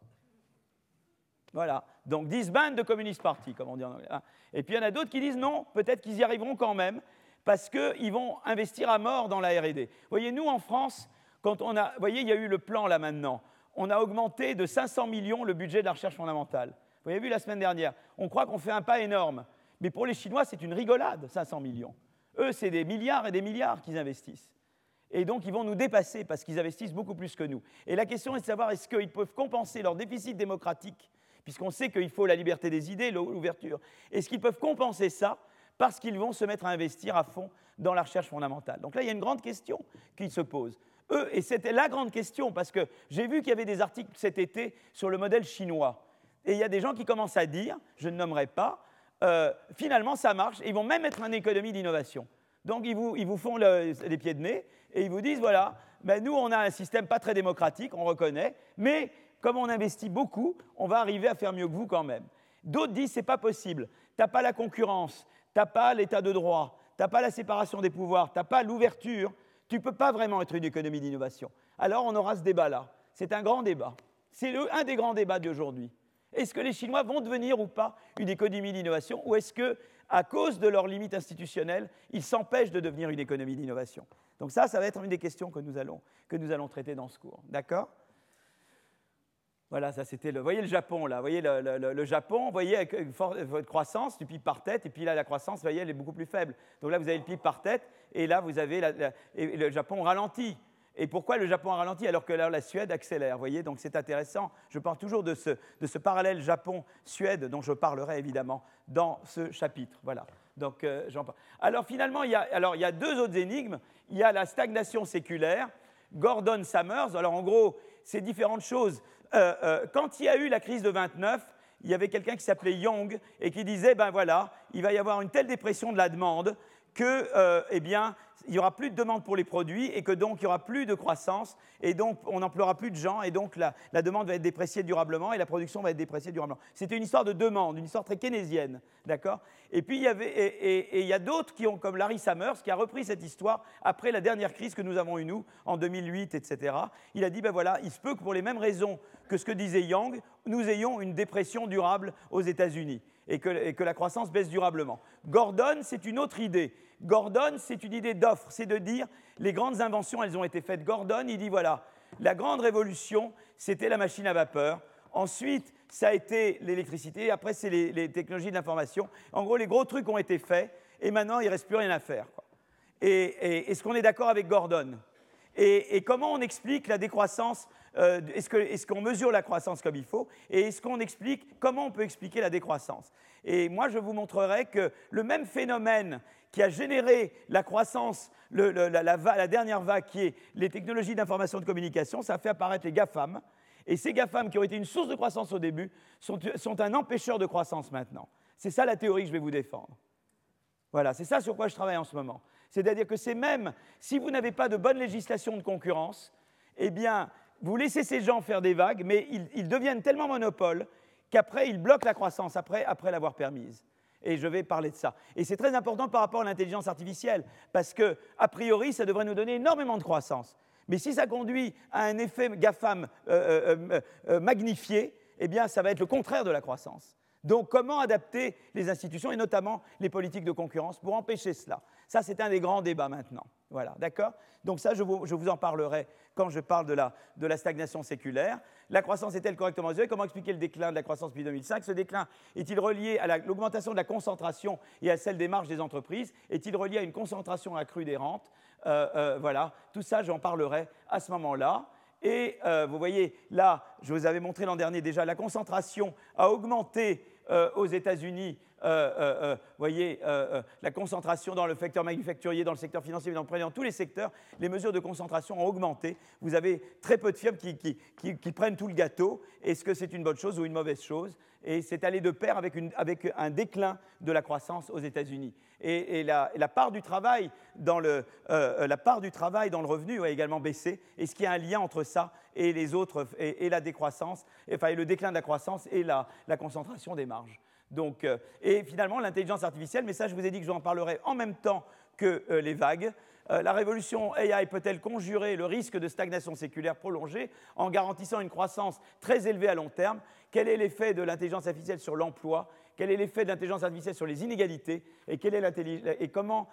Voilà, donc disband de Communist Party, comme on dit en anglais. Hein. Et puis il y en a d'autres qui disent non, peut-être qu'ils y arriveront quand même, parce qu'ils vont investir à mort dans la RD. Voyez, nous en France, quand on a, voyez, il y a eu le plan là maintenant, on a augmenté de 500 millions le budget de la recherche fondamentale. Vous avez vu la semaine dernière, on croit qu'on fait un pas énorme. Mais pour les Chinois, c'est une rigolade, 500 millions. Eux, c'est des milliards et des milliards qu'ils investissent. Et donc, ils vont nous dépasser parce qu'ils investissent beaucoup plus que nous. Et la question est de savoir est-ce qu'ils peuvent compenser leur déficit démocratique, puisqu'on sait qu'il faut la liberté des idées, l'ouverture. Est-ce qu'ils peuvent compenser ça parce qu'ils vont se mettre à investir à fond dans la recherche fondamentale? Donc là, il y a une grande question qui se pose. Eux, et c'était la grande question, parce que j'ai vu qu'il y avait des articles cet été sur le modèle chinois. Et il y a des gens qui commencent à dire, je ne nommerai pas, euh, finalement, ça marche. ils vont même être en économie d'innovation. Donc, ils vous, font les pieds de nez et ils vous disent voilà, ben, nous, on a un système pas très démocratique, on reconnaît, mais comme on investit beaucoup, on va arriver à faire mieux que vous quand même. D'autres disent c'est pas possible. Tu n'as pas la concurrence, tu n'as pas l'état de droit, tu n'as pas la séparation des pouvoirs, tu n'as pas l'ouverture. Tu peux pas vraiment être une économie d'innovation. Alors, on aura ce débat-là. C'est un grand débat. C'est un des grands débats d'aujourd'hui. Est-ce que les Chinois vont devenir ou pas une économie d'innovation ou est-ce que, à cause de leurs limites institutionnelles, ils s'empêchent de devenir une économie d'innovation? Donc ça, ça va être une des questions que nous allons, que nous allons traiter dans ce cours. D'accord? Voilà, ça c'était le. Voyez le Japon là, voyez le, Japon, vous voyez avec votre croissance du PIB par tête, et puis là la croissance, voyez, elle est beaucoup plus faible. Donc là vous avez le PIB par tête, et là vous avez le Japon ralentit. Et pourquoi le Japon a ralenti alors que la Suède accélère voyez? Donc c'est intéressant. Je parle toujours de ce, parallèle Japon-Suède dont je parlerai évidemment dans ce chapitre. Voilà. Donc euh, j'en parle. Alors finalement, il y, a, alors, il y a deux autres énigmes. Il y a la stagnation séculaire. Gordon Summers, alors en gros, c'est différentes choses. Euh, euh, quand il y a eu la crise de 29, il y avait quelqu'un qui s'appelait Young et qui disait, ben voilà, il va y avoir une telle dépression de la demande que, eh bien, il n'y aura plus de demande pour les produits et que donc il n'y aura plus de croissance et donc on n'emploiera plus de gens et donc la, demande va être dépréciée durablement et la production va être dépréciée durablement. C'était une histoire de demande, une histoire très keynésienne, d'accord? Et puis il y avait et, il y a d'autres qui ont comme Larry Summers qui a repris cette histoire après la dernière crise que nous avons eue nous en 2008, etc. Il a dit ben voilà, il se peut que pour les mêmes raisons que ce que disait Young, nous ayons une dépression durable aux États-Unis et que, la croissance baisse durablement. Gordon, c'est une autre idée. Gordon, c'est une idée d'offre, c'est de dire les grandes inventions, elles ont été faites. Gordon, il dit voilà, la grande révolution, c'était la machine à vapeur. Ensuite, ça a été l'électricité. Après, c'est les, technologies de l'information. En gros, les gros trucs ont été faits et maintenant, il ne reste plus rien à faire. Et, est-ce qu'on est d'accord avec Gordon? Et, comment on explique la décroissance euh, Est-ce qu'on mesure la croissance comme il faut Et est-ce qu'on explique comment on peut expliquer la décroissance? Et moi, je vous montrerai que le même phénomène qui a généré la croissance, la, dernière vague qui est les technologies d'information et de communication, ça a fait apparaître les GAFAM. Et ces GAFAM qui ont été une source de croissance au début sont, un empêcheur de croissance maintenant. C'est ça la théorie que je vais vous défendre. Voilà, c'est ça sur quoi je travaille en ce moment. C'est-à-dire que c'est même, si vous n'avez pas de bonne législation de concurrence, eh bien, vous laissez ces gens faire des vagues, mais ils, deviennent tellement monopoles qu'après, ils bloquent la croissance, après l'avoir permise. Et je vais parler de ça. Et c'est très important par rapport à l'intelligence artificielle, parce que, a priori, ça devrait nous donner énormément de croissance. Mais si ça conduit à un effet GAFAM euh, euh, euh, magnifié, eh bien, ça va être le contraire de la croissance. Donc, comment adapter les institutions et notamment les politiques de concurrence pour empêcher cela? Ça, c'est un des grands débats maintenant. Voilà, d'accord? Donc ça, je vous, en parlerai quand je parle de la, stagnation séculaire. La croissance est-elle correctement mesurée? Comment expliquer le déclin de la croissance depuis 2005 Ce déclin est-il relié à l'augmentation de la concentration et à celle des marges des entreprises? Est-il relié à une concentration accrue des rentes? Euh, euh, Voilà, tout ça, j'en parlerai à ce moment-là. Et euh, vous voyez, là, je vous avais montré l'an dernier déjà, la concentration a augmenté aux États-Unis voyez, la concentration dans le secteur manufacturier, dans le secteur financier, dans, dans tous les secteurs, les mesures de concentration ont augmenté. Vous avez très peu de firmes qui, prennent tout le gâteau. Est-ce que c'est une bonne chose ou une mauvaise chose? Et c'est allé de pair avec, un déclin de la croissance aux États-Unis. Et, la, part du travail dans le, la part du travail dans le revenu a également baissé. Est-ce qu'il y a un lien entre ça et les autres, et, la décroissance, enfin, et le déclin de la croissance et la concentration des marges? Donc, euh, et finalement, l'intelligence artificielle, mais ça, je vous ai dit que j'en parlerai en même temps que euh, les vagues. Euh, la révolution AI peut-elle conjurer le risque de stagnation séculaire prolongée en garantissant une croissance très élevée à long terme? Quel est l'effet de l'intelligence artificielle sur l'emploi? Quel est l'effet de l'intelligence artificielle sur les inégalités? Et, comment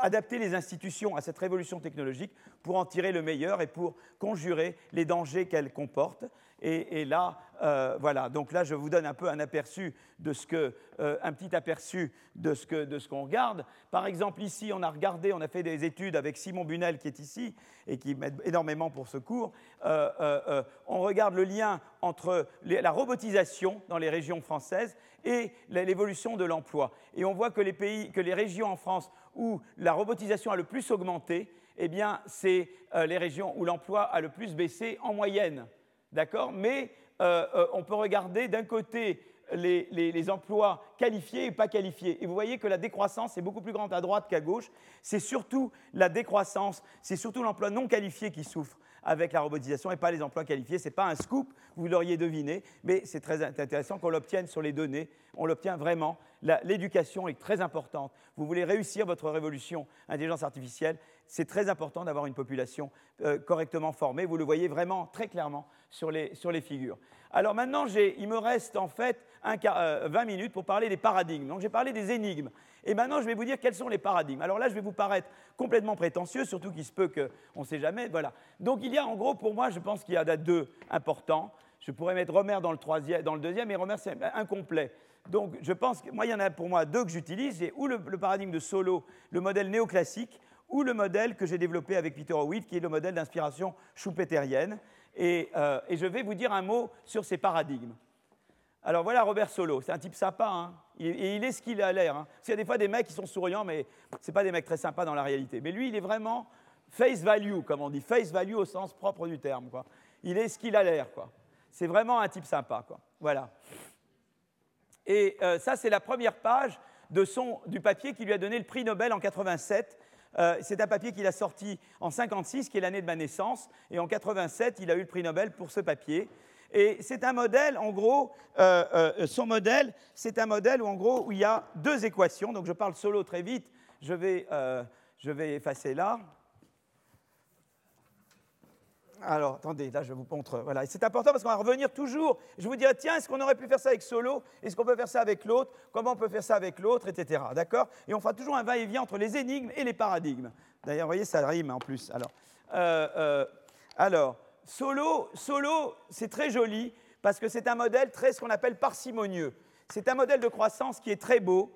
adapter les institutions à cette révolution technologique pour en tirer le meilleur et pour conjurer les dangers qu'elle comporte? Et, là, euh, voilà, donc là, je vous donne un peu un aperçu de ce que, euh, un petit aperçu de ce, qu'on regarde. Par exemple, ici, on a regardé, on a fait des études avec Simon Bunel qui est ici et qui m'aide énormément pour ce cours. Euh, on regarde le lien entre la robotisation dans les régions françaises et l'évolution de l'emploi. Et on voit que les pays, que les régions en France où la robotisation a le plus augmenté, eh bien, c'est les régions où l'emploi a le plus baissé en moyenne. D'accord Mais euh, euh, on peut regarder d'un côté les, emplois qualifiés et pas qualifiés. Et vous voyez que la décroissance est beaucoup plus grande à droite qu'à gauche. C'est surtout la décroissance, c'est surtout l'emploi non qualifié qui souffre avec la robotisation et pas les emplois qualifiés. Ce n'est pas un scoop, vous l'auriez deviné, mais c'est très intéressant qu'on l'obtienne sur les données. On l'obtient vraiment. L'éducation est très importante. Vous voulez réussir votre révolution intelligence artificielle, c'est très important d'avoir une population euh, correctement formée. Vous le voyez vraiment très clairement sur les, sur les figures. Alors maintenant, il me reste en fait un, 20 euh, minutes pour parler des paradigmes. Donc j'ai parlé des énigmes. Et maintenant, je vais vous dire quels sont les paradigmes. Alors là, je vais vous paraître complètement prétentieux, surtout qu'il se peut qu'on ne sait jamais. Voilà. Donc il y a en gros, pour moi, je pense qu'il y en a deux importants. Je pourrais mettre Romer dans le, troisième, dans le deuxième, et Romer, c'est incomplet. Donc je pense que moi, il y en a pour moi deux que j'utilise. J'ai ou le, paradigme de Solo, le modèle néoclassique, ou le modèle que j'ai développé avec Peter Howitt, qui est le modèle d'inspiration schumpeterienne. Euh, et, je vais vous dire un mot sur ces paradigmes. Alors voilà Robert Solo, c'est un type sympa, hein. et il est ce qu'il a l'air. Hein. Parce y a des fois des mecs qui sont souriants, mais ce pas des mecs très sympas dans la réalité. Mais lui, il est vraiment face value, comme on dit, face value au sens propre du terme. Il est ce qu'il a l'air. C'est vraiment un type sympa. Voilà. Et euh, ça, c'est la première page du papier qui lui a donné le prix Nobel en 87 euh, c'est un papier qu'il a sorti en 56, qui est l'année de ma naissance, et en 87, il a eu le prix Nobel pour ce papier. Et c'est un modèle, en gros, euh, euh, son modèle, c'est un modèle où, en gros, il y a deux équations. Donc, je parle solo très vite. Je vais, je vais effacer là. Alors, attendez, là, je vous montre. Voilà. c'est important parce qu'on va revenir toujours. Je vous dirai, tiens, est-ce qu'on aurait pu faire ça avec Solo? Est-ce qu'on peut faire ça avec l'autre? Comment on peut faire ça avec l'autre? Etc. D'accord? Et on fera toujours un va-et-vient entre les énigmes et les paradigmes. D'ailleurs, vous voyez, ça rime en plus. Alors, euh, euh, alors Solo, Solo c'est très joli parce que c'est un modèle très, ce qu'on appelle parcimonieux. C'est un modèle de croissance qui est très beau.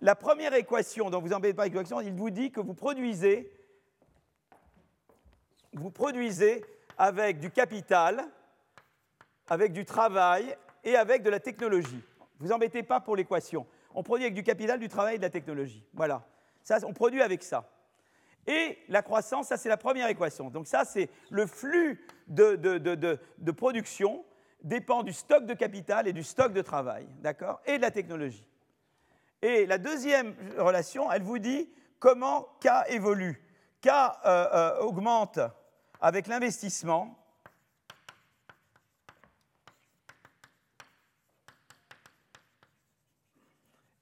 La première équation, dont vous embêtez pas l'équation, il vous dit que vous produisez, vous produisez avec du capital, avec du travail et avec de la technologie. Vous embêtez pas pour l'équation. On produit avec du capital, du travail et de la technologie. Voilà. Ça, on produit avec ça. Et la croissance, ça c'est la première équation. Donc ça, c'est le flux de, production dépend du stock de capital et du stock de travail, d'accord Et de la technologie. Et la deuxième relation, elle vous dit comment K évolue. K euh, euh, augmente avec l'investissement,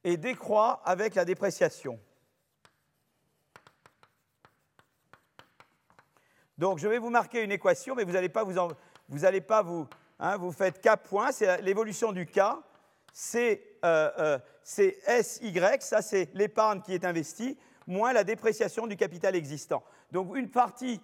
et décroît avec la dépréciation. Donc je vais vous marquer une équation, mais vous n'allez pas vous, vous, allez pas vous, hein, vous faites K point, c'est l'évolution du K, c'est euh, euh, SY, ça c'est l'épargne qui est investie, moins la dépréciation du capital existant. Donc une partie,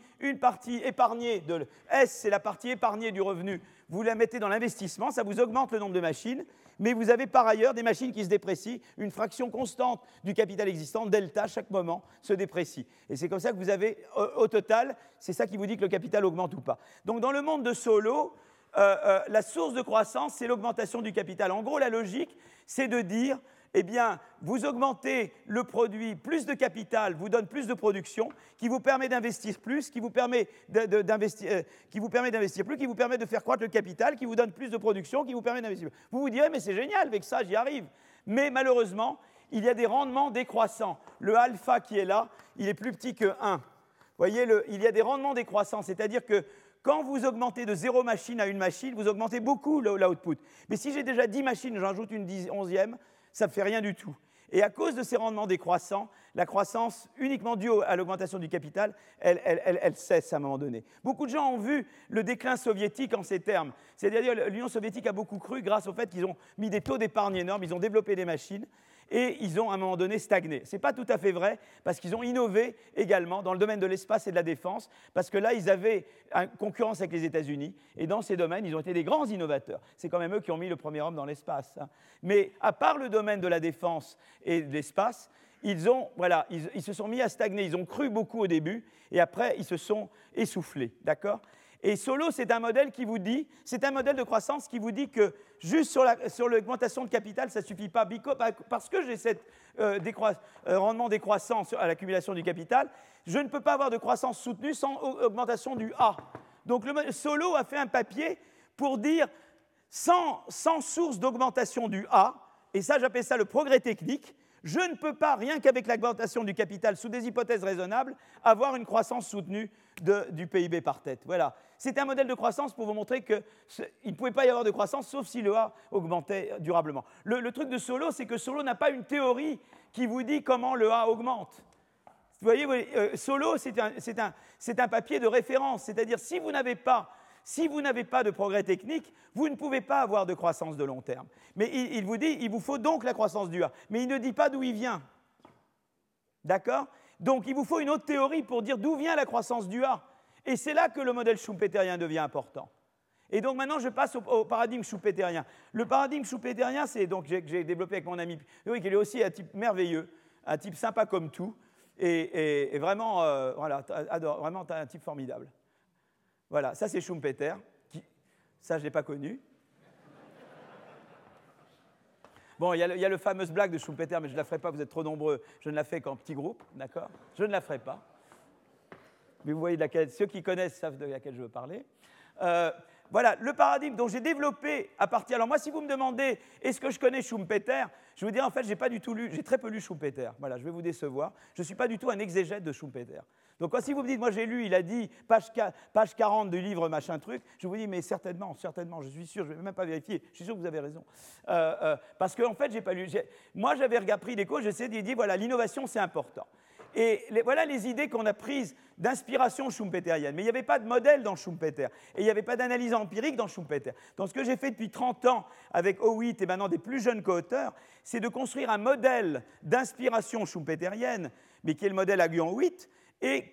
épargnée de S, c'est la partie épargnée du revenu. Vous la mettez dans l'investissement, ça vous augmente le nombre de machines, mais vous avez par ailleurs des machines qui se déprécient. Une fraction constante du capital existant, delta, chaque moment, se déprécie. Et c'est comme ça que vous avez, au, total, c'est ça qui vous dit que le capital augmente ou pas. Donc dans le monde de Solo, euh, euh, la source de croissance, c'est l'augmentation du capital. En gros, la logique, c'est de dire eh bien, vous augmentez le produit, plus de capital vous donne plus de production, qui vous permet d'investir plus, qui vous permet d'investir, euh, qui vous permet d'investir plus, qui vous permet de faire croître le capital, qui vous donne plus de production, qui vous permet d'investir plus. Vous vous direz, mais c'est génial, avec ça, j'y arrive. Mais malheureusement, il y a des rendements décroissants. Le alpha qui est là, il est plus petit que 1. Vous voyez, il y a des rendements décroissants, c'est-à-dire que quand vous augmentez de zéro machine à une machine, vous augmentez beaucoup l'output. Mais si j'ai déjà 10 machines, j'ajoute une onzième, ça ne fait rien du tout. Et à cause de ces rendements décroissants, la croissance uniquement due à l'augmentation du capital, elle, cesse à un moment donné. Beaucoup de gens ont vu le déclin soviétique en ces termes. C'est-à-dire l'Union soviétique a beaucoup cru grâce au fait qu'ils ont mis des taux d'épargne énormes, ils ont développé des machines, et ils ont à un moment donné stagné. Ce n'est pas tout à fait vrai, parce qu'ils ont innové également dans le domaine de l'espace et de la défense, parce que là, ils avaient une concurrence avec les États-Unis, et dans ces domaines, ils ont été des grands innovateurs. C'est quand même eux qui ont mis le premier homme dans l'espace. Hein. Mais à part le domaine de la défense et de l'espace, ils, ont, voilà, ils se sont mis à stagner. Ils ont cru beaucoup au début, et après, ils se sont essoufflés. D'accord? Et Solo, c'est un modèle qui vous dit, c'est un modèle de croissance qui vous dit que juste sur l'augmentation de capital, ça ne suffit pas. Parce que j'ai ce euh, euh, rendement décroissant à l'accumulation du capital, je ne peux pas avoir de croissance soutenue sans augmentation du A. Donc Solo a fait un papier pour dire sans, sans source d'augmentation du A, et ça j'appelle ça le progrès technique, je ne peux pas, rien qu'avec l'augmentation du capital sous des hypothèses raisonnables, avoir une croissance soutenue du PIB par tête. Voilà. C'est un modèle de croissance pour vous montrer qu'il ne pouvait pas y avoir de croissance sauf si le A augmentait durablement. Le, truc de Solo, c'est que Solo n'a pas une théorie qui vous dit comment le A augmente. Vous voyez, euh, Solo, c'est un, un papier de référence. C'est-à-dire, si vous n'avez pas si vous n'avez pas de progrès technique, vous ne pouvez pas avoir de croissance de long terme. Mais il, vous dit, il vous faut donc la croissance du A. Mais il ne dit pas d'où il vient. D'accord? Donc il vous faut une autre théorie pour dire d'où vient la croissance du A. Et c'est là que le modèle schumpeterien devient important. Et donc maintenant, je passe au, paradigme schumpeterien. Le paradigme schumpeterien, c'est donc que j'ai développé avec mon ami oui, qui est aussi un type merveilleux, un type sympa comme tout, et, vraiment, euh, voilà, vraiment un type formidable. Voilà, ça c'est Schumpeter. Qui... Ça, je ne l'ai pas connu. Bon, il y, a le, fameux blague de Schumpeter, mais je ne la ferai pas, vous êtes trop nombreux. Je ne la fais qu'en petit groupe, d'accord? Je ne la ferai pas. Mais vous voyez de laquelle, ceux qui connaissent savent de laquelle je veux parler. Euh, voilà, le paradigme dont j'ai développé à partir. Alors, moi, si vous me demandez est-ce que je connais Schumpeter, je vous dire en fait, j'ai pas du tout lu, j'ai très peu lu Schumpeter. Voilà, je vais vous décevoir. Je ne suis pas du tout un exégète de Schumpeter. Donc, si vous me dites, moi j'ai lu, il a dit, page, page 40 du livre, machin truc, je vous dis, mais certainement, certainement, je suis sûr, je ne vais même pas vérifier, je suis sûr que vous avez raison. Euh, euh, parce qu'en en fait, j'ai pas lu. Moi, j'avais pris des cours, j'essaie de dire, voilà, l'innovation, c'est important. Et voilà les idées qu'on a prises d'inspiration schumpeterienne. Mais il n'y avait pas de modèle dans Schumpeter. Et il n'y avait pas d'analyse empirique dans Schumpeter. Donc ce que j'ai fait depuis 30 ans avec Howitt et maintenant des plus jeunes co-auteurs, c'est de construire un modèle d'inspiration schumpeterienne, mais qui est le modèle Aguillon-Howitt, et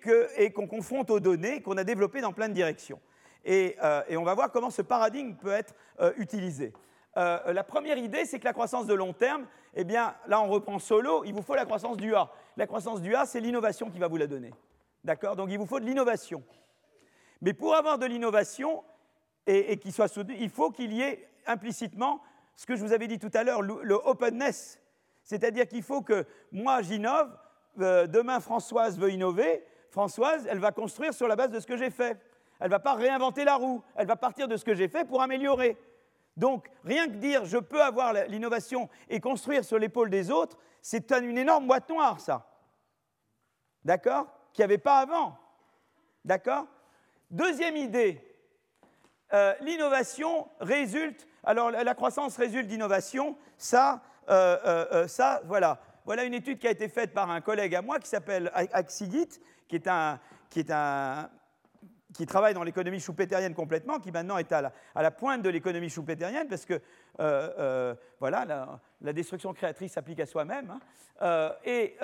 qu'on confronte aux données qu'on a développées dans plein de directions. Et, euh, on va voir comment ce paradigme peut être euh, utilisé. Euh, la première idée, c'est que la croissance de long terme, eh bien, là on reprend solo, il vous faut la croissance du A. La croissance du A, c'est l'innovation qui va vous la donner. D'accord? Donc il vous faut de l'innovation. Mais pour avoir de l'innovation et, qu'il soit soutenu, il faut qu'il y ait implicitement ce que je vous avais dit tout à l'heure, le, openness. C'est-à-dire qu'il faut que moi j'innove, euh, demain Françoise veut innover, Françoise, elle va construire sur la base de ce que j'ai fait. Elle ne va pas réinventer la roue, elle va partir de ce que j'ai fait pour améliorer. Donc, rien que dire je peux avoir l'innovation et construire sur l'épaule des autres, c'est une énorme boîte noire, ça. D'accord? Qu'il n'y avait pas avant. D'accord? Deuxième idée, euh, l'innovation résulte, alors la croissance résulte d'innovation, ça, euh, euh, ça, voilà. Voilà une étude qui a été faite par un collègue à moi qui s'appelle Axigit, qui est un, qui est un, qui travaille dans l'économie choupéterienne complètement, qui maintenant est à la, pointe de l'économie choupéterienne, parce que euh, euh, voilà, la, destruction créatrice s'applique à soi-même. Hein. Euh, et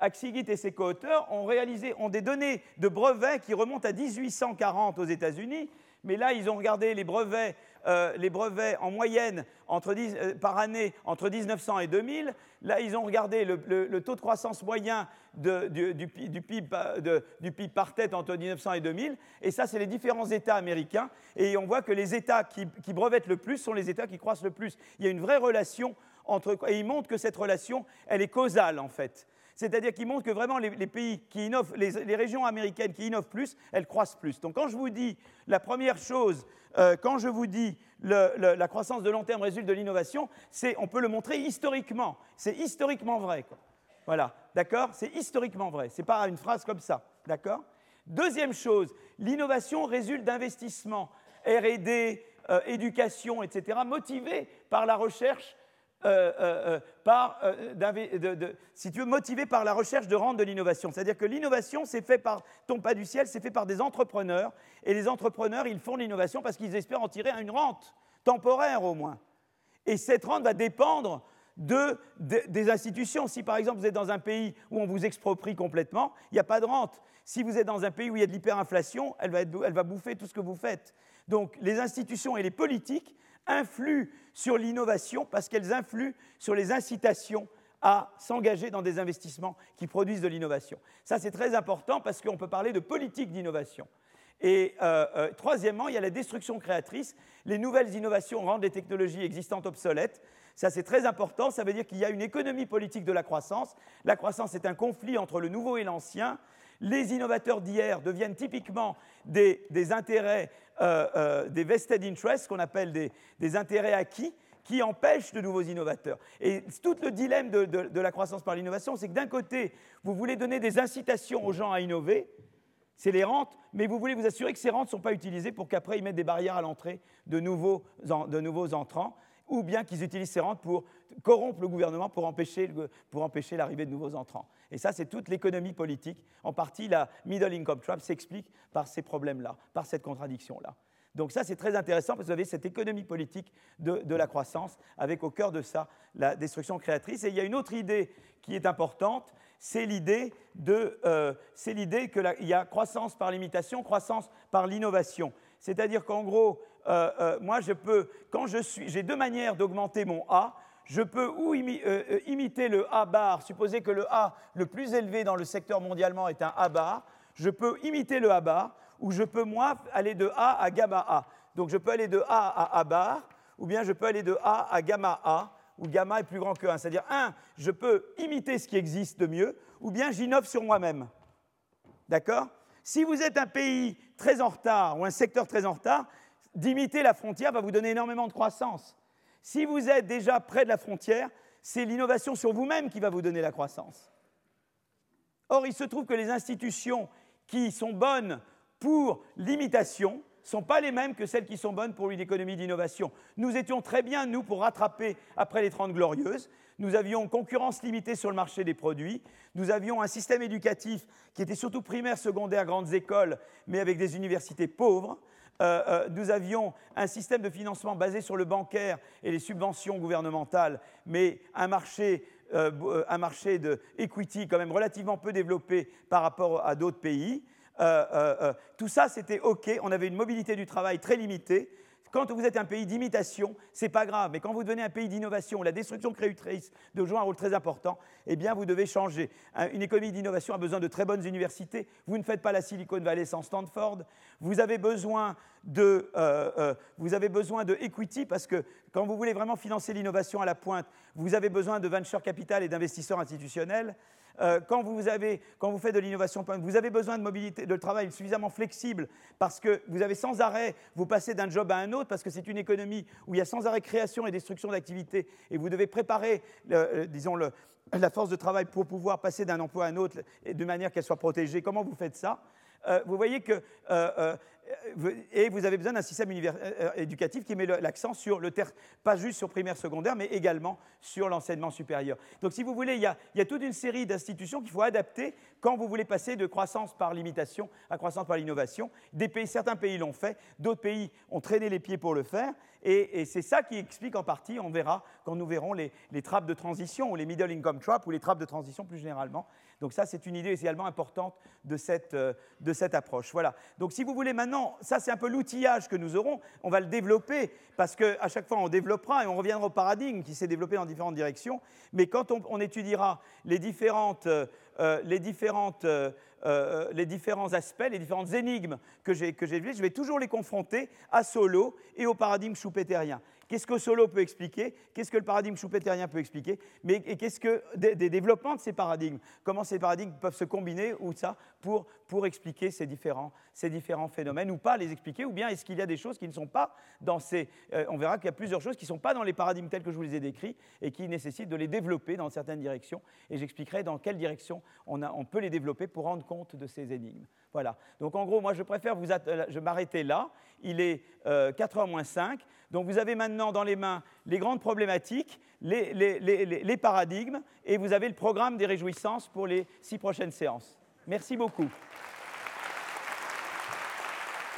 Axigit et ses co-auteurs ont réalisé, ont des données de brevets qui remontent à 1840 aux États-Unis, mais là, ils ont regardé les brevets, euh, les brevets en moyenne euh, par année entre 1900 et 2000. Là, ils ont regardé le, taux de croissance moyen du, PIB, par tête entre 1900 et 2000. Et ça, c'est les différents États américains. Et on voit que les États qui, qui brevettent le plus sont les États qui croissent le plus. Il y a une vraie relation entre... Et ils montrent que cette relation, elle est causale, en fait. C'est-à-dire qu'il montre que vraiment les, pays qui innovent, les, régions américaines qui innovent plus, elles croissent plus. Donc quand je vous dis la première chose, euh, quand je vous dis la croissance de long terme résulte de l'innovation, c'est on peut le montrer historiquement. C'est historiquement vrai. Voilà, d'accord? C'est historiquement vrai. C'est pas une phrase comme ça, d'accord? Deuxième chose, l'innovation résulte d'investissements RD, euh, éducation, etc., motivés par la recherche. Euh, euh, par, si tu veux, motivé par la recherche de rente de l'innovation. C'est-à-dire que l'innovation, c'est fait par, tombe pas du ciel, c'est fait par des entrepreneurs. Et les entrepreneurs, ils font l'innovation parce qu'ils espèrent en tirer une rente, temporaire au moins. Et cette rente va dépendre de, des institutions. Si par exemple vous êtes dans un pays où on vous exproprie complètement, il n'y a pas de rente. Si vous êtes dans un pays où il y a de l'hyperinflation, elle, elle va, bouffer tout ce que vous faites. Donc les institutions et les politiques influent sur l'innovation parce qu'elles influent sur les incitations à s'engager dans des investissements qui produisent de l'innovation. Ça, c'est très important parce qu'on peut parler de politique d'innovation. Et euh, euh, troisièmement, il y a la destruction créatrice. Les nouvelles innovations rendent les technologies existantes obsolètes. Ça, c'est très important. Ça veut dire qu'il y a une économie politique de la croissance. La croissance est un conflit entre le nouveau et l'ancien. Les innovateurs d'hier deviennent typiquement des, intérêts, euh, des vested interests, qu'on appelle des, intérêts acquis, qui empêchent de nouveaux innovateurs. Et tout le dilemme de la croissance par l'innovation, c'est que d'un côté, vous voulez donner des incitations aux gens à innover, c'est les rentes, mais vous voulez vous assurer que ces rentes ne sont pas utilisées pour qu'après ils mettent des barrières à l'entrée de nouveaux, de nouveaux entrants, ou bien qu'ils utilisent ces rentes pour corrompre le gouvernement pour empêcher, pour empêcher l'arrivée de nouveaux entrants. Et ça, c'est toute l'économie politique. En partie, la middle income trap s'explique par ces problèmes-là, par cette contradiction-là. Donc ça, c'est très intéressant parce que vous avez cette économie politique de, de, la croissance avec au cœur de ça la destruction créatrice. Et il y a une autre idée qui est importante, c'est l'idée euh, qu'il y a croissance par l'imitation, croissance par l'innovation. C'est-à-dire qu'en gros, euh, euh, moi, je peux, quand je suis, j'ai deux manières d'augmenter mon A. Je peux ou imiter le A bar, supposer que le A le plus élevé dans le secteur mondialement est un A bar. Je peux imiter le A bar, ou je peux, moi, aller de A à gamma A. Donc, je peux aller de A à A bar, ou bien je peux aller de A à gamma A où gamma est plus grand que 1. C'est-à-dire, 1, je peux imiter ce qui existe de mieux, ou bien j'innove sur moi-même. D'accord? Si vous êtes un pays très en retard ou un secteur très en retard, d'imiter la frontière va vous donner énormément de croissance. Si vous êtes déjà près de la frontière, c'est l'innovation sur vous-même qui va vous donner la croissance. Or, il se trouve que les institutions qui sont bonnes pour l'imitation, ne sont pas les mêmes que celles qui sont bonnes pour une économie d'innovation. Nous étions très bien, nous, pour rattraper après les Trente Glorieuses. Nous avions concurrence limitée sur le marché des produits. Nous avions un système éducatif qui était surtout primaire, secondaire, grandes écoles, mais avec des universités pauvres. Euh, euh, nous avions un système de financement basé sur le bancaire et les subventions gouvernementales, mais un marché, euh, un marché de equity quand même relativement peu développé par rapport à d'autres pays. Euh, euh, euh, tout ça, c'était OK. On avait une mobilité du travail très limitée. Quand vous êtes un pays d'imitation, c'est pas grave, mais quand vous devenez un pays d'innovation, la destruction créatrice de joue un rôle très important, eh bien vous devez changer. Une économie d'innovation a besoin de très bonnes universités. Vous ne faites pas la Silicon Valley sans Stanford. Vous avez besoin de, vous avez besoin de equity parce que quand vous voulez vraiment financer l'innovation à la pointe, vous avez besoin de venture capital et d'investisseurs institutionnels. Euh, quand, vous faites de l'innovation, vous avez besoin de mobilité, de travail suffisamment flexible parce que vous avez sans arrêt, vous passez d'un job à un autre parce que c'est une économie où il y a sans arrêt création et destruction d'activités et vous devez préparer, euh, disons, la force de travail pour pouvoir passer d'un emploi à un autre de manière qu'elle soit protégée. Comment vous faites ça? Euh, vous voyez que et vous avez besoin d'un système euh, euh, éducatif qui met l'accent sur le terre, pas juste sur primaire, secondaire, mais également sur l'enseignement supérieur. Donc, si vous voulez, il y a, toute une série d'institutions qu'il faut adapter quand vous voulez passer de croissance par l'imitation à croissance par l'innovation. certains pays l'ont fait, d'autres pays ont traîné les pieds pour le faire, et, c'est ça qui explique en partie, on verra quand nous verrons les, les trappes de transition ou les middle income traps ou les trappes de transition plus généralement. Donc ça, c'est une idée également importante de cette, de cette approche. Voilà. Donc si vous voulez maintenant ça c'est un peu l'outillage que nous aurons. On va le développer parce qu'à chaque fois on développera et on reviendra au paradigme qui s'est développé dans différentes directions. Mais quand on, étudiera les, différentes, euh, euh, les, différentes, euh, les différents aspects, les différentes énigmes que j'ai vues, je vais toujours les confronter à Solo et au paradigme schumpeterien. Qu'est-ce que Solo peut expliquer? Qu'est-ce que le paradigme schumpeterien peut expliquer? Mais qu'est-ce que des, développements de ces paradigmes? Comment ces paradigmes peuvent se combiner ou ça pour, pour expliquer ces différents, ces différents phénomènes ou pas les expliquer, ou bien est-ce qu'il y a des choses qui ne sont pas dans ces... Euh, on verra qu'il y a plusieurs choses qui ne sont pas dans les paradigmes tels que je vous les ai décrits et qui nécessitent de les développer dans certaines directions, et j'expliquerai dans quelle direction on, peut les développer pour rendre compte de ces énigmes. Voilà. Donc en gros, moi je préfère vous euh, je m'arrêter là. Il est 4h moins 5. Donc vous avez maintenant dans les mains les grandes problématiques, les paradigmes, et vous avez le programme des réjouissances pour les six prochaines séances. Merci beaucoup.